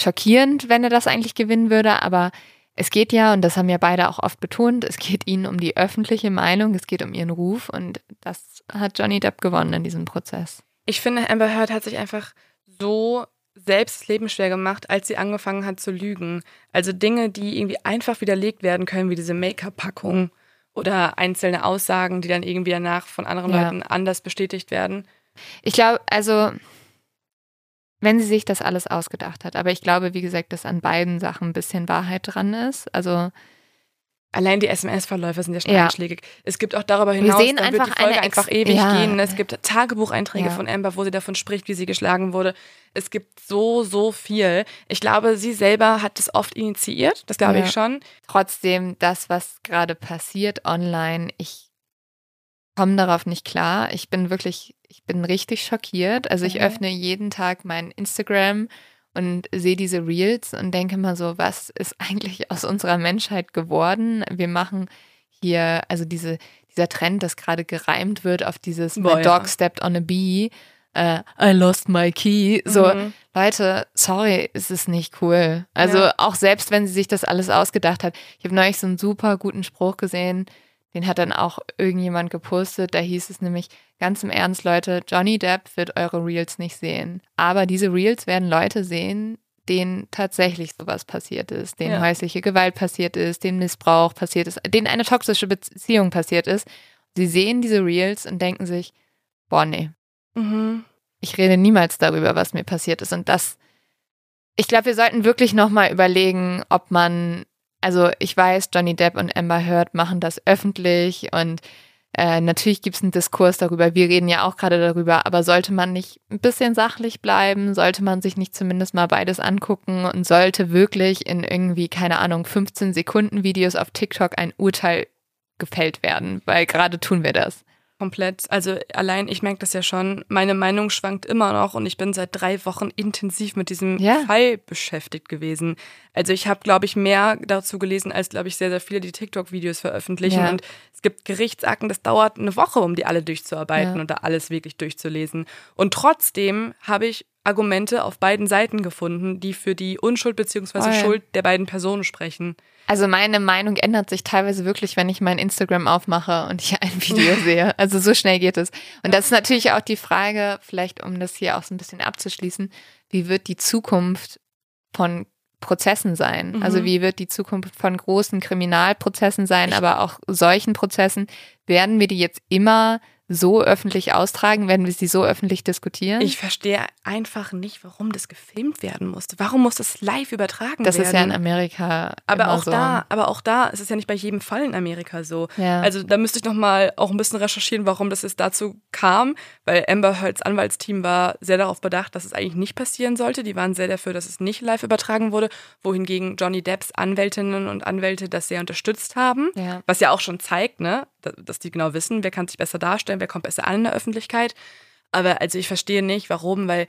schockierend, wenn er das eigentlich gewinnen würde, aber es geht ja, und das haben ja beide auch oft betont, es geht ihnen um die öffentliche Meinung, es geht um ihren Ruf und das hat Johnny Depp gewonnen in diesem Prozess.
Ich finde, Amber Heard hat sich einfach so selbst das Leben schwer gemacht, als sie angefangen hat zu lügen. Also Dinge, die irgendwie einfach widerlegt werden können, wie diese Make-up-Packung oder einzelne Aussagen, die dann irgendwie danach von anderen ja. Leuten anders bestätigt werden.
Ich glaube, also wenn sie sich das alles ausgedacht hat. Aber ich glaube, wie gesagt, dass an beiden Sachen ein bisschen Wahrheit dran ist. Also
Allein die SMS-Verläufe sind ja schon ja. einschlägig. Es gibt auch darüber hinaus,
Wir sehen einfach
wird die Folge einfach ewig ja. gehen. Es gibt Tagebucheinträge ja. von Amber, wo sie davon spricht, wie sie geschlagen wurde. Es gibt so, so viel. Ich glaube, sie selber hat es oft initiiert, das glaube ich schon.
Trotzdem, das, was gerade passiert online, ich komme darauf nicht klar. Ich bin wirklich ich bin richtig schockiert. Also ich mhm. öffne jeden Tag mein Instagram und sehe diese Reels und denke mal so, was ist eigentlich aus unserer Menschheit geworden? Wir machen hier, also diese, dieser Trend, dass gerade gereimt wird auf dieses Boah, My dog ja. stepped on a bee. Uh, I lost my key. So, mhm. Leute, sorry, es ist nicht cool. Also ja. auch selbst wenn sie sich das alles ausgedacht hat. Ich habe neulich so einen super guten Spruch gesehen, den hat dann auch irgendjemand gepostet. Da hieß es nämlich, ganz im Ernst, Leute, Johnny Depp wird eure Reels nicht sehen. Aber diese Reels werden Leute sehen, denen tatsächlich sowas passiert ist, denen ja. häusliche Gewalt passiert ist, denen Missbrauch passiert ist, denen eine toxische Beziehung passiert ist. Sie sehen diese Reels und denken sich, boah, nee. Mhm. Ich rede niemals darüber, was mir passiert ist. Und das, ich glaube, wir sollten wirklich nochmal überlegen, ob man also ich weiß, Johnny Depp und Amber Heard machen das öffentlich und äh, natürlich gibt es einen Diskurs darüber. Wir reden ja auch gerade darüber, aber sollte man nicht ein bisschen sachlich bleiben? Sollte man sich nicht zumindest mal beides angucken und sollte wirklich in irgendwie, keine Ahnung, 15 Sekunden Videos auf TikTok ein Urteil gefällt werden? Weil gerade tun wir das.
Komplett. Also allein, ich merke das ja schon, meine Meinung schwankt immer noch und ich bin seit drei Wochen intensiv mit diesem
Ja.
Fall beschäftigt gewesen. Also ich habe, glaube ich, mehr dazu gelesen, als, glaube ich, sehr, sehr viele, die TikTok-Videos veröffentlichen.
Ja.
Und es gibt Gerichtsakten, das dauert eine Woche, um die alle durchzuarbeiten
Ja.
und da alles wirklich durchzulesen. Und trotzdem habe ich Argumente auf beiden Seiten gefunden, die für die Unschuld bzw.
Voll.
Schuld der beiden Personen sprechen.
Also meine Meinung ändert sich teilweise wirklich, wenn ich mein Instagram aufmache und ich ein Video sehe. Also so schnell geht es. Und das ist natürlich auch die Frage, vielleicht um das hier auch so ein bisschen abzuschließen, wie wird die Zukunft von Prozessen sein?
Mhm.
Also wie wird die Zukunft von großen Kriminalprozessen sein, aber auch solchen Prozessen? Werden wir die jetzt immer so öffentlich austragen? Werden wir sie so öffentlich diskutieren?
Ich verstehe einfach nicht, warum das gefilmt werden musste. Warum muss das live übertragen
das
werden?
ist ja in Amerika
aber auch
so.
da, aber auch da ist es ja nicht bei jedem Fall in Amerika so.
Ja.
Also da müsste ich noch mal auch ein bisschen recherchieren, warum das jetzt dazu kam, weil Amber Heards Anwaltsteam war sehr darauf bedacht, dass es eigentlich nicht passieren sollte. Die waren sehr dafür, dass es nicht live übertragen wurde, wohingegen Johnny Depps Anwältinnen und Anwälte das sehr unterstützt haben,
Ja.
was ja auch schon zeigt, ne, dass die genau wissen, wer kann sich besser darstellen, wer kommt besser an in der Öffentlichkeit. Aber also ich verstehe nicht, warum, weil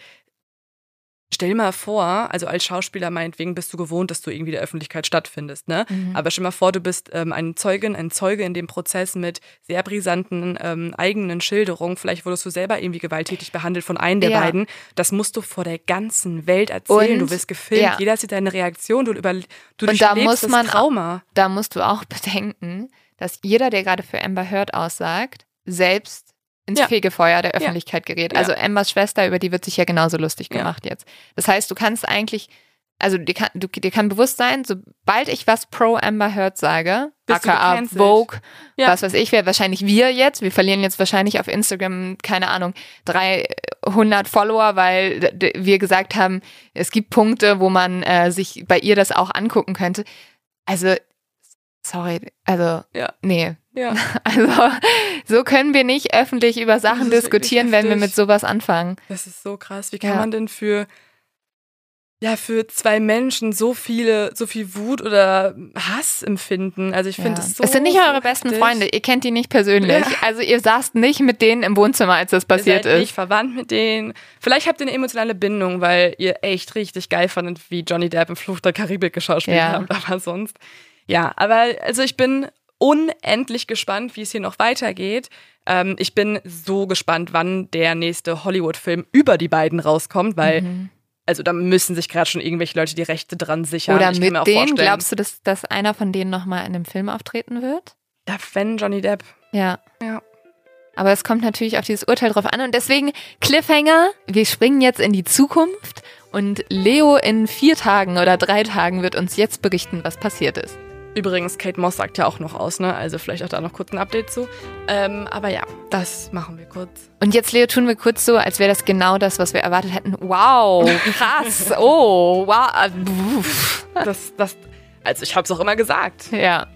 stell mal vor, also als Schauspieler meinetwegen bist du gewohnt, dass du irgendwie der Öffentlichkeit stattfindest, ne?
Mhm.
Aber stell mal vor, du bist ähm, eine Zeugin, ein Zeuge in dem Prozess mit sehr brisanten ähm, eigenen Schilderungen. Vielleicht wurdest du selber irgendwie gewalttätig behandelt von einem der
Ja.
beiden. Das musst du vor der ganzen Welt erzählen.
Und-
du wirst gefilmt,
ja.
jeder sieht deine Reaktion, du, über, du
Und da muss
das
man-
Trauma.
da musst du auch bedenken, dass jeder, der gerade für Amber Heard aussagt, selbst ins
Ja.
Fegefeuer der Öffentlichkeit gerät.
Ja.
Also Ambers Schwester, über die wird sich ja genauso lustig
Ja.
gemacht jetzt. Das heißt, du kannst eigentlich, also dir kann, du, dir kann bewusst sein, sobald ich was pro Amber Heard sage,
Bist
aka. Vogue,
Ja.
was weiß ich, wer wahrscheinlich wir jetzt, wir verlieren jetzt wahrscheinlich auf Instagram, keine Ahnung, 300 Follower, weil wir gesagt haben, es gibt Punkte, wo man äh, sich bei ihr das auch angucken könnte. Also, sorry, also,
Ja.
nee.
Ja.
Also, so können wir nicht öffentlich über Sachen diskutieren, wenn wir mit sowas anfangen.
Das ist so krass. Wie kann
Ja.
man denn für ja für zwei Menschen so viele so viel Wut oder Hass empfinden? Also ich finde
Ja.
es so
es sind nicht
so
eure besten
heftig.
Freunde, ihr kennt die nicht persönlich. Also ihr saßt nicht mit denen im Wohnzimmer, als das passiert
ihr seid
ist.
nicht verwandt mit denen. Vielleicht habt ihr eine emotionale Bindung, weil ihr echt richtig geil fandet, wie Johnny Depp im Fluch der Karibik geschauspielt habt. Aber sonst, ja. Aber also ich bin unendlich gespannt, wie es hier noch weitergeht. Ähm, ich bin so gespannt, wann der nächste Hollywood-Film über die beiden rauskommt, weil
Mhm.
also da müssen sich gerade schon irgendwelche Leute die Rechte dran sichern.
Oder
ich
mit
auch
denen, glaubst du, dass, dass einer von denen nochmal in einem Film auftreten wird?
Ja, wenn Johnny Depp.
Ja.
Ja.
Aber es kommt natürlich auf dieses Urteil drauf an und deswegen Cliffhanger, wir springen jetzt in die Zukunft und Leo in vier Tagen oder drei Tagen wird uns jetzt berichten, was passiert ist.
Übrigens, Kate Moss sagt ja auch noch aus, ne? Also vielleicht auch da noch kurz ein Update zu. Ähm, aber ja, das machen wir kurz.
Und jetzt, Leo, tun wir kurz so, als wäre das genau das, was wir erwartet hätten. Wow, krass, oh, wow. äh.
Das, das, also ich habe es auch immer gesagt.
Ja,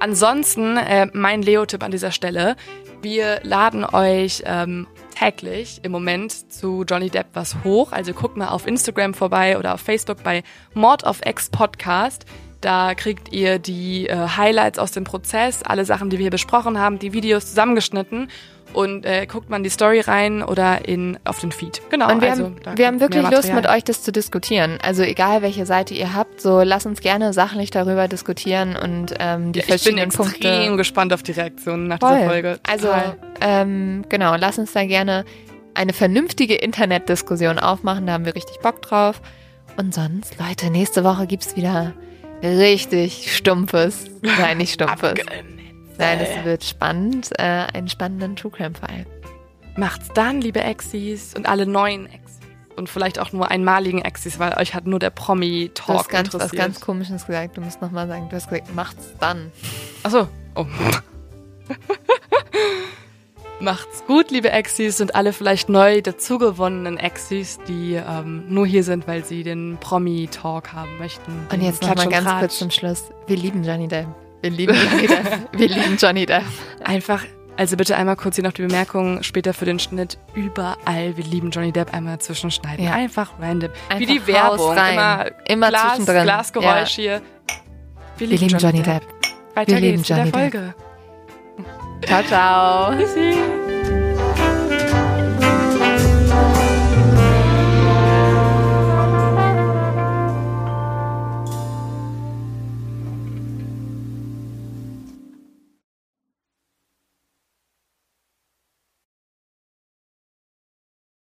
Ansonsten, äh, mein Leo-Tipp an dieser Stelle. Wir laden euch ähm, täglich im Moment zu Johnny Depp was hoch. Also guckt mal auf Instagram vorbei oder auf Facebook bei Mord of X Podcast. Da kriegt ihr die äh, Highlights aus dem Prozess, alle Sachen, die wir hier besprochen haben, die Videos zusammengeschnitten und äh, guckt man die Story rein oder in auf den Feed. Genau.
und wir,
also,
haben, wir haben wirklich Lust, mit euch das zu diskutieren. Also egal, welche Seite ihr habt, so lasst uns gerne sachlich darüber diskutieren und ähm, die
Ja, ich bin
verschiedenen
extrem
Punkte.
gespannt auf die Reaktionen nach
Voll.
dieser Folge.
Also, ähm, genau, lass uns da gerne eine vernünftige Internetdiskussion aufmachen. Da haben wir richtig Bock drauf. Und sonst, Leute, nächste Woche gibt's wieder richtig stumpfes. Nein, nicht stumpfes. Nein, es wird spannend. Äh, einen spannenden True Crime-Fall.
Macht's dann, liebe Exis und alle neuen Exis. Und vielleicht auch nur einmaligen Exis, weil euch hat nur der
Du
Promi-Talk
hast ganz, was
interessiert.
ganz Komisches gesagt. Du musst nochmal sagen, du hast gesagt, macht's dann.
Achso. Oh. Macht's gut, liebe Exis und alle vielleicht neu dazugewonnenen Exis, die ähm, nur hier sind, weil sie den Promi-Talk haben möchten.
Und jetzt nochmal ganz
Tratsch.
kurz zum Schluss. Wir lieben Johnny Depp. Wir lieben Johnny Depp. Wir lieben Johnny Depp.
Einfach, also bitte einmal kurz hier noch die Bemerkung später für den Schnitt. Überall, wir lieben Johnny Depp einmal zwischenschneiden.
Ja.
Einfach random. Wie
Einfach
die Werbung. Immer,
Immer
Glas,
zwischendrin.
Glasgeräusch hier.
Wir lieben Johnny Depp.
Weiter
Wir lieben
geht's mit der
Johnny Depp. Ciao, ciao.
Tschüssi.